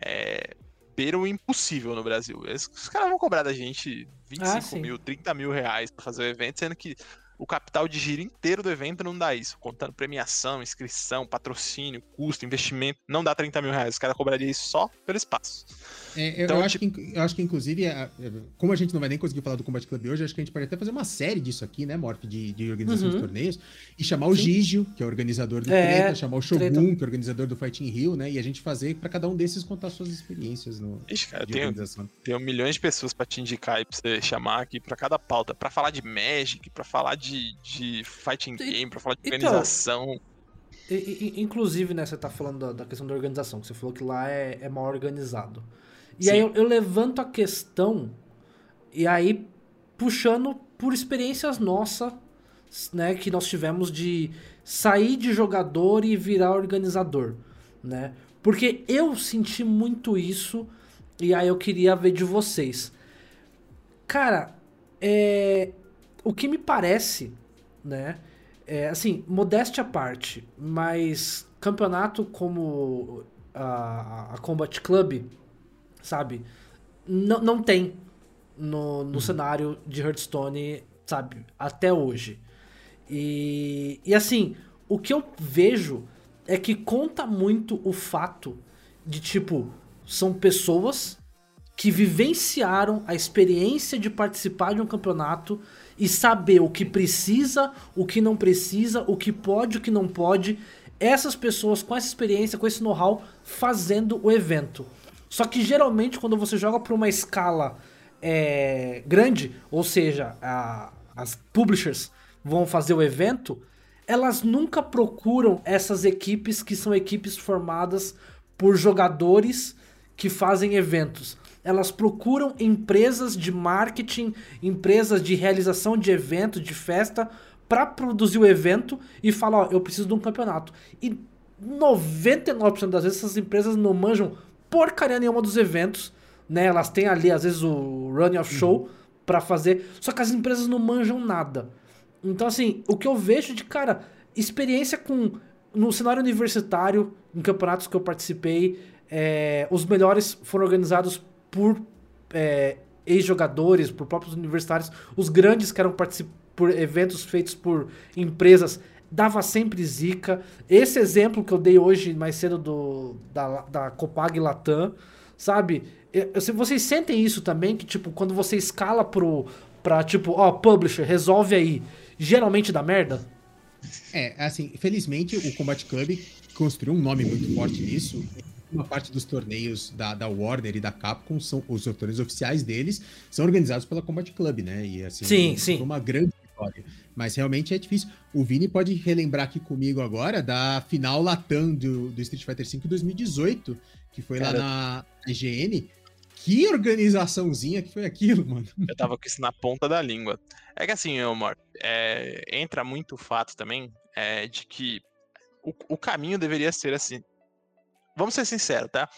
é. Beira o impossível no Brasil. Eles- Os caras vão cobrar da gente 25 Ah, mil, 30 mil reais pra fazer o evento, sendo que o capital de giro inteiro do evento não dá isso. Contando premiação, inscrição, patrocínio, custo, investimento, não dá 30 mil reais. Os caras cobrariam isso só pelo espaço. É, eu, Então, eu acho que, inc- eu acho que, inclusive, é, é, como a gente não vai nem conseguir falar do Combat Club hoje, acho que a gente pode até fazer uma série disso aqui, né, Morph, de, de organização de Uhum. torneios, e chamar o Sim. Gigio, que é o organizador do É, Treta, chamar o Shogun, Treta. que é o organizador do Fighting Rio, né, e a gente fazer pra cada um desses contar suas experiências no, Ixi, cara, eu de tenho, organização. tenho milhões de pessoas pra te indicar e pra você chamar aqui pra cada pauta. Pra falar de Magic, pra falar de, de fighting E- game, pra falar de então, organização. E- e- inclusive, né, você tá falando da, da questão da organização, que você falou que lá é, é mal organizado. E Sim. aí eu, eu levanto a questão, e aí puxando por experiências nossas, né, que nós tivemos de sair de jogador e virar organizador, né? Porque eu senti muito isso, e aí eu queria ver de vocês. Cara, é, o que me parece, né? É, assim, modéstia à parte, mas campeonato como a, a Combat Club, sabe? Não, não tem no, no cenário de Hearthstone, sabe? Até hoje. E, e assim, o que eu vejo é que conta muito o fato de, tipo, são pessoas que vivenciaram a experiência de participar de um campeonato e saber o que precisa, o que não precisa, o que pode, o que não pode. Essas pessoas com essa experiência, com esse know-how, fazendo o evento. Só que geralmente quando você joga para uma escala é, grande, ou seja, a, as publishers vão fazer o evento, elas nunca procuram essas equipes que são equipes formadas por jogadores que fazem eventos. Elas procuram empresas de marketing, empresas de realização de evento, de festa, para produzir o evento e falar: Ó, eu preciso de um campeonato. E 99% das vezes essas empresas não manjam porcaria nenhuma dos eventos, né? Elas têm ali, às vezes, o running of show uhum. para fazer, só que as empresas não manjam nada. Então, assim, o que eu vejo de, cara, experiência com. No cenário universitário, em campeonatos que eu participei, é, os melhores foram organizados por é, ex-jogadores, por próprios universitários. Os grandes que eram por eventos feitos por empresas dava sempre zica. Esse exemplo que eu dei hoje mais cedo do, da, da Copag Latam, sabe? Vocês sentem isso também, que tipo, quando você escala pro, pra tipo, ó, publisher, resolve aí geralmente dá merda? É, assim, felizmente o Combat Club construiu um nome muito forte nisso. Uma parte dos torneios da, da Warner e da Capcom são os torneios oficiais deles são organizados pela Combat Club, né? E assim, sim, sim. uma grande vitória. Mas realmente é difícil. O Vini pode relembrar aqui comigo agora da final Latam do, do Street Fighter V 2018, que foi Cara, lá na IGN, que organizaçãozinha que foi aquilo, [LAUGHS] mano. Eu tava com isso na ponta da língua. É que assim, amor, é, entra muito o fato também é, de que o, o, caminho deveria ser assim. Vamos ser sinceros, tá?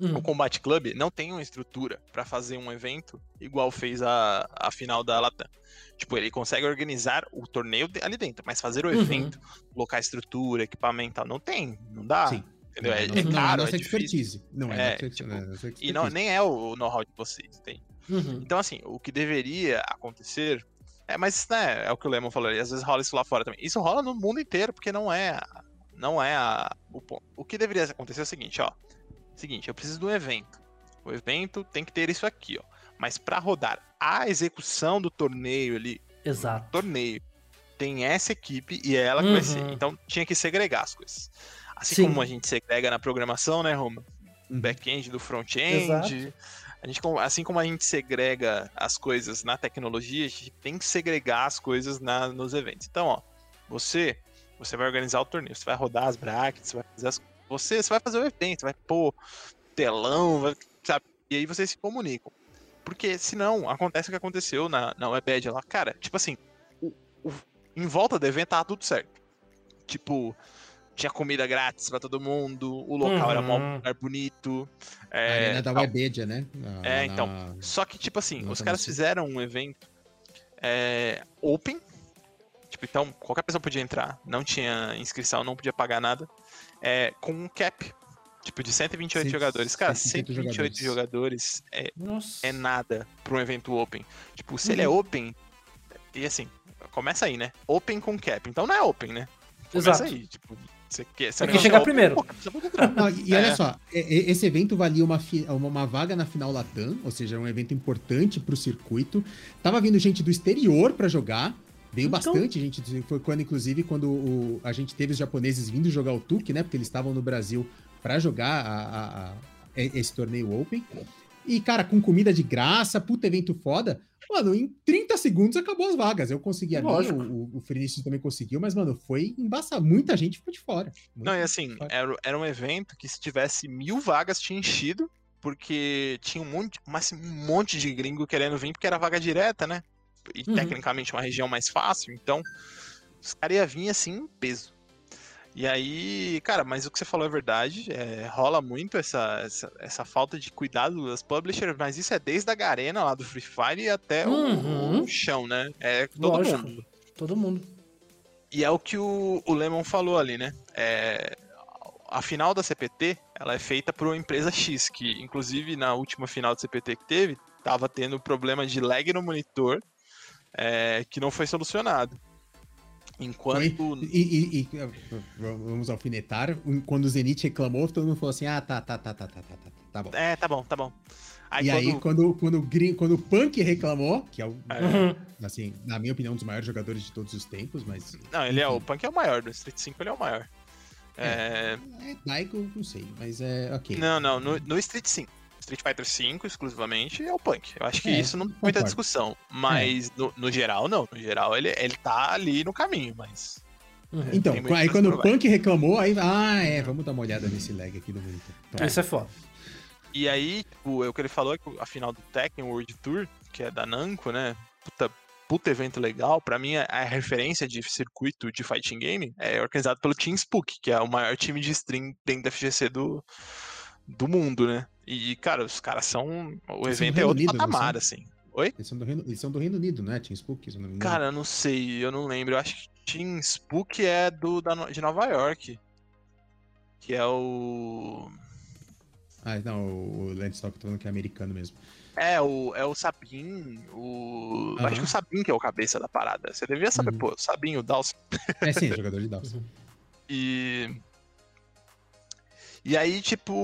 Hum. O Combat Club não tem uma estrutura para fazer um evento igual fez a, a final da Latam. Tipo, ele consegue organizar o torneio ali dentro, mas fazer o uhum. evento, colocar estrutura, equipamento, não tem, não dá. Sim. Entendeu? É, é, caro, não é, é expertise. Não é, é tipo, não é expertise. E não, nem é o know-how de vocês, tem. Uhum. Então, assim, o que deveria acontecer. É, mas né, é o que o Lemon falou, às vezes rola isso lá fora também. Isso rola no mundo inteiro, porque não é. Não é a, o ponto. O que deveria acontecer é o seguinte, ó. Seguinte, eu preciso de um evento. O evento tem que ter isso aqui, ó. Mas para rodar a execução do torneio ali. Exato. Torneio. Tem essa equipe e é ela que uhum. vai ser. Uhum. Então tinha que segregar as coisas. Assim Sim. como a gente segrega na programação, né, Roma? Um back-end do front-end. A gente, assim como a gente segrega as coisas na tecnologia, a gente tem que segregar as coisas na, nos eventos. Então, ó, você, você vai organizar o torneio, você vai rodar as brackets, você vai fazer as, você, você vai fazer o evento, vai pôr telão, vai, sabe? E aí vocês se comunicam. Porque senão acontece o que aconteceu na, na Webed lá. Cara, tipo assim, o, o, em volta do evento tava tudo certo. Tipo, tinha comida grátis para todo mundo, o local uhum. era um lugar bonito. É, a arena da Webedia, né? Na, é, então. Na... Só que, tipo assim, os caras fizeram um evento é, open. Tipo, então, qualquer pessoa podia entrar. Não tinha inscrição, não podia pagar nada. É, com um cap. Tipo, de 128 Cent... jogadores. Cara, 128 jogadores, jogadores é, é nada para um evento open. Tipo, se uhum. ele é uhum. open. E assim, começa aí, né? Open com cap. Então não é open, né? Começa Exato. aí. Tipo, você quer, você Tem que chegar primeiro. Não, e olha é. só, esse evento valia uma, uma vaga na final Latam, ou seja, um evento importante pro circuito. Tava vindo gente do exterior para jogar. Veio então... bastante gente. Foi quando, inclusive, quando o, a gente teve os japoneses vindo jogar o Tuque, né? Porque eles estavam no Brasil para jogar a, a, a, esse torneio Open. E, cara, com comida de graça, puta evento foda. Mano, em 30 segundos acabou as vagas. Eu consegui a minha, o, o Fenício também conseguiu, mas, mano, foi embaçar. Muita gente ficou de fora. Não, e assim, era, era um evento que se tivesse mil vagas tinha enchido, porque tinha um monte, um monte de gringo querendo vir, porque era vaga direta, né? E uhum. tecnicamente uma região mais fácil, então os caras iam vir assim em peso. E aí, cara, mas o que você falou é verdade. É, rola muito essa, essa, essa, falta de cuidado das publishers, mas isso é desde a Garena lá do Free Fire até uhum. o, o, chão, né? É todo Lógico, mundo. Todo mundo. E é o que o, o Lemon falou ali, né? É, a final da CPT, ela é feita por uma empresa X, que inclusive na última final da CPT que teve, tava tendo problema de lag no monitor, é, que não foi solucionado. Enquanto. E, e, e, vamos alfinetar. Quando o Zenit reclamou, todo mundo falou assim: ah, tá, tá, tá, tá, tá, tá, tá, tá bom. É, tá bom, tá bom. e aí, quando, quando, o Green, quando o Punk reclamou, que é o, É. assim, na minha opinião, um dos maiores jogadores de todos os tempos, mas. Não, ele é o. Punk é o maior, do Street 5 ele é o maior. É, É Daiko, não sei, mas é ok. Não, não, no, no Street 5. Street Fighter 5 exclusivamente é o Punk. Eu acho que É, isso não tem muita discussão. Mas no, no geral, não. No geral, ele, ele tá ali no caminho, mas. Uhum. Então, Tem muito aí quando o. Punk reclamou, aí. Ah, é, vamos dar uma olhada nesse lag aqui do monitor. Pronto. Isso é foda. E aí, tipo, o que ele falou é que a final do Tekken World Tour, que é da Namco, né? Puta, puta evento legal. Pra mim, a, a referência de circuito de fighting game é organizado pelo Team Spook, que é o maior time de stream dentro da FGC do, do mundo, né? E, cara, os caras são. O Eles são evento é Reino outro Unido, patamar, são? assim. Oi? Eles são, do Reino, eles são do Reino Unido, né? Team Spook, se não me engano. Cara, eu não sei, eu não lembro. Eu acho que Team Spook é do, da, de Nova York. Que é o. Ah, não, o Landstock tô falando que é americano mesmo. É, o, é o Sabin, o. eu Acho que o Sabin que é o cabeça da parada. Você devia saber, Uhum. pô, o Sabin, o Dawson. É sim, é jogador de Dawson. [LAUGHS] E. E aí, tipo.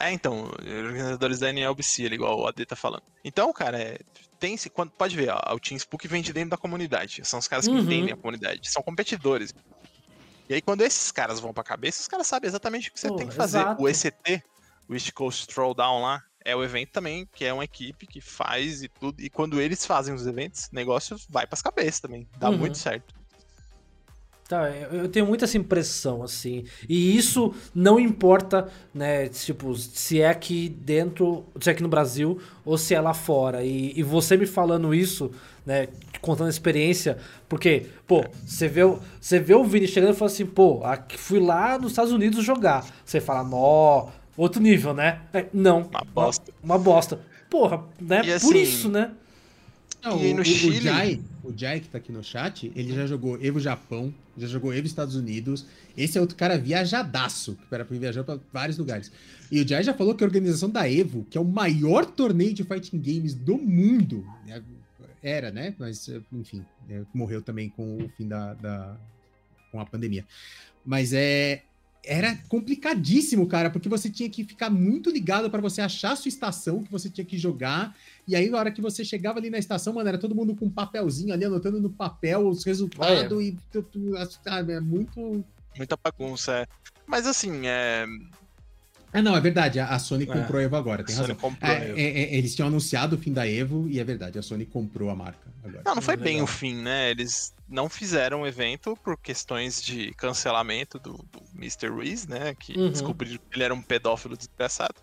É, então, organizadores da NLBC, igual o AD tá falando. Então, cara, é, tem se quando Pode ver, ó, o Team Spook vem de dentro da comunidade. São os caras que Uhum. entendem a comunidade, são competidores. E aí, quando esses caras vão pra cabeça, os caras sabem exatamente o que você Pô, tem que fazer. exato. O ECT, o East Coast Throwdown lá, é o evento também, que é uma equipe que faz e tudo. E quando eles fazem os eventos, o negócio vai pras cabeças também. Dá Uhum. muito certo. Tá, eu tenho muita essa impressão, assim. E isso não importa, né? Tipo, se é aqui dentro, se é aqui no Brasil ou se é lá fora. E, e você me falando isso, né? Contando a experiência, porque, pô, você vê, o- você vê o Vini chegando e fala assim, pô, aqui, fui lá nos Estados Unidos jogar. Você fala, nó, outro nível, né? É, não. Uma bosta. Uma, uma bosta. Porra, né? E Por assim, isso, né? Não, E aí o, no o- Chile? O Jai, o Jai que tá aqui no chat, ele já jogou Evo Japão, já jogou Evo Estados Unidos. Esse é outro cara viajadaço, que era pra viajar pra vários lugares. E o Jai já falou que a organização da Evo, que é o maior torneio de fighting games do mundo, né, era, né? Mas, enfim, é, morreu também com o fim da, da- com a pandemia. Mas é era complicadíssimo, cara, porque você tinha que ficar muito ligado para você achar a sua estação que você tinha que jogar. E aí, na hora que você chegava ali na estação, mano, era todo mundo com um papelzinho ali, anotando no papel os resultados e tu- tu- sabe, é muito. Muita bagunça, é. Mas assim, é. Ah, não, é verdade. A a Sony É. comprou a Evo agora, tem a Sony razão. comprou É, a Evo. é, é, eles tinham anunciado o fim da Evo e é verdade, a Sony comprou a marca agora. Não, não foi bem Legal. o fim, né? Eles não fizeram o evento por questões de cancelamento do, do Mr. Ruiz, né? Que Uhum. descobriram que ele era um pedófilo desgraçado.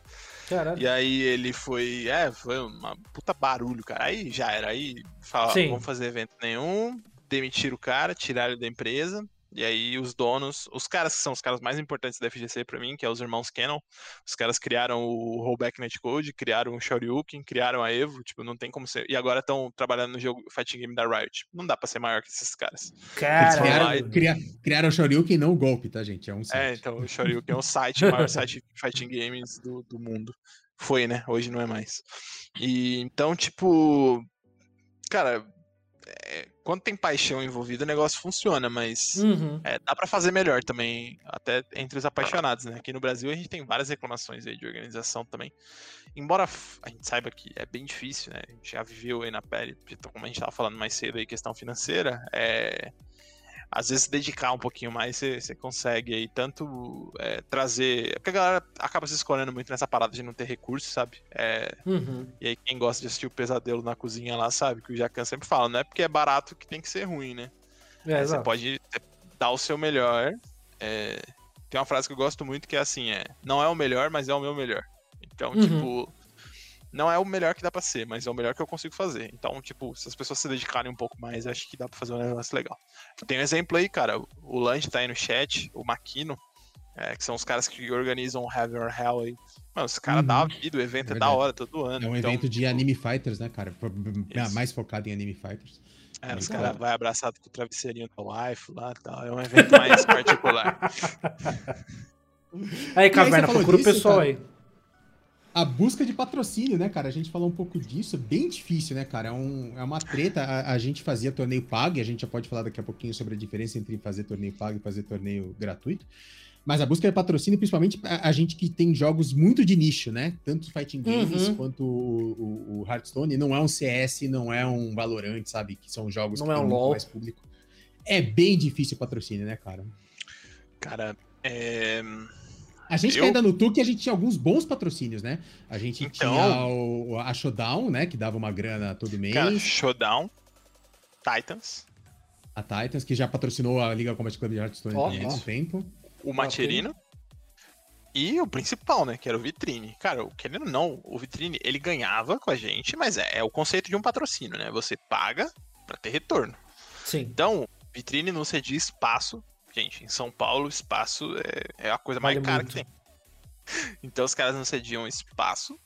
Caralho. E aí ele foi. É, foi uma puta barulho, cara. Aí já era. Aí falaram, vamos fazer evento nenhum, demitiram o cara, tiraram ele da empresa. E aí os donos, os caras que são os caras mais importantes da FGC pra mim, que é os irmãos Canon, os caras criaram o Rollback Netcode, criaram o Shoryuken, criaram a Evo, tipo, não tem como ser. E agora estão trabalhando no jogo Fighting Game da Riot. Não dá pra ser maior que esses caras. Caralho. criaram, cria- criaram o Shoryuken, não o golpe, tá, gente? É um É, site. então o Shoryuken é o site, o [LAUGHS] maior site de fighting games do, do mundo. Foi, né? Hoje não é mais. E então, tipo. Cara, é, quando tem paixão envolvida, o negócio funciona, mas Uhum. é, dá pra fazer melhor também, até entre os apaixonados, né? Aqui no Brasil a gente tem várias reclamações aí de organização também. Embora a gente saiba que é bem difícil, né? A gente já viveu aí na pele, como a gente tava falando mais cedo aí, questão financeira, é. Às vezes dedicar um pouquinho mais, você, você consegue aí tanto é, trazer. Porque a galera acaba se escolhendo muito nessa parada de não ter recursos, sabe? É, Uhum. e aí quem gosta de assistir o pesadelo na cozinha lá sabe que o Jacan sempre fala, não é porque é barato que tem que ser ruim, né? É, É, você exato. pode dar o seu melhor. é, Tem uma frase que eu gosto muito que é assim: é, não é o melhor, mas é o meu melhor. Então, Uhum. tipo, não é o melhor que dá pra ser, mas é o melhor que eu consigo fazer. Então, tipo, se as pessoas se dedicarem um pouco mais, acho que dá pra fazer um negócio legal. Tem um exemplo aí, cara. O Lange tá aí no chat, o Maquino, é, que são os caras que organizam o Heaven or Hell aí. Mano, os caras Uhum. dão a vida, o evento é, É da hora todo ano. É um Então, evento de tipo, anime fighters, né, cara? Isso. Mais focado em anime fighters. É, os caras vão abraçado com o travesseirinho da wife lá e tal. É um evento mais [LAUGHS] particular. Aí, Caverna, procura o disso, pessoal cara? aí. A busca de patrocínio, né, cara? A gente falou um pouco disso, bem difícil, né, cara? É, um- é uma treta. A, a gente fazia torneio pago, e a gente já pode falar daqui a pouquinho sobre a diferença entre fazer torneio pago e fazer torneio gratuito. Mas a busca de patrocínio, principalmente a, a gente que tem jogos muito de nicho, né? Tanto Fighting Games Uhum. quanto o, o- o Hearthstone. Não é um CS, não é um Valorant, sabe? Que são jogos Não que é um muito LoL. mais público. É bem difícil o patrocínio, né, cara? Cara, é. A gente Eu- ainda no Tuque, a gente tinha alguns bons patrocínios, né? A gente Então- tinha o, a Showdown, né? Que dava uma grana todo mês. Cara, Showdown, Titans, A Titans, que já patrocinou a Liga Combat Club de Hearthstone há isso. tempo. o Macherino. E o principal, né? Que era o Vitrine. Cara, o- querendo ou não, o Vitrine, ele ganhava com a gente, mas é, é o conceito de um patrocínio, né? Você paga pra ter retorno. Sim. Então, Vitrine não cedia espaço. Gente, em São Paulo, espaço é, é a coisa mais Vale cara muito. que tem. [LAUGHS] Então, os caras não cediam espaço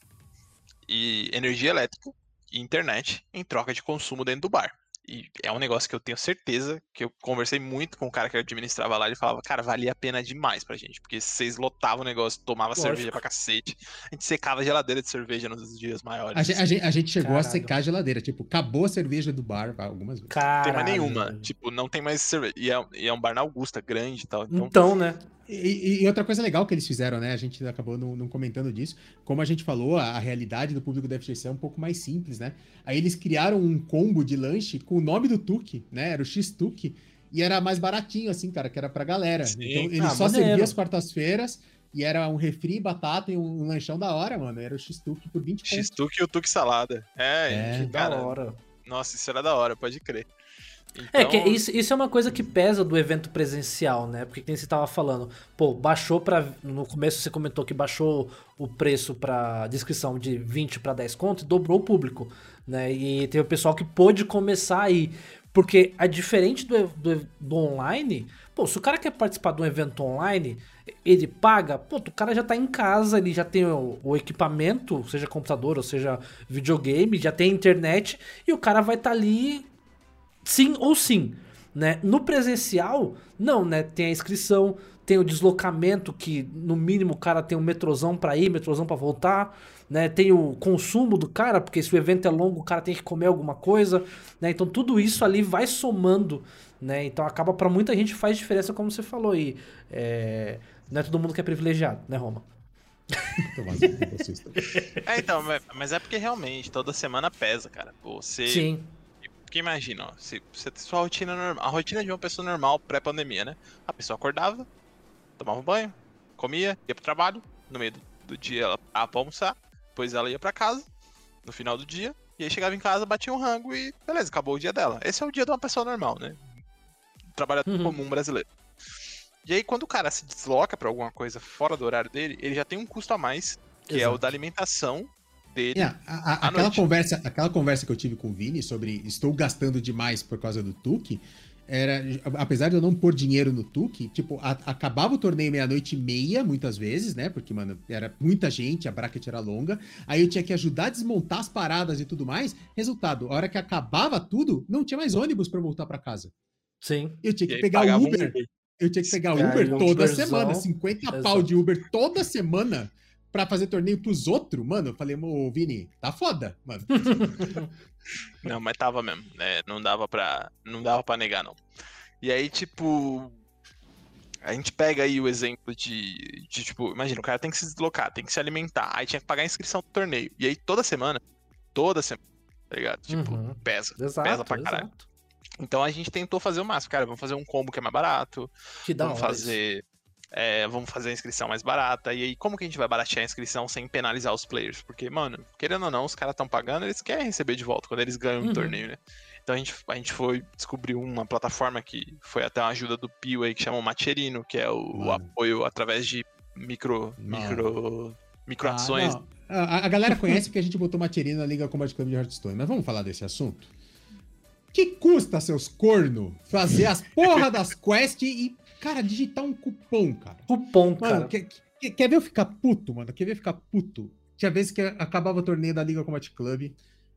e energia elétrica e internet em troca de consumo dentro do bar. E é um negócio que eu tenho certeza que eu conversei muito com o cara que administrava lá. Ele falava, cara, valia a pena demais pra gente, porque vocês lotavam o negócio, tomava Lógico. cerveja pra cacete. A gente secava a geladeira de cerveja nos dias maiores. A gente, a gente- a gente chegou a Caralho. secar a geladeira. Tipo, acabou a cerveja do bar algumas vezes. Não Caralho. tem mais nenhuma. Tipo, não tem mais cerveja. E é, e é um bar na Augusta, grande e tal. Então, Então, né? E, e- outra coisa legal que eles fizeram, né? A gente acabou não, não comentando disso. Como a gente falou, a, a realidade do público da FGC é um pouco mais simples, né? Aí eles criaram um combo de lanche com o nome do Tuque, né? Era o X-Tuque. E era mais baratinho, assim, cara, que era pra galera. Sim. Então ele Ah, só maneiro. servia às quartas-feiras e era um refri, batata e um, um lanchão da hora, mano. Era o X-Tuque por 20 pontos. X-Tuque e o Tuque Salada. É, É. que, Da cara, hora. nossa, isso era da hora, pode crer. É, Então, que isso, isso é uma coisa que pesa do evento presencial, né? Porque quem você tava falando, pô, baixou pra. No começo você comentou que baixou o preço pra descrição de 20 pra 10 conto e dobrou o público, né? E tem o pessoal que pôde começar aí. Porque a diferente do, do, do online, pô, se o cara quer participar de um evento online, ele paga, pô, o cara já tá em casa, ele já tem o, o equipamento, seja computador ou seja videogame, já tem internet, e o cara vai estar ali sim ou sim, né? No presencial, não, né? Tem a inscrição, tem o deslocamento que no mínimo o cara tem um metrozão pra ir, metrozão pra voltar, né? Tem o consumo do cara, porque se o evento é longo, o cara tem que comer alguma coisa, né? Então tudo isso ali vai somando, né? Então acaba pra muita gente faz diferença, como você falou aí. É... Não é todo mundo que é privilegiado, né, Roma? Vocês também. É, então, mas- mas é porque realmente toda semana pesa, cara. Pô, Você. Sim. Porque imagina, ó, se você sua rotina normal, a rotina de uma pessoa normal pré-pandemia, né? A pessoa acordava, tomava um banho, comia, ia pro trabalho, no meio do, dia ela parava pra almoçar, depois ela ia pra casa, no final do dia, e aí chegava em casa, batia um rango e beleza, acabou o dia dela. Esse é o dia de uma pessoa normal, né? Trabalhador Uhum. comum brasileiro. E aí quando o cara se desloca pra alguma coisa fora do horário dele, ele já tem um custo a mais, que é o Exato. da alimentação dele. É, a- a- aquela, noite. conversa, aquela conversa que eu tive com o Vini sobre estou gastando demais por causa do Tuque, era, apesar de eu não pôr dinheiro no Tuque, tipo, a- acabava o torneio meia-noite e meia, muitas vezes, né? Porque, mano, era muita gente, a bracket era longa. Aí eu tinha que ajudar a desmontar as paradas e tudo mais. Resultado, a hora que acabava tudo, não tinha mais ônibus pra voltar pra casa. Sim. Eu tinha que pegar um Uber. Uber. Eu tinha que pegar Cara, Uber um toda Uberzão, semana, 50 exato. pau de Uber toda semana pra fazer torneio pros outros, mano. Eu falei, ô Vini, tá foda, mano. [LAUGHS] Não, mas tava mesmo, né? Não dava pra, não dava pra negar, não. E aí, tipo, a gente pega aí o exemplo de, de, tipo, imagina, o cara tem que se deslocar, tem que se alimentar, aí tinha que pagar a inscrição do torneio. E aí toda semana, toda semana, tá ligado? Tipo, Uhum. pesa, Exato, pesa pra caralho. exato. Então a gente tentou fazer o máximo, cara, vamos fazer um combo que é mais barato, Que da vamos fazer, é, vamos fazer a inscrição mais barata. E aí, como que a gente vai baratear a inscrição sem penalizar os players? Porque, mano, querendo ou não, os caras estão pagando, eles querem receber de volta quando eles ganham Uhum. um torneio, né? Então a gente, a gente foi descobrir uma plataforma que foi até uma ajuda do Pio aí, que chama o Macherino, que é o, o apoio através de micro, Mano. micro, microações. Ah, a, a galera conhece porque a gente botou Materina na Liga Combat Club de Hearthstone, mas vamos falar desse assunto? Que custa, seus corno, fazer as porra [LAUGHS] das quests e, cara, digitar um cupom, cara? Cupom, Mano, cara. quer, quer- quer ver eu ficar puto, mano? Quer ver eu ficar puto? Tinha vezes que acabava o torneio da Liga Combat Club.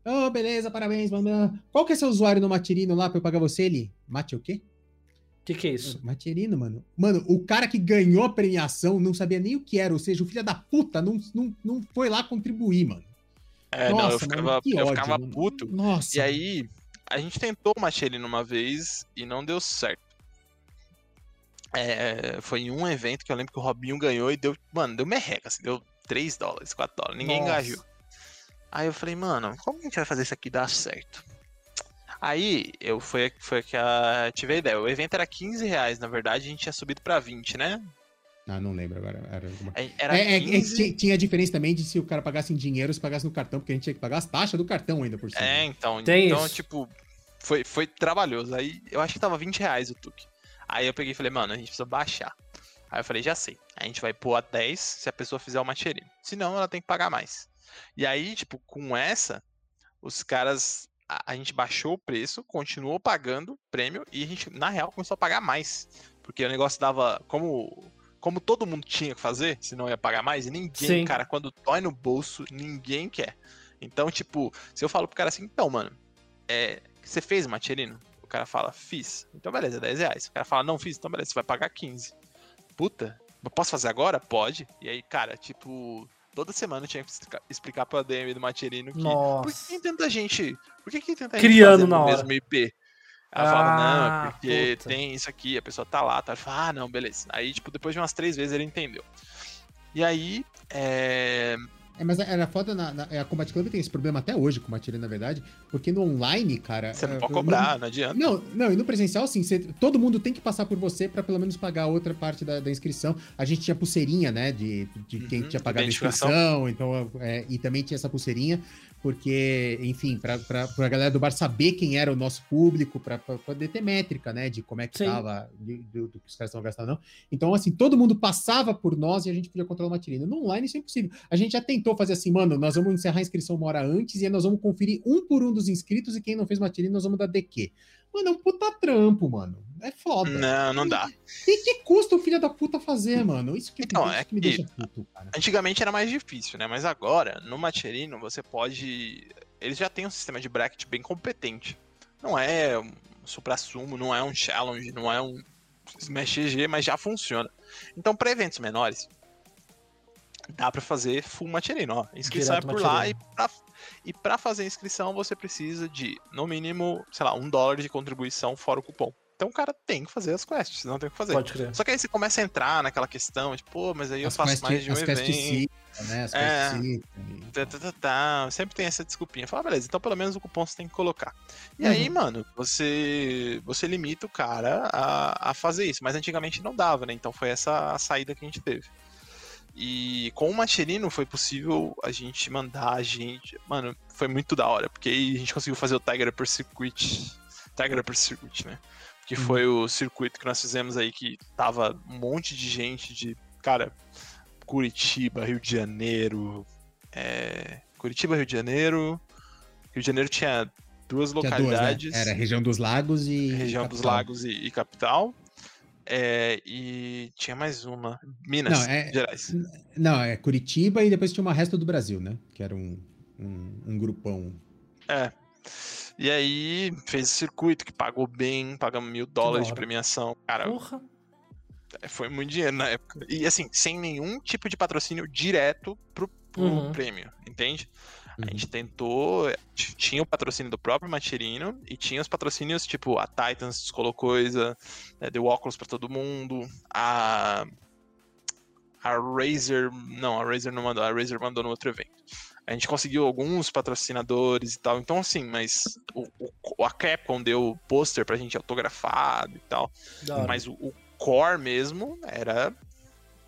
Oh, beleza, parabéns, mano. Qual que é seu usuário no Materino lá pra eu pagar você ali? Mate o quê? Que que é isso? Materino, mano. Mano, o cara que ganhou a premiação não sabia nem o que era, ou seja, o filho da puta não, não, não foi lá contribuir, mano. É, não, eu Nossa, ficava, mano, que eu ódio, ficava mano. puto. Nossa. E aí, a gente tentou o Macherino uma vez e não deu certo. É, foi em um evento que eu lembro que o Robinho ganhou e deu, mano, deu merreca, assim, deu 3 dólares, 4 dólares, ninguém Nossa. engajou. Aí eu falei, mano, como que a gente vai fazer isso aqui dar certo? Aí eu foi, foi que a, tive a ideia. O evento era 15 reais, na verdade, a gente tinha subido pra 20, né? Ah, não lembro agora. Era, alguma- Aí Era É, é, é que 15. tinha- tinha a diferença também de se o cara pagasse em dinheiro ou se pagasse no cartão, porque a gente tinha que pagar as taxas do cartão ainda por cima. É, então, Tem então isso. tipo, foi, foi trabalhoso. Aí eu acho que tava 20 reais o Tuque. Aí eu peguei e falei, mano, a gente precisa baixar. Aí eu falei, já sei. A gente vai pôr a 10 se a pessoa fizer o macherino. Senão ela tem que pagar mais. E aí, tipo, com essa, os caras. A, a gente baixou o preço, continuou pagando prêmio e a gente, na real, começou a pagar mais. Porque o negócio dava. Como. Como todo mundo tinha que fazer, senão ia pagar mais, e ninguém, Sim. cara, quando dói no bolso, ninguém quer. Então, tipo, se eu falo pro cara assim, então, mano, é, você fez macherino? O cara fala, fiz. Então, beleza, 10 reais. O cara fala, não fiz, então, beleza, você vai pagar 15. Puta, posso fazer agora? Pode. E aí, cara, tipo, toda semana eu tinha que explicar, pra DM do macherino que. Por que Nossa. tem tanta gente. Por que, que tenta Criando gente fazendo o mesmo IP? Ela fala, não, Ah, é porque puta. tem isso aqui, a pessoa tá lá, tá? Ela fala, ah, não, beleza. Aí, tipo, depois de umas três vezes ele entendeu. E aí, é... É, mas era foda na, na- a Combat Club tem esse problema até hoje com o Matilha, na verdade, porque no online, cara. você não é, pode cobrar, não adianta. Não, não, e no presencial, sim, você- todo mundo tem que passar por você pra pelo menos pagar outra parte da, da inscrição. A gente tinha pulseirinha, né, de, de quem Uhum, tinha pagado a inscrição, então, é, e também tinha essa pulseirinha, porque, enfim, pra, pra galera do bar saber quem era o nosso público, pra poder ter métrica, né, de como é que Sim. tava, de- do, do que os caras estão gastando, não. Então, assim, todo mundo passava por nós e a gente podia controlar o Matilino. No online isso é impossível. A gente já tentou fazer assim, mano, nós vamos encerrar a inscrição uma hora antes e aí nós vamos conferir um por um dos inscritos e quem não fez Matilino nós vamos dar DQ. Mano, é um puta trampo, mano. É foda. Não, não dá. E que custa o filho da puta fazer, mano? Isso que, Então, isso é que me que- deixa puto, cara. Antigamente era mais difícil, né? Mas agora, no Macherino, você pode. Eles já têm um sistema de bracket bem competente. Não é um supra-sumo, não é um challenge, não é um Smash GG, mas já funciona. Então, para eventos menores, dá pra fazer full Macherino, ó. Inscrição Direto é por lá e pra, e pra fazer inscrição você precisa de, no mínimo, sei lá, um dólar de contribuição fora o cupom. Então o cara tem que fazer as quests, não tem o que fazer. Pode crer. Só que aí você começa a entrar naquela questão, tipo, pô, mas aí eu As faço quest- mais de um as quest evento. cita, né? As É. e- Tá, tá, tá, tá. Sempre tem essa desculpinha. Fala, beleza, então pelo menos o cupom você tem que colocar. E Uhum. aí, mano, você você limita o cara a, a fazer isso. Mas antigamente não dava, né? Então foi essa a saída que a gente teve. E com o Macherino foi possível a gente mandar a gente. Mano, foi muito da hora, porque aí a gente conseguiu fazer o Tiger per Circuit. Tiger per Circuit, né? Que Uhum. foi o circuito que nós fizemos aí que tava um monte de gente de. Cara, Curitiba, Rio de Janeiro. é, Curitiba, Rio de Janeiro. Rio de Janeiro tinha duas Tinha duas, né? localidades. Era região dos lagos e. região dos capital. lagos e, e capital. É, e tinha mais uma. Minas Não, é- Gerais. Não, é Curitiba e depois tinha uma resto do Brasil, né? Que era um, um, um grupão. É. E aí fez o circuito que pagou bem, pagamos mil dólares de premiação. Cara, Porra. é, foi muito dinheiro na época. E assim, sem nenhum tipo de patrocínio direto pro, pro Uhum. prêmio, entende? Uhum. A gente tentou. Tinha o patrocínio do próprio Macherino e tinha os patrocínios, tipo, a Titans descolou coisa, né, deu óculos pra todo mundo, a. A Razer. Não, a Razer não mandou, a Razer mandou no outro evento. A gente conseguiu alguns patrocinadores e tal. Então, assim, mas o, o- a Capcom deu pôster pra gente autografado e tal. Mas o, o core mesmo era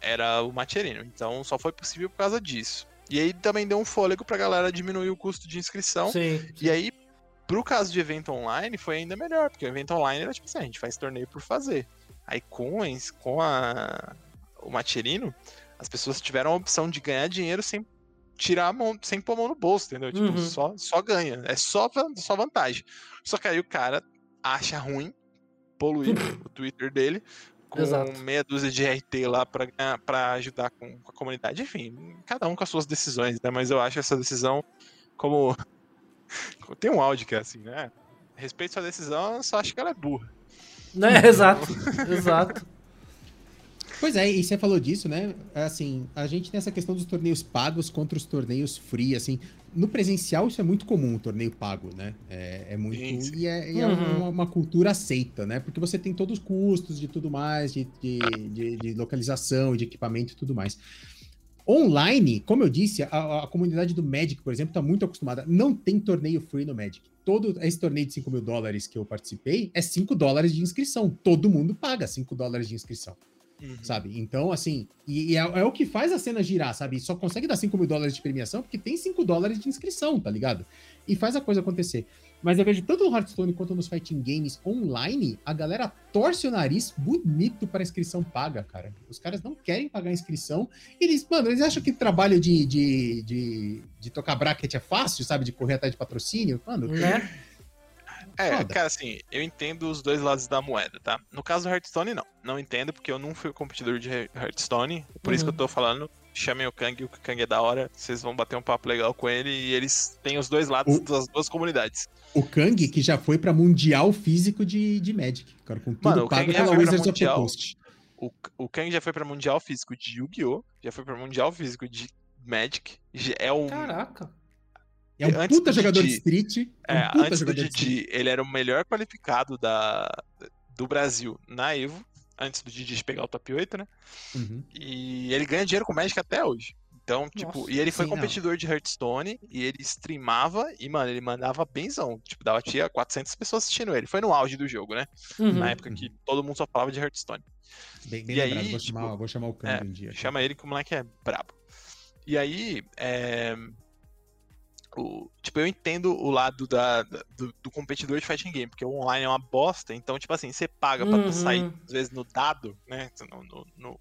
era o Macherino. Então só foi possível por causa disso. E aí também deu um fôlego pra galera diminuir o custo de inscrição. Sim. E aí, pro caso de evento online, foi ainda melhor, porque o evento online era tipo assim, a gente faz torneio por fazer. Aí com, com a, o Macherino, as pessoas tiveram a opção de ganhar dinheiro sem tirar a mão, sem pôr a mão no bolso, entendeu? Tipo, Uhum. só, só ganha. É só, só vantagem. Só que aí o cara acha ruim poluir [LAUGHS] o Twitter dele com Exato. meia dúzia de RT lá pra ajudar com, com a comunidade. Enfim, cada um com as suas decisões, né? Mas eu acho essa decisão como. [LAUGHS] Tem um áudio que é assim, né? Respeito sua decisão, eu só acho que ela é burra. Né? [LAUGHS] Exato. Exato. Pois é, e você falou disso, né? Assim, a gente tem essa questão dos torneios pagos contra os torneios free, assim. No presencial isso é muito comum, o torneio pago, né? É, é muito. Sim. E é, e é Uhum. uma, uma cultura aceita, né? Porque você tem todos os custos de tudo mais, de, de, de- de localização, de equipamento e tudo mais. Online, como eu disse, a, a comunidade do Magic, por exemplo, tá muito acostumada. Não tem torneio free no Magic. Todo esse torneio de 5 mil dólares que eu participei é 5 dólares de inscrição. Todo mundo paga 5 dólares de inscrição sabe? Então, assim, e, e é, é o que faz a cena girar, sabe? Só consegue dar 5 mil dólares de premiação porque tem 5 dólares de inscrição, tá ligado? E faz a coisa acontecer. Mas eu vejo tanto no Hearthstone quanto nos fighting games online, a galera torce o nariz bonito para inscrição paga, cara. Os caras não querem pagar a inscrição. Eles, mano, eles acham que trabalho de, de, de, de tocar bracket é fácil, sabe? De correr atrás de patrocínio. Mano, Né? É, Foda. cara, assim, eu entendo os dois lados da moeda, tá? No caso do Hearthstone, não. Não entendo, porque eu não fui competidor de He- Hearthstone. Por isso que eu Uhum. tô falando. Chamem o Kang, o Kang é da hora. Vocês vão bater um papo legal com ele e eles têm os dois lados O- das duas comunidades. o Kang, que já foi pra Mundial Físico de, de Magic, cara, com tudo Mano, o pago Kang já pela Wizards of the Mundial. Coast. O, o Kang já foi pra Mundial Físico de Yu-Gi-Oh! Já foi pra Mundial Físico de Magic. É um. Caraca. É um Antes puta do jogador de Didi- street. É, É, um puta antes do de. Didi, ele era o melhor qualificado da, do Brasil na Evo. Antes do Didi pegar o top 8, né? Uhum. E ele ganha dinheiro com Magic até hoje. Então, tipo, Nossa, e ele foi sim, não. competidor de Hearthstone e ele streamava e, mano, ele mandava benzão. Tipo, dava tinha 400 pessoas assistindo ele. Foi no auge do jogo, né? Uhum. Na época que todo mundo só falava de Hearthstone. Bem, bem E lembrado, aí, vou, tipo, chamar, vou chamar o Kang um dia. Chama ele que o moleque é brabo. E aí, é, o- tipo, eu entendo o lado da, da- do, do competidor de fighting game, porque o online é uma bosta, então, tipo assim, você paga pra Uhum. sair, às vezes, no dado, né? No, no, no,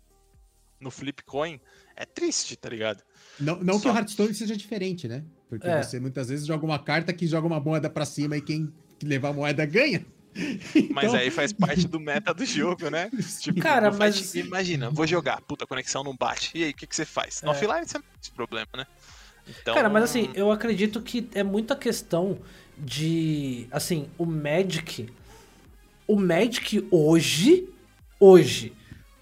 no flip coin, é triste, tá ligado? Não, não que Só- o Hearthstone seja diferente, né? Porque É. você muitas vezes joga uma carta que joga uma moeda pra cima e quem levar a moeda ganha. [LAUGHS] Mas Então, aí faz parte do meta do jogo, né? [LAUGHS] Tipo, Cara, mas- imagina, vou jogar, puta, a conexão não bate. E aí, o que, que você faz? No É. offline você não tem esse problema, né? Então, Cara, mas assim, eu acredito que é muita questão de. Assim, o Magic. O Magic hoje. Hoje.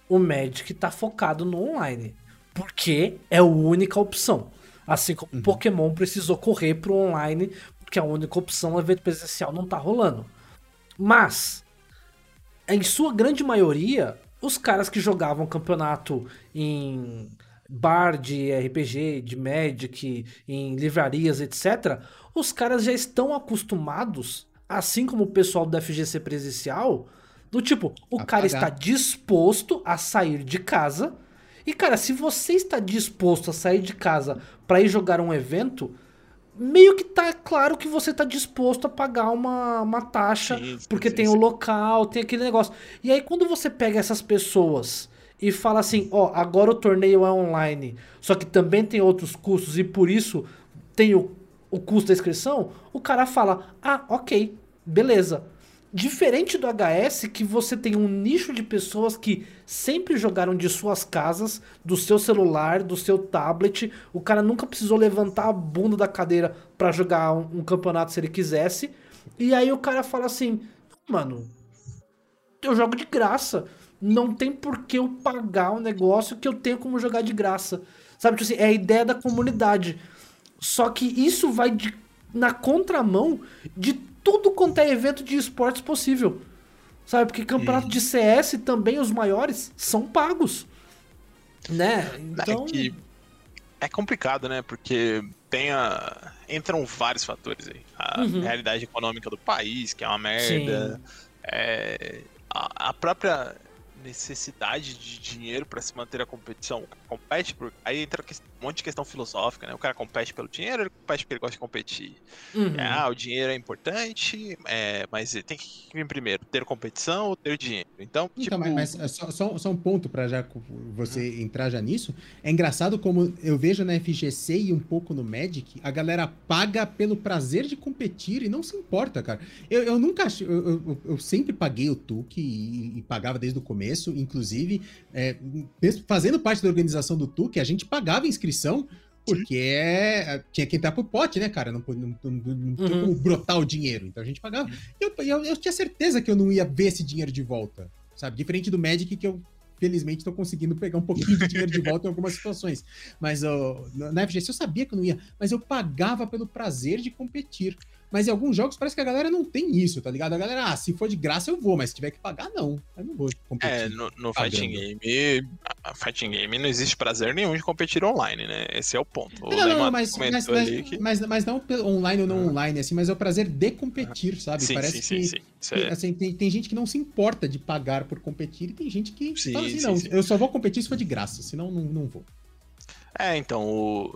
O Magic tá focado no online. Porque é a única opção. Assim como o Pokémon precisou correr pro online, porque a única opção, o evento presencial, não tá rolando. Mas, em sua grande maioria, os caras que jogavam campeonato em bar de RPG, de Magic, em livrarias, etc., os caras já estão acostumados, assim como o pessoal do FGC presencial, do tipo, o A cara pagar. está disposto a sair de casa. E, cara, se você está disposto a sair de casa para ir jogar um evento, meio que tá claro que você tá disposto a pagar uma, uma taxa, Sim, sim, porque sim, tem sim. o local, tem aquele negócio. E aí, quando você pega essas pessoas e fala assim, ó, agora o torneio é online, só que também tem outros custos e por isso tem o, o custo da inscrição, o cara fala, ah, ok, beleza. Diferente do HS, que você tem um nicho de pessoas que sempre jogaram de suas casas, do seu celular, do seu tablet. O cara nunca precisou levantar a bunda da cadeira pra jogar um, um campeonato se ele quisesse. E aí o cara fala assim: Mano, eu jogo de graça. Não tem por que eu pagar um negócio que eu tenho como jogar de graça. Sabe, tipo assim, é a ideia da comunidade. Só que isso vai de- na contramão de tudo quanto é evento de esportes possível. Sabe? Porque campeonato de CS também, os maiores, são pagos. Né? Então. É que é complicado, né? Porque tem a... entram vários fatores aí. A Uhum. realidade econômica do país, que é uma merda. É, A, a própria necessidade de dinheiro para se manter a competição. O cara compete por... Aí entra um monte de questão filosófica, né? O cara compete pelo dinheiro, ele compete porque ele gosta de competir. Uhum. É, ah, o dinheiro é importante, é, mas tem que vir primeiro, ter competição ou ter dinheiro. Então, tipo, Então, mas, mas só, só- só um ponto pra já você entrar já nisso. É engraçado como eu vejo na FGC e um pouco no Magic, a galera paga pelo prazer de competir e não se importa, cara. Eu, eu nunca. Eu, eu- eu sempre paguei o TUC e, e pagava desde o começo. Inclusive, é, fazendo parte da organização do TUC, a gente pagava inscrição. Porque é, tinha que entrar pro pote, né, cara? Não, não, não, não tinha Uhum. como brotar o dinheiro. Então a gente pagava. Eu, eu, eu tinha certeza que eu não ia ver esse dinheiro de volta, sabe? Diferente do Magic, que eu felizmente tô conseguindo pegar um pouquinho de dinheiro de volta em algumas situações. Mas ó, na FGC eu sabia que eu não ia, mas eu pagava pelo prazer de competir. Mas em alguns jogos parece que a galera não tem isso, tá ligado? A galera, ah, se for de graça eu vou, mas se tiver que pagar, não. Eu não vou competir. É, no, no Fighting Game, a Fighting Game não existe prazer nenhum de competir online, né? Esse é o ponto. O Não, não, Lema mas, mas, que- mas, mas não online ou não online, assim, mas é o prazer de competir, sabe? Sim, Parece sim, que sim, sim. É- assim, tem, tem gente que não se importa de pagar por competir e tem gente que Sim, fala assim, sim, não, eu só vou competir se for de graça, senão não, não vou. É, então, o,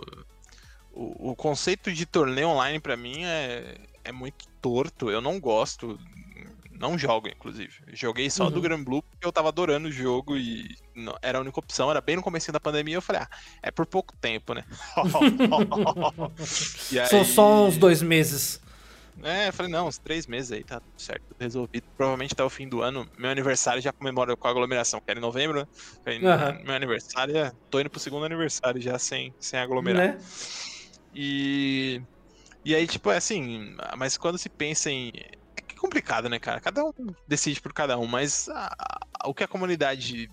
o, o conceito de torneio online pra mim é, é muito torto. Eu não gosto. Não jogo, inclusive. Joguei só do Uhum. Gran Blue porque eu tava adorando o jogo e não- era a única opção. Era bem no começo da pandemia. Eu falei, ah, é por pouco tempo, né? [LAUGHS] E São aí- só uns dois meses. É, eu falei, não, uns três meses aí, tá tudo certo, resolvido. Provavelmente até o fim do ano. Meu aniversário já comemora com a aglomeração, que era em novembro, né? Falei, Aham. Meu aniversário, é- tô indo pro segundo aniversário já sem, sem aglomerar. Né? E. E aí, tipo, é assim, mas quando se pensa em. É que é complicado, né, cara? Cada um decide por cada um, mas a- a- o que a comunidade.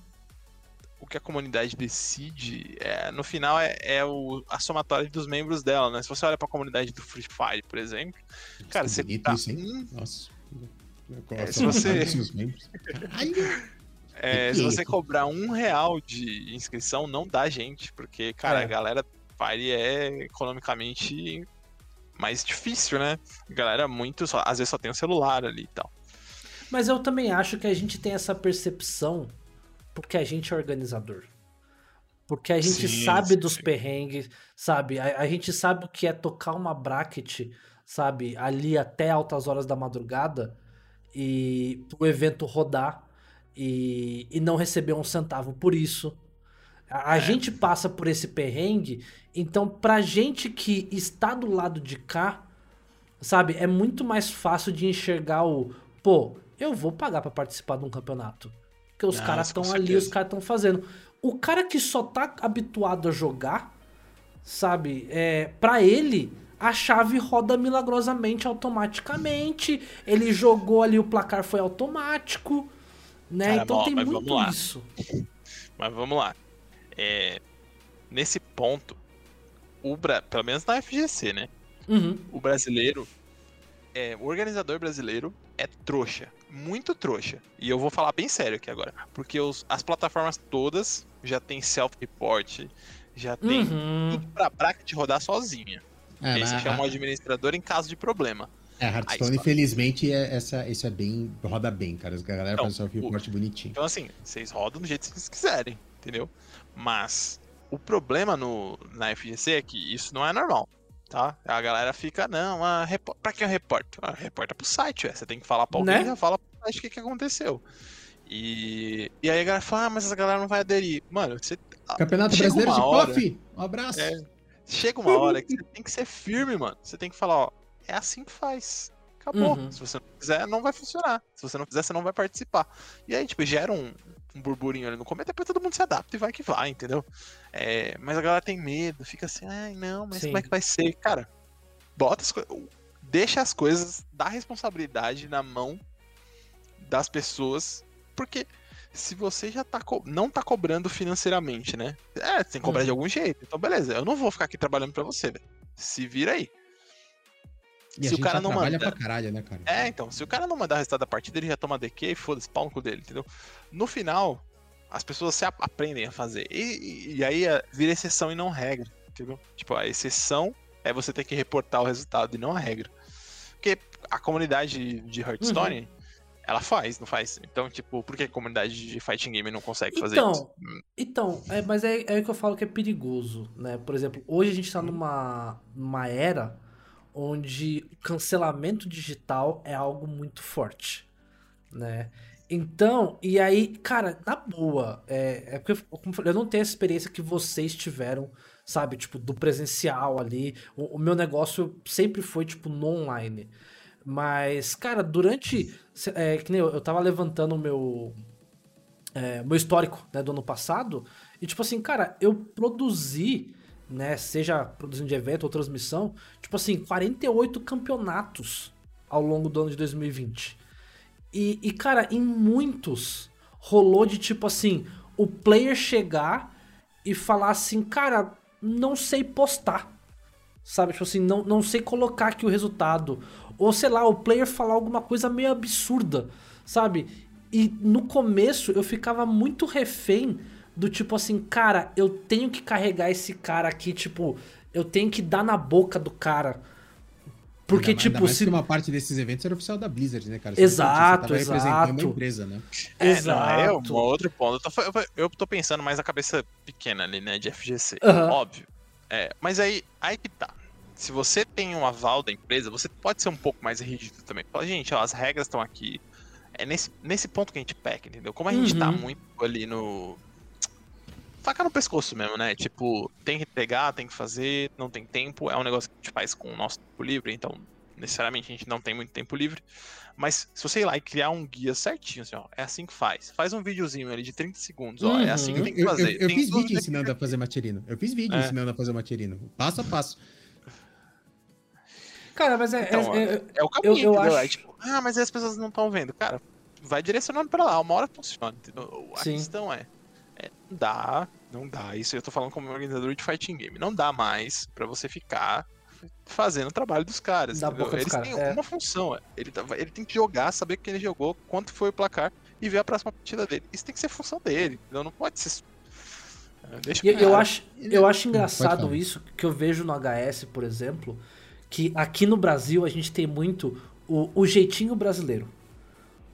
O que a comunidade decide, é, no final, é, é o, a somatória dos membros dela, né? Se você olha pra comunidade do Free Fire, por exemplo, cara, Que você tá. isso, hein? Nossa. É, se você-. É, se que você cobrar um real de inscrição, não dá gente, porque, cara, É. a galera Fire é economicamente mais difícil, né? A galera muito, só, às vezes só tem o celular ali e tal. Mas eu também acho que a gente tem essa percepção porque a gente é organizador. Porque a gente Sim, sabe sim. dos perrengues, sabe? A, a gente sabe o que é tocar uma bracket, sabe? Ali até altas horas da madrugada e o evento rodar e, e não receber um centavo por isso. A, a gente passa por esse perrengue, então pra gente que está do lado de cá, sabe? É muito mais fácil de enxergar o, pô, eu vou pagar pra participar de um campeonato. Porque os Ah, caras estão ali, certeza. os caras estão fazendo. O cara que só tá habituado a jogar, sabe? É, para ele, a chave roda milagrosamente automaticamente. Ele jogou ali, o placar foi automático, né? Cara, então ó, tem muito lá. isso. [LAUGHS] Mas vamos lá. É, nesse ponto, o Bra... pelo menos na FGC, né? Uhum. O brasileiro, é, o organizador brasileiro é trouxa. Muito trouxa. E eu vou falar bem sério aqui agora. Porque os- as plataformas todas já tem self-report, já tem Uhum. tudo pra bracket rodar sozinha. É, e aí você chama o administrador em caso de problema. É, Hearthstone, infelizmente, é, essa, isso é bem. roda bem, cara. A galera Então, faz o report bonitinho. Então, assim, vocês rodam do jeito que vocês quiserem, entendeu? Mas o problema no, na FGC é que isso não é normal, tá? A galera fica, não, ah, repo- pra que eu reporto? Ah, reporta pro site, ué. Você tem que falar pra alguém, Né? já fala pro site o que, que aconteceu. E, e aí a galera fala, ah, mas essa galera não vai aderir. Mano, você. Campeonato chega Brasileiro de uma hora- um abraço. É. Chega uma hora que você tem que ser firme, mano. Você tem que falar, ó, é assim que faz. Acabou. Uhum. Se você não quiser, não vai funcionar. Se você não quiser, você não vai participar. E aí, tipo, gera um, um burburinho ali no começo, depois todo mundo se adapta e vai que vai, entendeu? É, mas a galera tem medo, fica assim, ai, não, mas Sim. como é que vai ser? Cara, bota as coisas. Deixa as coisas, dá responsabilidade na mão das pessoas, porque se você já tá não tá cobrando financeiramente, né? É, tem que cobrar Uhum. de algum jeito. Então, beleza, eu não vou ficar aqui trabalhando pra você, velho. Se vira aí. E se o cara não manda- pra caralho, né, cara? É, então, se o cara não mandar o resultado da partida, ele já toma DQ e foda-se, pau no cu dele, entendeu? No final, as pessoas se ap- aprendem a fazer. E, e- aí é, vira exceção e não regra, entendeu? Tipo, a exceção é você ter que reportar o resultado e não a regra. Porque a comunidade de Hearthstone, ela faz, não faz? Então, tipo, por que a comunidade de Fighting Game não consegue fazer Então, isso? Então, é, mas é, é o que eu falo que é perigoso, né? Por exemplo, hoje a gente tá numa, numa era onde cancelamento digital é algo muito forte, né? Então, e aí, cara, na boa, é, é porque, eu- falei, eu não tenho essa experiência que vocês tiveram, sabe? Tipo, do presencial ali. O, o meu negócio sempre foi, tipo, no online. Mas, cara, durante. É, que nem eu, eu tava levantando o meu, é, meu histórico né, do ano passado. E tipo assim, cara, eu produzi, né, seja produzindo evento ou transmissão, tipo assim, 48 campeonatos ao longo do ano de 2020. E, e, cara, em muitos rolou de tipo assim, o player chegar e falar assim, cara, não sei postar. Sabe, tipo assim, não, não sei colocar aqui o resultado. Ou sei lá, o player falar alguma coisa meio absurda, sabe? E no começo eu ficava muito refém do tipo assim, cara, eu tenho que carregar esse cara aqui, tipo, eu tenho que dar na boca do cara. Porque, Ainda tipo, ainda mais se. que uma parte desses eventos era oficial da Blizzard, né, cara? Exato, Você tava representando exato. uma empresa, né? É, não, é Exato. um outro ponto. Eu tô, eu- tô pensando mais na cabeça pequena ali, né, de FGC. Aham. Óbvio. É, mas aí, aí que tá. Se você tem um aval da empresa, você pode ser um pouco mais rígido também. Fala, gente, ó, as regras estão aqui. É nesse, nesse ponto que a gente peca, entendeu? Como a gente tá Uhum. muito ali no. Faca no pescoço mesmo, né? Tipo, tem que pegar, tem que fazer, não tem tempo. É um negócio que a gente faz com o nosso tempo livre, então necessariamente a gente não tem muito tempo livre. Mas se você ir lá e criar um guia certinho, assim, ó, é assim que faz. Faz um videozinho ali de 30 segundos, ó, é assim que Uhum. tem que Eu, eu- fazer. eu Tem fiz vídeo que- ensinando a fazer materino. Eu fiz vídeo É. ensinando a fazer materino. Passo a passo. Cara, mas é. Então, é- é- É o caminho, eu entendeu? acho- Aí, tipo, ah, mas aí as pessoas não estão vendo. Cara, vai direcionando pra lá, uma hora funciona, entendeu? A Sim. questão é, é, dá, não dá, isso eu tô falando como organizador de fighting game, não dá mais pra você ficar fazendo o trabalho dos caras, Da entendeu? boca Eles têm é. uma função, é, ele, tá- ele tem que jogar, saber que ele jogou, quanto foi o placar e ver a próxima partida dele. Isso tem que ser função dele, entendeu? Não pode ser... É, Deixa eu cara. acho, eu acho engraçado isso que eu vejo no HS, por exemplo, que aqui no Brasil a gente tem muito o, o jeitinho brasileiro,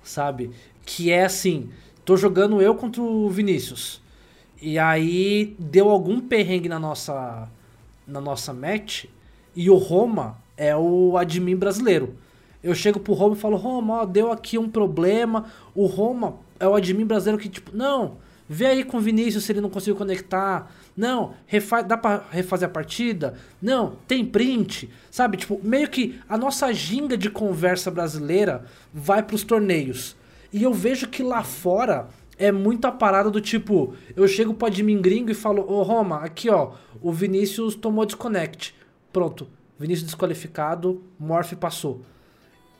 sabe? Que é assim, tô jogando eu contra o Vinícius. E aí deu algum perrengue na nossa na nossa match e o Roma é o admin brasileiro. Eu chego pro Roma e falo, Roma, ó, deu aqui um problema. O Roma é o admin brasileiro que, tipo, não, vê aí com o Vinícius se ele não conseguiu conectar. Não, refa dá pra refazer a partida? Não, tem print. Sabe, tipo, meio que a nossa ginga de conversa brasileira vai pros torneios. E eu vejo que lá fora é muito a parada do tipo, eu chego pro admin gringo e falo, ô Roma, aqui ó, o Vinícius tomou desconnect. Pronto, Vinícius desqualificado, Morph passou.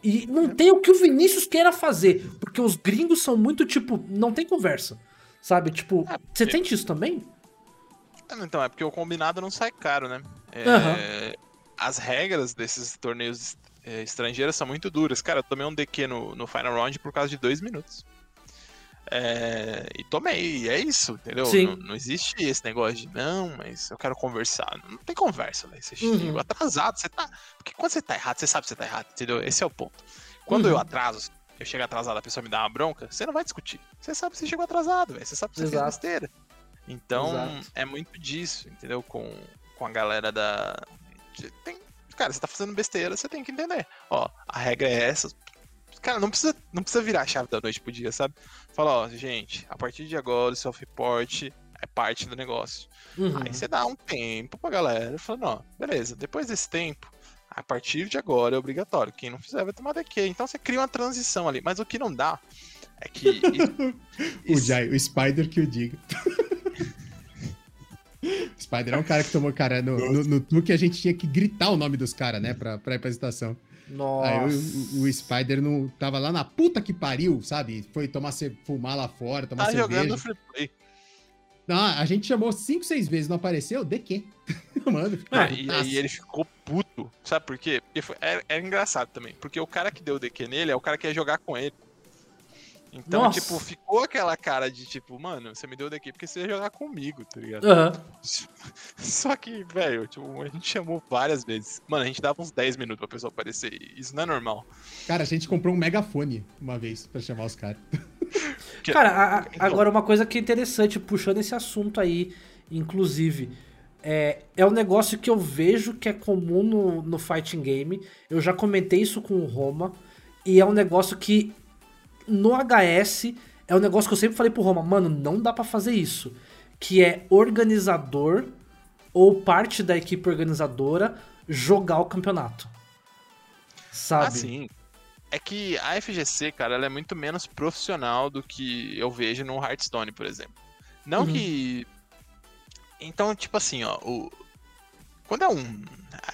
E não tem o que o Vinícius queira fazer, porque os gringos são muito tipo, não tem conversa. Sabe, tipo, É, você porque- sente isso também? Ah, Então, é porque o combinado não sai caro, né? É, Aham. As regras desses torneios é, estrangeiros são muito duras. Cara, eu tomei um DQ no, no Final Round por causa de dois minutos. É, e tomei, e é isso, entendeu? Sim. Não, não existe esse negócio de não, mas eu quero conversar. Não tem conversa, velho. Você Uhum. atrasado, você tá. Porque quando você tá errado, você sabe que você tá errado, entendeu? Esse é o ponto. Quando Uhum. eu atraso, eu chego atrasado, a pessoa me dá uma bronca, você não vai discutir. Você sabe que você chegou atrasado, velho. Você sabe que você Exato. fez besteira. Então, Exato. é muito disso, entendeu? Com, com a galera da. Tem, cara, você tá fazendo besteira, você tem que entender. Ó, a regra é essa. Cara, não precisa, não precisa virar a chave da noite pro dia, sabe? Fala, ó, gente, a partir de agora o self-report é parte do negócio. Uhum. Aí você dá um tempo pra galera, falando, ó, beleza, depois desse tempo, a partir de agora é obrigatório. Quem não fizer vai tomar DQ. Então você cria uma transição ali. Mas o que não dá é que. [LAUGHS] O Jai, o Spider que o diga. Spider é um cara que tomou, cara, no, no, no tour que a gente tinha que gritar o nome dos caras, né, pra, pra apresentação. Nossa. Aí o, o- o Spider não tava lá na puta que pariu, sabe? Foi tomar fumar lá fora, tomar tá cerveja. jogando free play. Não, a gente chamou cinco, seis vezes, não apareceu? De quê? [LAUGHS] Mano, ficou Ah, e aí ele ficou puto. Sabe por quê? Porque foi, era, era engraçado também. Porque o cara que deu o DQ nele é o cara que ia jogar com ele. Então, Nossa. tipo, ficou aquela cara de tipo, mano, você me deu o DQ porque você ia jogar comigo, tá ligado? Aham. [LAUGHS] Só que, velho, tipo, a gente chamou várias vezes. Mano, a gente dava uns 10 minutos pra pessoa aparecer. Isso não é normal. Cara, a gente comprou um megafone uma vez pra chamar os caras. [LAUGHS] Cara, a- a- Então- agora uma coisa que é interessante, puxando esse assunto aí, inclusive, é, é um negócio que eu vejo que é comum no, no fighting game. Eu já comentei isso com o Roma, e é um negócio que no HS é um negócio que eu sempre falei pro Roma, mano, não dá pra fazer isso. Que é organizador ou parte da equipe organizadora jogar o campeonato. Sabe? Ah, sim. É que a FGC, cara, ela é muito menos profissional do que eu vejo no Hearthstone, por exemplo. Não Uhum. que. Então, tipo assim, ó, o... quando é um.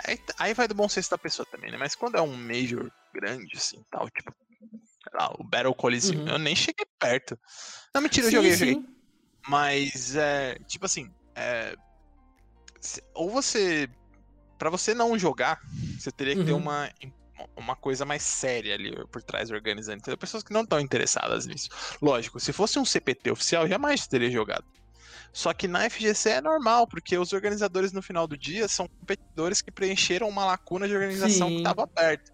Aí, aí vai do bom senso da pessoa também, né? Mas quando é um Major grande, assim, tal, tipo. Lá, o Battle Coliseum, Uhum. eu nem cheguei perto. Não, mentira, eu Sim, joguei, eu sim. joguei. Mas, é, tipo assim, é, ou você. Pra você não jogar, você teria que ter Uhum. uma, uma coisa mais séria ali por trás organizando. Entendeu? Pessoas que não estão interessadas nisso. Lógico, se fosse um CPT oficial, jamais teria jogado. Só que na FGC é normal, porque os organizadores no final do dia são competidores que preencheram uma lacuna de organização Sim. que estava aberta.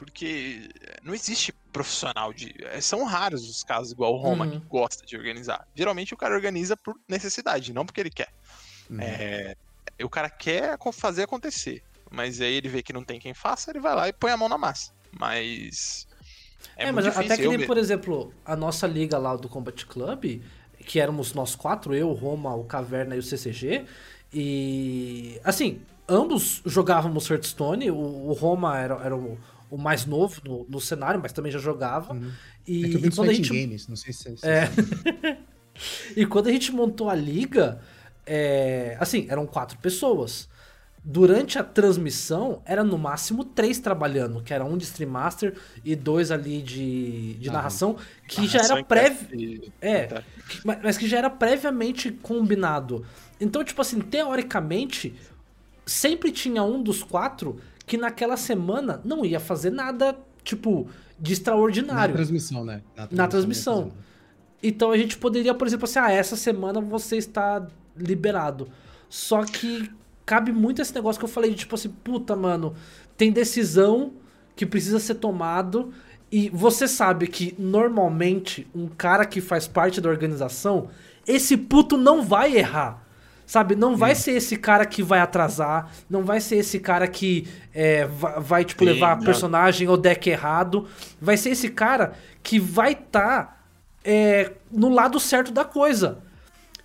Porque não existe profissional de. é, São raros os casos igual o Roma Uhum. que gosta de organizar. Geralmente o cara organiza por necessidade, não porque ele quer. Uhum. É, o cara quer fazer acontecer. Mas aí ele vê que não tem quem faça, ele vai lá e põe a mão na massa. Mas. É, É, mas difícil. até que nem, por exemplo, a nossa liga lá do Combat Club, que éramos nós quatro, eu, o Roma, o Caverna e o CCG, e assim, ambos jogávamos Hearthstone, o, o Roma era, era o, o mais novo no, no cenário, mas também já jogava. Uhum. E, É que eu vi e quando a gente Games, não sei se... se- É. [LAUGHS] e quando a gente montou a liga, é, assim, eram quatro pessoas. Durante a transmissão, era no máximo três trabalhando, que era um de Stream Master e dois ali de, de Ah, narração, que já narração era em prévio. É, tá. que- mas que já era previamente combinado. Então, tipo assim, teoricamente, sempre tinha um dos quatro que naquela semana não ia fazer nada, tipo, de Na extraordinário. transmissão, né? Na transmissão. Então a gente poderia, por exemplo, assim, ah, essa semana você está liberado. Só que cabe muito esse negócio que eu falei, de tipo assim, puta, mano, tem decisão que precisa ser tomado e você sabe que normalmente um cara que faz parte da organização, esse puto não vai errar. Sabe, não vai ser esse cara que vai atrasar, não vai ser esse cara que é, vai, tipo, Sim, levar não. personagem ou deck errado. Vai ser esse cara que vai estar no lado certo da coisa.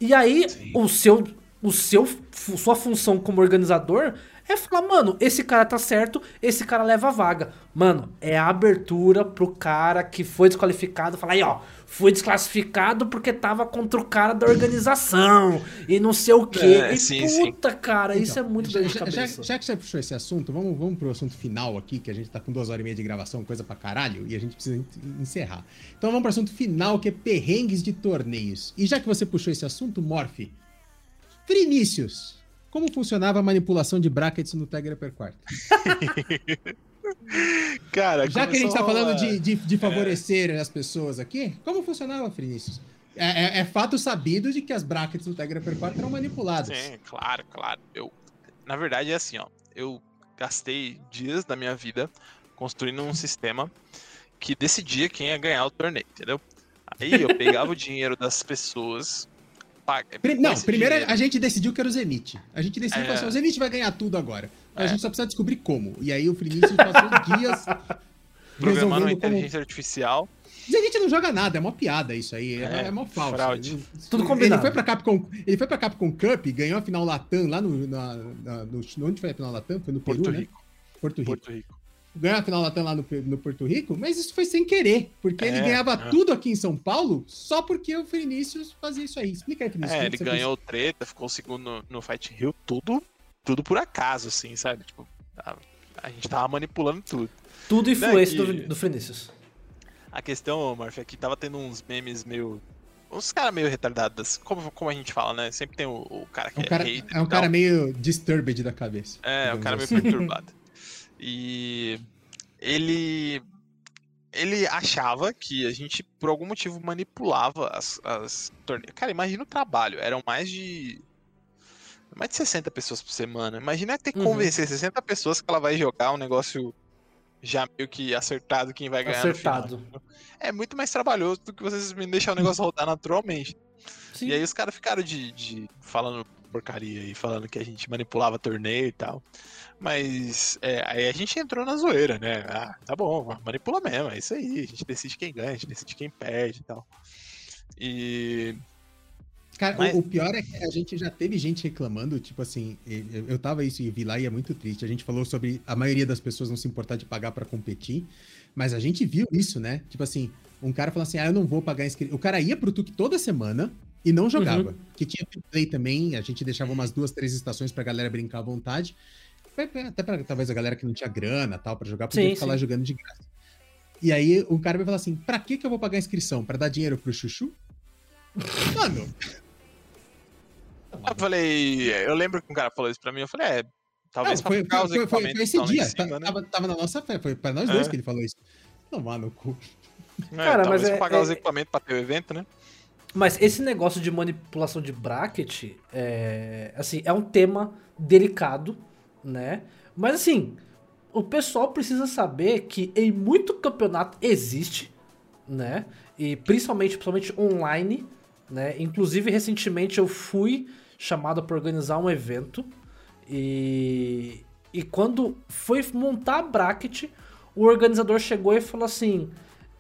E aí, o seu, o seu, sua função como organizador é falar, mano, esse cara tá certo, esse cara leva a vaga. Mano, é a abertura pro cara que foi desqualificado, falar aí, ó, foi desclassificado porque tava contra o cara da organização e não sei o quê. É, e sim, sim. puta, cara, isso é muito já, já, já, cabeça. já que você puxou esse assunto, vamos, vamos pro assunto final aqui, que a gente tá com duas horas e meia de gravação, coisa pra caralho, e a gente precisa en- encerrar. Então vamos pro assunto final, que é perrengues de torneios. E já que você puxou esse assunto, Morphe, Vinícius, como funcionava a manipulação de brackets no Tiger Per Quarta? [LAUGHS] Cara, Já que a gente tá começou falando de, de, de favorecer as pessoas aqui, como funcionava, Vinícius? É, é- é fato sabido de que as brackets do Tiger Per Quarta eram manipuladas. Sim, claro, claro. Eu, na verdade, é assim, ó. Eu gastei dias da minha vida construindo um sistema que decidia quem ia ganhar o torneio, entendeu? Aí eu [LAUGHS] pegava o dinheiro das pessoas. pag- Pri- com Não, primeiro dinheiro- a gente decidiu que era o Zenit. A gente decidiu É. que assim, o Zenit vai ganhar tudo agora. A É. gente só precisa descobrir como. E aí o Vinícius passou [LAUGHS] dias programando uma resolvendo como... inteligência artificial. Zenit não joga nada, é uma piada isso aí. É, É, é mó falso. fraude. Tudo Ele combinado. foi pra Capcom, ele foi pra Capcom Cup, ganhou a final Latam lá no, na, na- no, onde foi a final Latam? Foi no Peru, Porto né? Rico. Porto Rico. Porto Rico. Ganhou a final Latam lá no, no Porto Rico, mas isso foi sem querer, porque ele É, ganhava é. tudo aqui em São Paulo só porque o Vinícius fazia isso aí. Explica aí, Vinícius. É, ele ganhou treta, ficou segundo no, no Fight Hill, tudo, tudo por acaso, assim, sabe? Tipo, a, a gente tava manipulando tudo. Tudo influência Daqui. do, do Vinícius. A questão, Murphy, é que tava tendo uns memes meio. Uns caras meio retardados, como, como a gente fala, né? Sempre tem o, o cara que É é, um cara, hater é um cara meio disturbed da cabeça. É, um digamos cara meio assim. perturbado. [LAUGHS] E ele. Ele achava que a gente, por algum motivo, manipulava as, as torneios. Cara, imagina o trabalho. Eram mais de. Mais de 60 pessoas por semana. Imagina ter que Uhum. convencer 60 pessoas que ela vai jogar um negócio já meio que acertado quem vai ganhar. Acertado. É muito mais trabalhoso do que vocês me deixar o negócio rodar naturalmente. Sim. E aí os caras ficaram de, de falando porcaria e falando que a gente manipulava torneio e tal. Mas é, aí a gente entrou na zoeira, né? Ah, tá bom, manipula mesmo, é isso aí. A gente decide quem ganha, a gente decide quem perde e tal. E. Cara, o- Mas- o, pior é que a gente já teve gente reclamando, tipo assim, eu, eu tava isso e vi lá e é muito triste. A gente falou sobre a maioria das pessoas não se importar de pagar pra competir, mas a gente viu isso, né? Tipo assim, um cara falando assim, ah, eu não vou pagar inscrição. O cara ia pro Tuque toda semana e não jogava. Uhum. Que tinha play também, a gente deixava umas duas, três estações pra galera brincar à vontade. Até pra talvez a galera que não tinha grana tal, pra jogar, podia Sim, ficar lá sim. jogando de graça. E aí o cara vai falar assim, pra que que eu vou pagar inscrição? Pra dar dinheiro pro chuchu? Mano, Eu falei, eu lembro que um cara falou isso pra mim, eu falei, é, talvez Não, foi, pra os foi, foi, foi, foi esse dia. cima, tá- né? tava, tava na nossa fé. Foi pra nós dois É. que ele falou isso. Tomar no cu. É, Cara, talvez mas é- pagar os é- equipamentos pra ter o evento, né? Mas esse negócio de manipulação de bracket é, assim, é um tema delicado, né? Mas assim, o pessoal precisa saber que em muito campeonato existe, né? E principalmente, principalmente online, né? Inclusive recentemente eu fui chamado para organizar um evento e e quando foi montar a bracket, o organizador chegou e falou assim: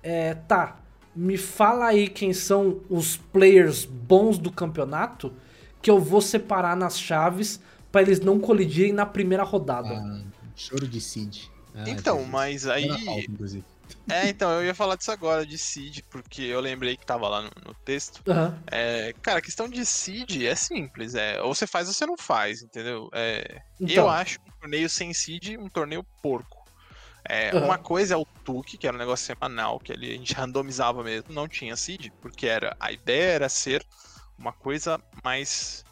é, tá, me fala aí quem são os players bons do campeonato que eu vou separar nas chaves pra eles não colidirem na primeira rodada. Ah, choro de Cid. Ah, então, mas aí. inclusive. É, então, eu ia falar disso agora, de seed, porque eu lembrei que tava lá no, no texto. Aham. É, cara, a questão de seed é simples, é, ou você faz ou você não faz, entendeu? É, Então. Eu acho um torneio sem seed um torneio porco. É, Aham. Uma coisa é o Tuque, que era um negócio semanal, que ali a gente [LAUGHS] randomizava mesmo, não tinha seed, porque era, a ideia era ser uma coisa mais.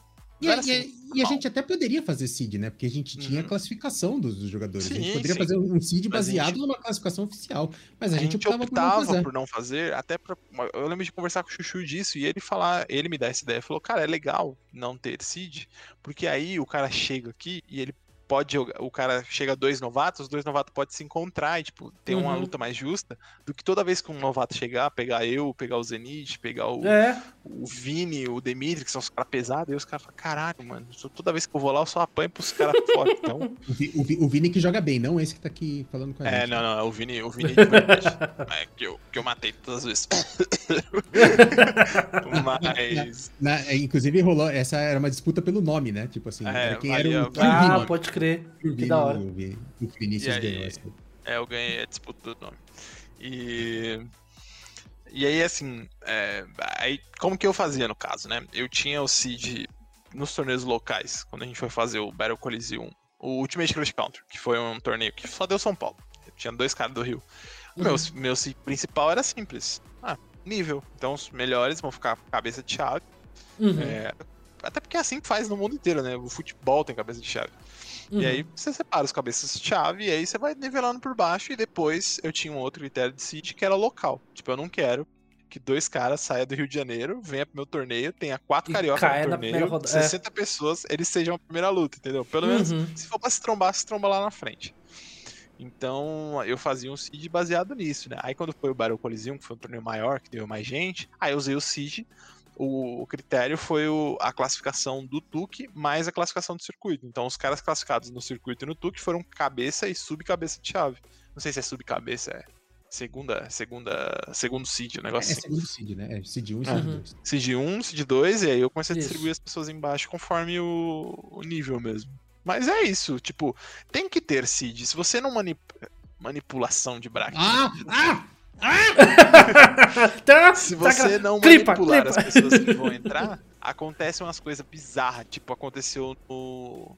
E, a- era e a- assim, e a gente até poderia fazer seed, né? Porque a gente tinha a Uhum. classificação dos, dos jogadores. a gente Sim, poderia sim. fazer um seed a gente- baseado numa classificação oficial. Mas a, A gente, gente optava, por não fazer. por não fazer, até pra. Eu lembro de conversar com o Chuchu disso e ele falar, ele me dá essa ideia. Falou, cara, é legal não ter seed, porque aí o cara chega aqui e ele pode jogar. O cara chega dois novatos, os dois novatos podem se encontrar e, tipo, ter uma Uhum. luta mais justa do que toda vez que um novato chegar, pegar eu, pegar o Zenith, pegar o, É, o Vini, o Demitri, que são os caras pesados, e os caras falam, caralho, mano, toda vez que eu vou lá, eu só apanho pros caras [LAUGHS] fora. Então, O, Vi- o Vi- o Vini que joga bem, não esse que tá aqui falando com a É, gente. não, não, é o Vini, o Vini de verdade. [LAUGHS] é, que, eu, que eu matei todas as vezes. [LAUGHS] Mas. Na- é, inclusive rolou, essa era uma disputa pelo nome, né? Tipo assim, É, era quem era o que o ah, Vini- pode crer. que o Que da hora. o Vini- o Vinícius aí? ganhou. assim. É, eu ganhei a disputa do nome. E. E aí, assim, é, aí, como que eu fazia no caso, né? Eu tinha o seed nos torneios locais, quando a gente foi fazer o Battle Coliseum, o Ultimate Cross Counter, que foi um torneio que só deu São Paulo. Tinha dois caras do Rio. O meu, meu seed principal era simples. Ah, nível. Então os melhores vão ficar cabeça de chave. Uhum, É, até porque é assim que faz no mundo inteiro, né? O futebol tem cabeça de chave. Uhum. E aí você separa os cabeças de chave e aí você vai nivelando por baixo e depois eu tinha um outro critério de seed que era local. Tipo, eu não quero que dois caras saiam do Rio de Janeiro, venha pro meu torneio, tenha quatro cariocas no torneio, roda- é. 60 pessoas, eles sejam a primeira luta, entendeu? Pelo menos Uhum. se for pra se trombar, se tromba lá na frente. Então eu fazia um seed baseado nisso, né? Aí quando foi o Battle Coliseum, que foi um torneio maior, que deu mais gente, aí eu usei o seed. O, critério foi o- a classificação do Tuque mais a classificação do circuito. Então os caras classificados no circuito e no Tuque foram cabeça e subcabeça de chave. Não sei se é subcabeça, é segunda, segunda, segundo seed, o É, negócio assim. segundo seed, né? É seed 1 e Uhum. seed 2. Seed 1, Seed 2, e aí eu comecei a Isso. distribuir as pessoas embaixo conforme o, o nível mesmo. Mas é isso, tipo, tem que ter seed. Se você não manip... manipulação de bracket, Ah! Ah! [LAUGHS] Tá, se tá, você não clipa, manipular clipa. as pessoas que vão [LAUGHS] entrar, acontecem umas coisas bizarras, tipo, aconteceu no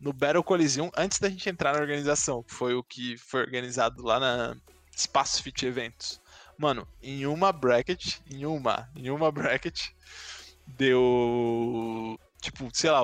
no Battle Coliseum antes da gente entrar na organização, que foi o que foi organizado lá na Espaço Fit Eventos. Mano, em uma bracket, em uma, em uma bracket, deu. Tipo, sei lá,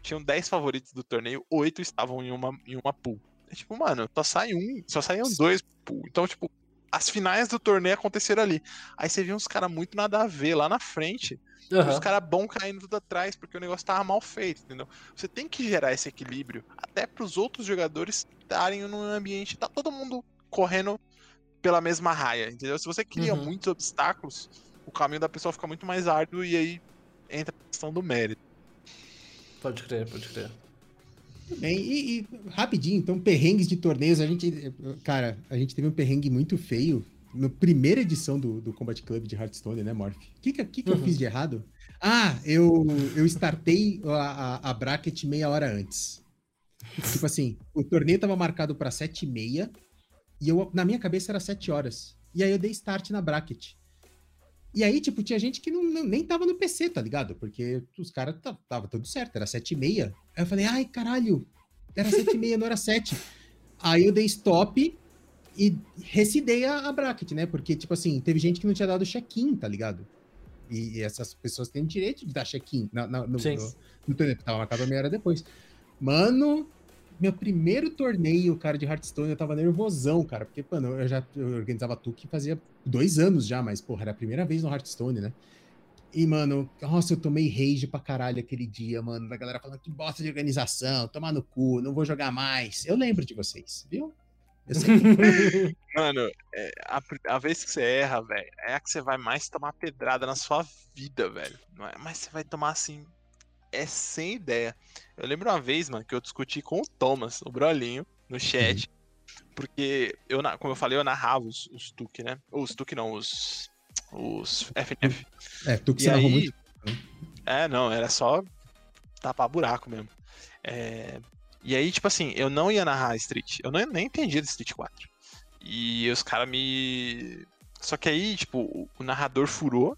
tinham 10 favoritos do torneio, 8 estavam em uma, em uma pool. É tipo, mano, só sai um, só saíam dois pool. Então, tipo, as finais do torneio aconteceram ali. Aí você viu uns caras muito nada a ver lá na frente. e Aham. Os caras bons caindo tudo atrás, porque o negócio tava mal feito, entendeu? Você tem que gerar esse equilíbrio até pros outros jogadores estarem num ambiente, tá todo mundo correndo pela mesma raia, entendeu? Se você cria Uhum. muitos obstáculos, o caminho da pessoa fica muito mais árduo e aí entra a questão do mérito. Pode crer, pode crer. Bem. E, e, rapidinho, então, perrengues de torneios. A gente, cara, a gente teve um perrengue muito feio na primeira edição do, do Combat Club de Hearthstone, né, Morph? O que, que, que, que eu Uhum. fiz de errado? Ah, eu, eu startei a, a, a bracket meia hora antes. tipo assim, o torneio tava marcado pra sete e meia e eu, na minha cabeça era sete horas. E aí eu dei start na bracket. E aí, tipo, tinha gente que não, não- nem tava no PC, tá ligado? Porque os caras ta- tava tudo certo, era sete e meia. Aí eu falei, ai, caralho, era sete e meia, não era sete. Aí eu dei stop e recidei a, a bracket, né? Porque, tipo assim, teve gente que não tinha dado check-in, tá ligado? E, e essas pessoas têm direito de dar check-in no, no, no que tava marcado meia hora depois. Mano, meu primeiro torneio, cara, de Hearthstone, eu tava nervosão, cara, porque, mano, eu já eu organizava Tuque fazia dois anos já, mas, porra, era a primeira vez no Hearthstone, né? E, mano, nossa, eu tomei rage pra caralho aquele dia, mano, da galera falando que bosta de organização, tomar no cu, não vou jogar mais. Eu lembro de vocês, viu? Eu sei que [LAUGHS] Mano, é, a, a vez que você erra, velho, é a que você vai mais tomar pedrada na sua vida, velho. Não é? Mas você vai tomar assim. É sem ideia. Eu lembro uma vez, mano, que eu discuti com o Thomas, o Brolinho, no chat. Porque, eu, como eu falei, eu narrava os, os Tuque, né? Ou os Tuque não, os. Os FNF. É, tu que E você narrou aí- muito. É, não, era só tapar buraco mesmo. É, E aí, tipo assim, eu não ia narrar Street. Eu não, nem entendia de Street 4. E os caras me. Só que aí, tipo, o narrador furou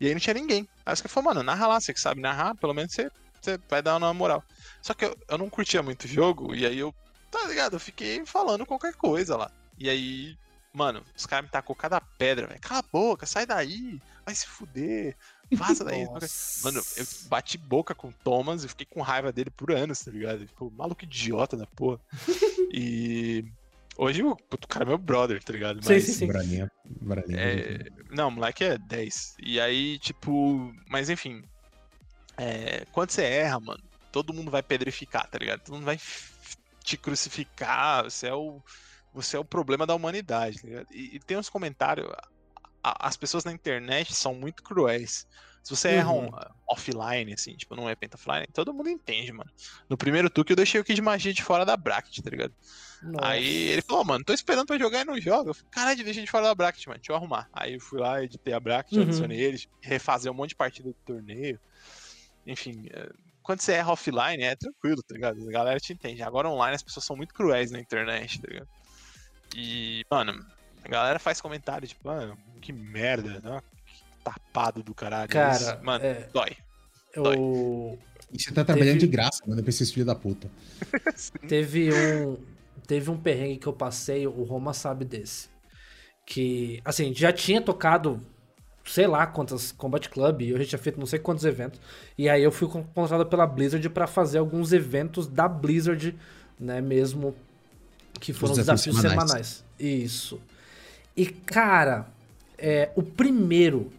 e aí não tinha ninguém. Aí os caras falaram, mano, narra lá, você que sabe narrar, pelo menos você, você vai dar uma moral. Só que eu, eu não curtia muito o jogo e aí eu, tá ligado? Eu fiquei falando qualquer coisa lá. E aí, mano, os caras me tacou cada pedra, velho. Cala a boca, sai daí, vai se fuder, vaza daí. [LAUGHS] Mano, eu bati boca com o Thomas e fiquei com raiva dele por anos, tá ligado? Ficou maluco idiota da porra. [LAUGHS] e hoje o, o cara é meu brother, tá ligado? Sim, Mas, sim, sim. Braninha, Braninha. é, não, o moleque é 10. E aí, tipo, mas enfim. é, quando você erra, mano, todo mundo vai pedrificar, tá ligado? Todo mundo vai te crucificar. Você é o, você é o problema da humanidade, tá ligado? E, e tem uns comentários. a- as pessoas na internet são muito cruéis. Se você erra um, Uhum. uh, offline, assim, tipo, não é penta offline, todo mundo entende, mano. No primeiro tuque eu deixei o Kid Magia de fora da bracket, tá ligado? Nossa. Aí ele falou, mano, tô esperando pra jogar e não joga. Eu falei, caralho, deixa de fora da bracket, mano, deixa eu arrumar. Aí eu fui lá, editei a bracket, Uhum. adicionei eles, refazer um monte de partida do torneio. Enfim, é, quando você erra offline, é tranquilo, tá ligado? A galera te entende. Agora online as pessoas são muito cruéis na internet, tá ligado? E, mano, a galera faz comentário, tipo, ah, que merda, né? Tapado do caralho. Cara, Mas, mano, é, dói. eu... E você tá trabalhando Teve- de graça, mano, pra esses filhos da puta. [LAUGHS] [LAUGHS] Teve um, teve um perrengue que eu passei, o Roma sabe desse. Que, assim, já tinha tocado, sei lá quantas Combat Club, eu já tinha feito não sei quantos eventos. E aí eu fui con- contratado pela Blizzard pra fazer alguns eventos da Blizzard, né, mesmo que foram desafios desafios, semanais. semanais. Isso. E, cara, é, o primeiro,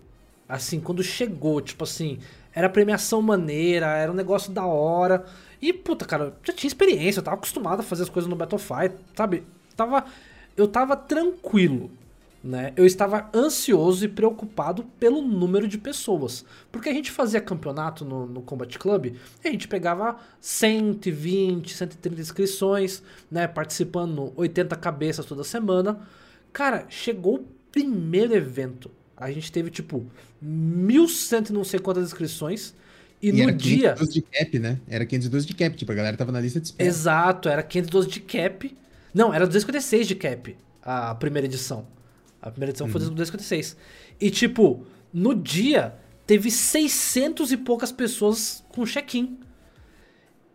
assim, quando chegou, tipo assim, era premiação maneira, era um negócio da hora. E, puta, cara, já tinha experiência, eu tava acostumado a fazer as coisas no Battlefight, sabe? Tava, eu tava tranquilo, né? Eu estava ansioso e preocupado pelo número de pessoas. Porque a gente fazia campeonato no, no Combat Club, e a gente pegava 120, 130 inscrições, né? Participando 80 cabeças toda semana. Cara, chegou o primeiro evento. A gente teve, tipo, 1.100 e não sei quantas inscrições. E, no era dia. 512 de cap, né? Era 512 de cap, tipo, a galera tava na lista de espera. Exato, era 512 de cap. Não, era 256 de cap a primeira edição. A primeira edição foi 256. E tipo, no dia teve 600 e poucas pessoas com check-in.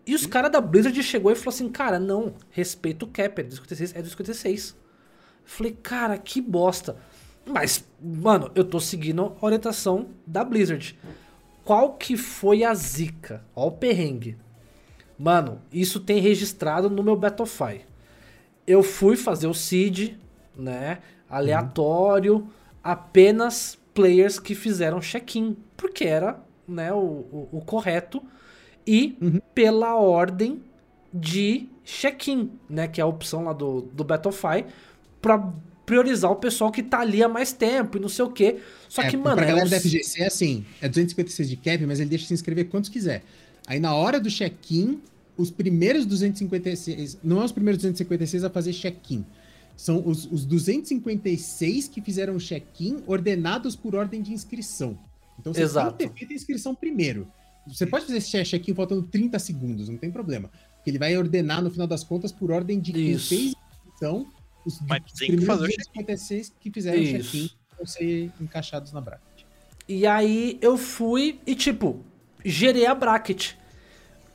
E os caras da Blizzard chegou e falou assim: "Cara, não, respeita o cap, é 256, é 256". Falei: "Cara, que bosta". Mas, mano, eu tô seguindo a orientação da Blizzard. Qual que foi a zica? Ó o perrengue. Mano, isso tem registrado no meu Battlefy. Eu fui fazer o seed, né? Aleatório, apenas players que fizeram check-in, porque era né, o, o, o correto, e pela ordem de check-in, né? Que é a opção lá do, do Battlefy, pra priorizar o pessoal que tá ali há mais tempo e não sei o quê. Só É, que, mano, pra é galera uns- da FGC é assim, é 256 de cap, mas ele deixa se inscrever quantos quiser. Aí na hora do check-in, os primeiros 256, não é os primeiros 256 a fazer check-in. São os, os 256 que fizeram check-in ordenados por ordem de inscrição. Então você Exato. tem que ter feito a inscrição primeiro. Você pode fazer esse check-in faltando 30 segundos, não tem problema. Porque ele vai ordenar, no final das contas, por ordem de quem Isso. fez a inscrição. Os, Mas tem que primeiros fazer o 256 que fizeram o Isso. check-in vão ser encaixados na bracket. E aí eu fui e, tipo, gerei a bracket.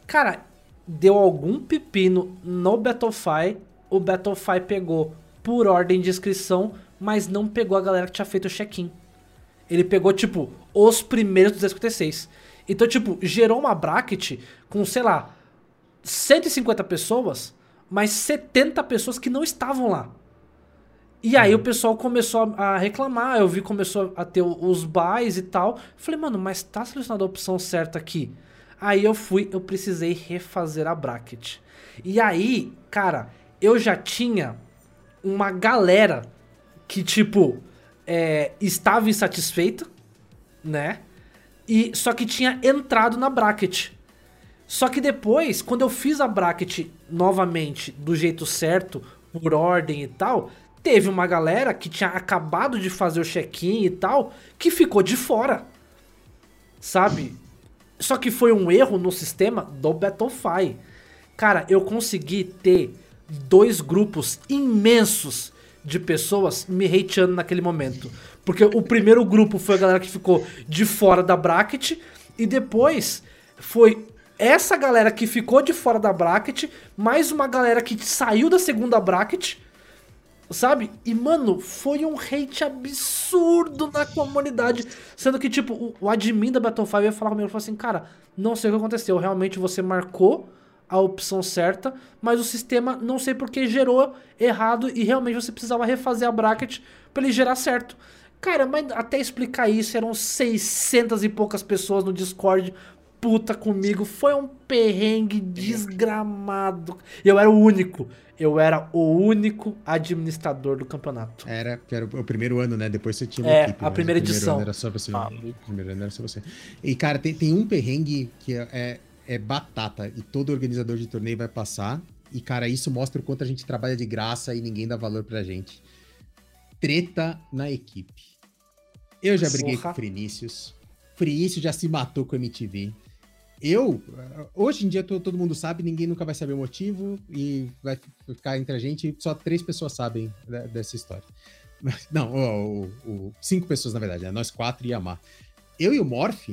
Cara, deu algum pepino no Battlefy. O Battlefy pegou por ordem de inscrição, mas não pegou a galera que tinha feito o check-in. Ele pegou, tipo, os primeiros 256. Então, tipo, gerou uma bracket com, sei lá, 150 pessoas, mas 70 pessoas que não estavam lá. E aí o pessoal começou a reclamar, eu vi começou a ter os buys e tal. Falei, mano, mas tá selecionada a opção certa aqui. Aí eu fui, eu precisei refazer a bracket. E aí, cara, eu já tinha uma galera que, tipo, é, estava insatisfeita, né? E só que tinha entrado na bracket. Só que depois, quando eu fiz a bracket novamente do jeito certo, por ordem e tal, teve uma galera que tinha acabado de fazer o check-in e tal, que ficou de fora. Sabe? Só que foi um erro no sistema do Battlefy. Cara, eu consegui ter dois grupos imensos de pessoas me hateando naquele momento. Porque o primeiro grupo foi a galera que ficou de fora da bracket e depois foi essa galera que ficou de fora da bracket, mais uma galera que saiu da segunda bracket Sabe? E, mano, foi um hate absurdo na comunidade. Sendo que, tipo, o, o admin da Battlefield ia falar comigo e falou assim: Cara, não sei o que aconteceu. Realmente você marcou a opção certa, mas o sistema não sei porque gerou errado e realmente você precisava refazer a bracket para ele gerar certo. Cara, mas até explicar isso, eram 600 e poucas pessoas no Discord puta comigo. Foi um perrengue desgramado. Eu era o único. Eu era o único administrador do campeonato. Era, que era o primeiro ano, né? Depois você tinha é, equipe, a né? primeira edição. era só você. Ah, o primeiro ano era só você. E, cara, tem, tem um perrengue que é, é, é batata. E todo organizador de torneio vai passar. E, cara, isso mostra o quanto a gente trabalha de graça e ninguém dá valor pra gente. Treta na equipe. Eu já briguei Porra. com o Frinícius. Frinícius já se matou com o MTV. Eu, hoje em dia todo mundo sabe, ninguém nunca vai saber o motivo e vai ficar entre a gente, só três pessoas sabem dessa história. Não, o, o, o, cinco pessoas na verdade, né? nós quatro e a Mar. Eu e o Morph,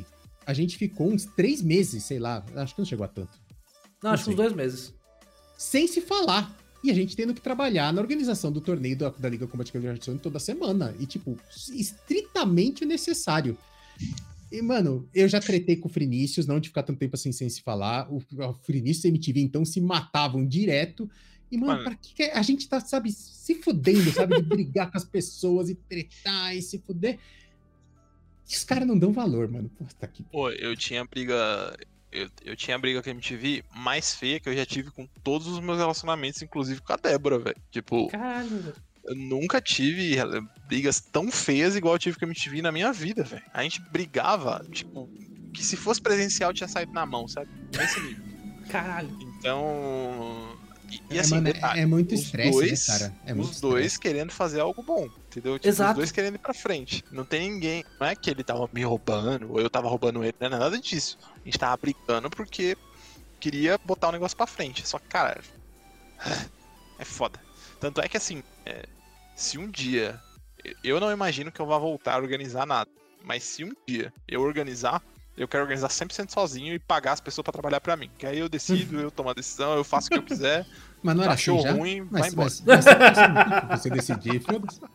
a gente ficou uns três meses, sei lá, acho que não chegou a tanto. Não, não acho que uns dois meses. Sem se falar. E a gente tendo que trabalhar na organização do torneio da, da Liga Combat Card toda semana. E, tipo, estritamente necessário. E, mano, eu já tretei com o Frinícius, não de ficar tanto tempo assim sem se falar. O, o Frinícius e a MTV, então, se matavam direto. E, mano, mano, pra que a gente tá, sabe, se fudendo, sabe? De brigar com as pessoas e tretar e se fuder. Os caras não dão valor, mano. Pô, tá aqui. Pô, eu tinha briga. Eu, eu tinha briga com a MTV mais feia que eu já tive com todos os meus relacionamentos, inclusive com a Débora, velho. Tipo. Caralho, velho. Eu nunca tive brigas tão feias igual eu tive com a MTV na minha vida, velho. A gente brigava, tipo, que se fosse presencial tinha saído na mão, sabe? Nesse nível. Caralho. Então. E, e é, assim, mano, detalhe, é muito estresse, né, cara? É os dois querendo fazer algo bom, entendeu? Tipo, Exato. Os dois querendo ir pra frente. Não tem ninguém. Não é que ele tava me roubando, ou eu tava roubando ele, não é nada disso. A gente tava brigando porque queria botar o negócio pra frente. Só que, cara. [SIGHS] É foda. Tanto é que assim. É, se um dia. Eu não imagino que eu vá voltar a organizar nada. Mas se um dia eu organizar, eu quero organizar 100% sozinho e pagar as pessoas para trabalhar para mim. Que aí eu decido, eu tomo a decisão, eu faço o que eu quiser. [LAUGHS] Mas não era Achou assim ruim, mas, vai embora. Mas, mas, você decidir, foda-se. [LAUGHS]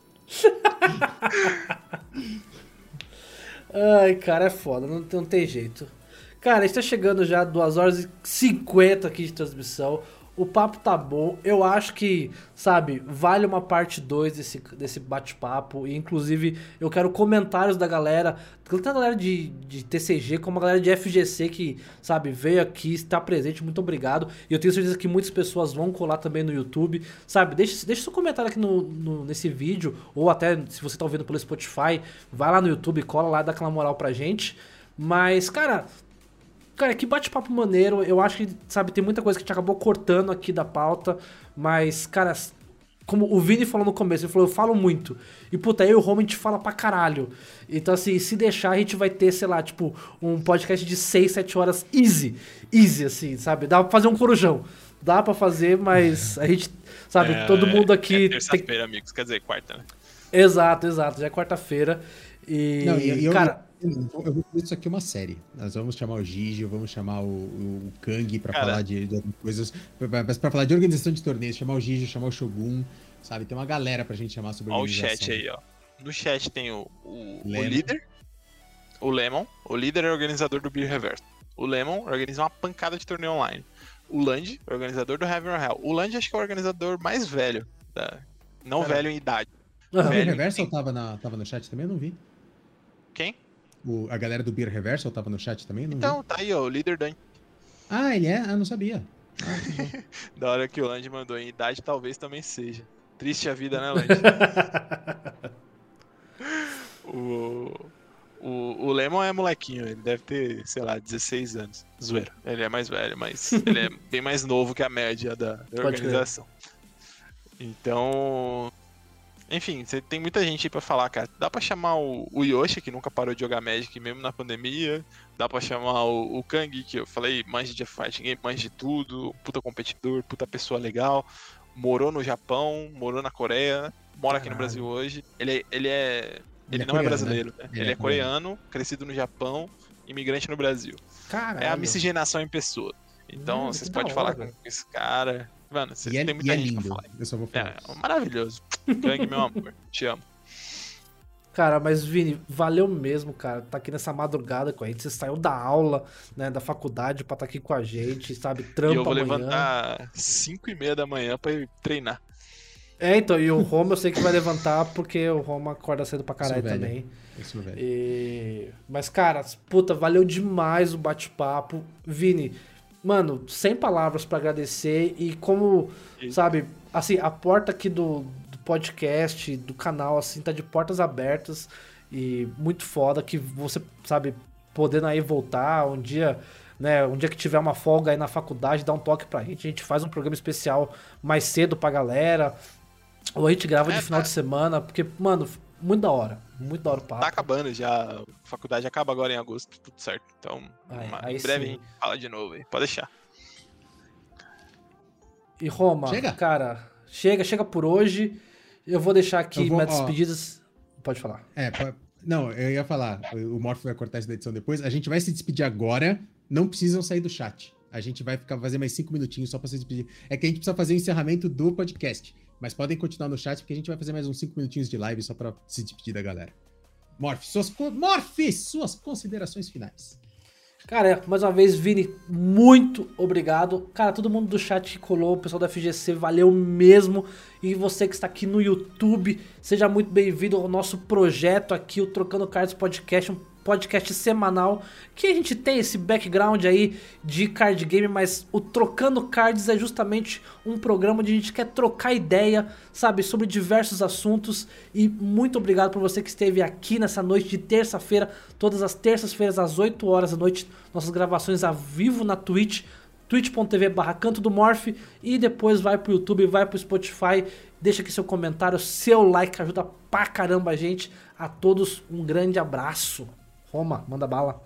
Ai, cara, é foda, não, não tem jeito. Cara, está chegando já 2 horas e 50 aqui de transmissão. O papo tá bom. Eu acho que, sabe, vale uma parte 2 desse, desse bate-papo. E, inclusive, eu quero comentários da galera. Tanto a galera de, de TCG como a galera de FGC que, sabe, veio aqui, está presente. Muito obrigado. E eu tenho certeza que muitas pessoas vão colar também no YouTube. Sabe, deixa, deixa seu comentário aqui no, no, nesse vídeo. Ou até, se você tá ouvindo pelo Spotify, vai lá no YouTube, cola lá, dá aquela moral pra gente. Mas, cara, Cara, que bate-papo maneiro. Eu acho que, sabe, tem muita coisa que a gente acabou cortando aqui da pauta. Mas, cara, como o Vini falou no começo, ele falou, eu falo muito. E, puta, eu e o Roman a gente fala pra caralho. Então, assim, se deixar, a gente vai ter, sei lá, tipo, um podcast de 6, 7 horas easy. Easy, assim, sabe? Dá pra fazer um corujão. Dá pra fazer, mas a gente, sabe, é, todo mundo aqui. É terça-feira, tem... amigos, quer dizer, quarta, né? Exato, exato. Já é quarta-feira. E, Não, e, cara. Eu, eu vou fazer isso aqui uma série. Nós vamos chamar o Gigi, vamos chamar o, o Kang pra Cara. falar de, de coisas. Pra, pra, falar de organização de torneios, chamar o Gigi, chamar o Shogun, sabe? Tem uma galera pra gente chamar sobre Olha o chat aí, ó. No chat tem o, o, o líder, O Lemon, o líder e organizador do Beer Reverso. O Lemon organiza uma pancada de torneio online. O Land, organizador do Heaven or Hell. O Land acho que é o organizador mais velho. Da... Não velho em idade. O Aham. Beer Reversal sim. tava, na, tava no chat também? Eu não vi. Quem? O, a galera do Beer Reversal tava no chat também? Eu Não vi. Então, tá aí, ó, o líder da. Ah, ele é? Ah, não sabia. Ah. [LAUGHS] Da hora que o Land mandou em idade, talvez também seja. Triste a vida, né, [LAUGHS] Land? o, o, o Lemon é molequinho, ele deve ter, sei lá, 16 anos. Zoeira. Ele é mais velho, mas [LAUGHS] ele é bem mais novo que a média da, da organização. Então. Enfim, você tem muita gente aí pra falar, cara. Dá pra chamar o, o Yoshi, que nunca parou de jogar Magic mesmo na pandemia. Dá pra chamar o, o Kang, que eu falei, manja de fighting game, manja de tudo. Puta competidor, puta pessoa legal. Morou no Japão, morou na Coreia, mora aqui no Caralho. Brasil hoje. Ele, ele é. Ele, é não é coreano, brasileiro, né? Ele Ele, é é coreano, crescido no Japão, imigrante no Brasil. Caralho. É a miscigenação em pessoa. Então, Hum, vocês podem falar com esse cara. Mano, vocês E é, têm e muita é gente lindo. pra falar. Eu só vou falar. É, isso. maravilhoso. Kang, meu amor. [LAUGHS] Te amo. Cara, mas Vini, valeu mesmo, cara, tá aqui nessa madrugada com a gente. Você saiu da aula, né, da faculdade pra estar aqui com a gente, sabe? Trampa e eu vou amanhã. levantar 5 e meia da manhã pra ir treinar. É, então, e o Roma eu sei que vai levantar porque o Roma acorda cedo pra caralho velho. também. Isso, velho. E... Mas, cara, puta, valeu demais o bate-papo. Vini, mano, sem palavras pra agradecer e como, E- sabe, assim, a porta aqui do, do podcast, do canal, assim, tá de portas abertas e muito foda que você, sabe, podendo aí voltar um dia, né, um dia que tiver uma folga aí na faculdade, dá um toque pra gente, a gente faz um programa especial mais cedo pra galera, ou a gente grava É, de final tá. de semana, porque, mano, muito da hora, muito da hora o papo. Tá acabando já. A faculdade acaba agora em agosto, tudo certo. Então, Aí- uma- aí em breve sim. a gente fala de novo aí. Pode deixar. E Roma, Chega? cara, chega, chega por hoje. Eu vou deixar aqui vou, minhas ó. despedidas. Pode falar. É, não, eu ia falar, o Morph vai cortar isso da edição depois. A gente vai se despedir agora, não precisam sair do chat. A gente vai ficar fazer mais cinco minutinhos só pra se despedir. É que a gente precisa fazer o encerramento do podcast. Mas podem continuar no chat, porque a gente vai fazer mais uns cinco minutinhos de live só pra se despedir da galera. Morph, suas, suas considerações finais. Cara, mais uma vez, Vini, muito obrigado. Cara, todo mundo do chat que colou, o pessoal da FGC, valeu mesmo. E você que está aqui no YouTube, seja muito bem-vindo ao nosso projeto aqui, o Trocando Cards Podcast, um podcast semanal, que a gente tem esse background aí de card game, mas o Trocando Cards é justamente um programa onde a gente quer trocar ideia, sabe, sobre diversos assuntos. E muito obrigado por você que esteve aqui nessa noite de terça-feira, todas as terças-feiras às 8 horas da noite, nossas gravações ao vivo na Twitch, twitch.tv barra canto do Morph e depois vai pro YouTube, vai pro Spotify, deixa aqui seu comentário, seu like, ajuda pra caramba a gente. A todos um grande abraço. Roma, manda bala.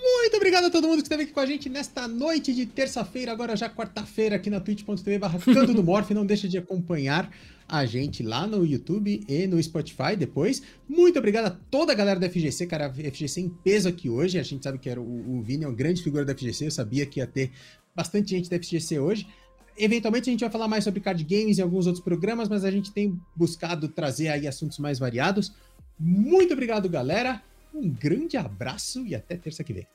Muito obrigado a todo mundo que esteve aqui com a gente nesta noite de terça-feira, agora já quarta-feira, aqui na twitch.tv barra do Morph. Não deixa de acompanhar a gente lá no YouTube e no Spotify depois. Muito obrigado a toda a galera da FGC, cara. A FGC em peso aqui hoje. A gente sabe que era o, o Vini é uma grande figura da FGC. Eu sabia que ia ter bastante gente da FGC hoje. Eventualmente a gente vai falar mais sobre card games e alguns outros programas, mas a gente tem buscado trazer aí assuntos mais variados. Muito obrigado, galera. Um grande abraço e até terça que vem.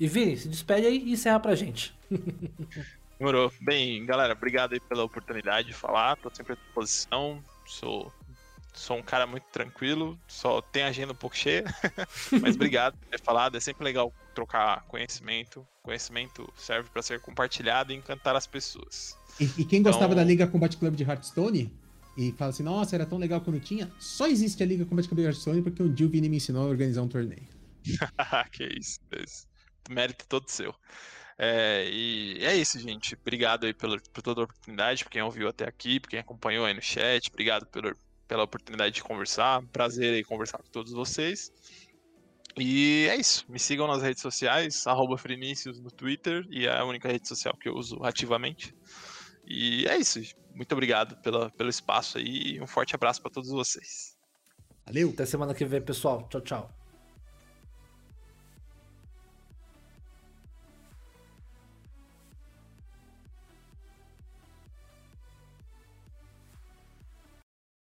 E Vini, se despede aí e encerra pra gente. [LAUGHS] Demorou. Bem, galera, obrigado aí pela oportunidade de falar. Tô sempre à disposição. Sou, sou um cara muito tranquilo, só tenho a agenda um pouco cheia. [LAUGHS] Mas obrigado por ter falado. É sempre legal trocar conhecimento. Conhecimento serve para ser compartilhado e encantar as pessoas. E, e quem gostava Então- da Liga Combat Club de Hearthstone e fala assim, nossa, era tão legal quando tinha, só existe a Liga Combat Club de Hearthstone porque um dia o Vini me ensinou a organizar um torneio. [LAUGHS] que isso, isso. Mérito todo seu. É, e é isso, gente. Obrigado aí pela, por toda a oportunidade, por quem ouviu até aqui, por quem acompanhou aí no chat. Obrigado pela, pela oportunidade de conversar. Prazer aí conversar com todos vocês. E é isso. Me sigam nas redes sociais, arroba Frinícios no Twitter, e é a única rede social que eu uso ativamente. E é isso. Muito obrigado pela, pelo espaço aí e um forte abraço para todos vocês. Valeu! Até semana que vem, pessoal. Tchau, tchau.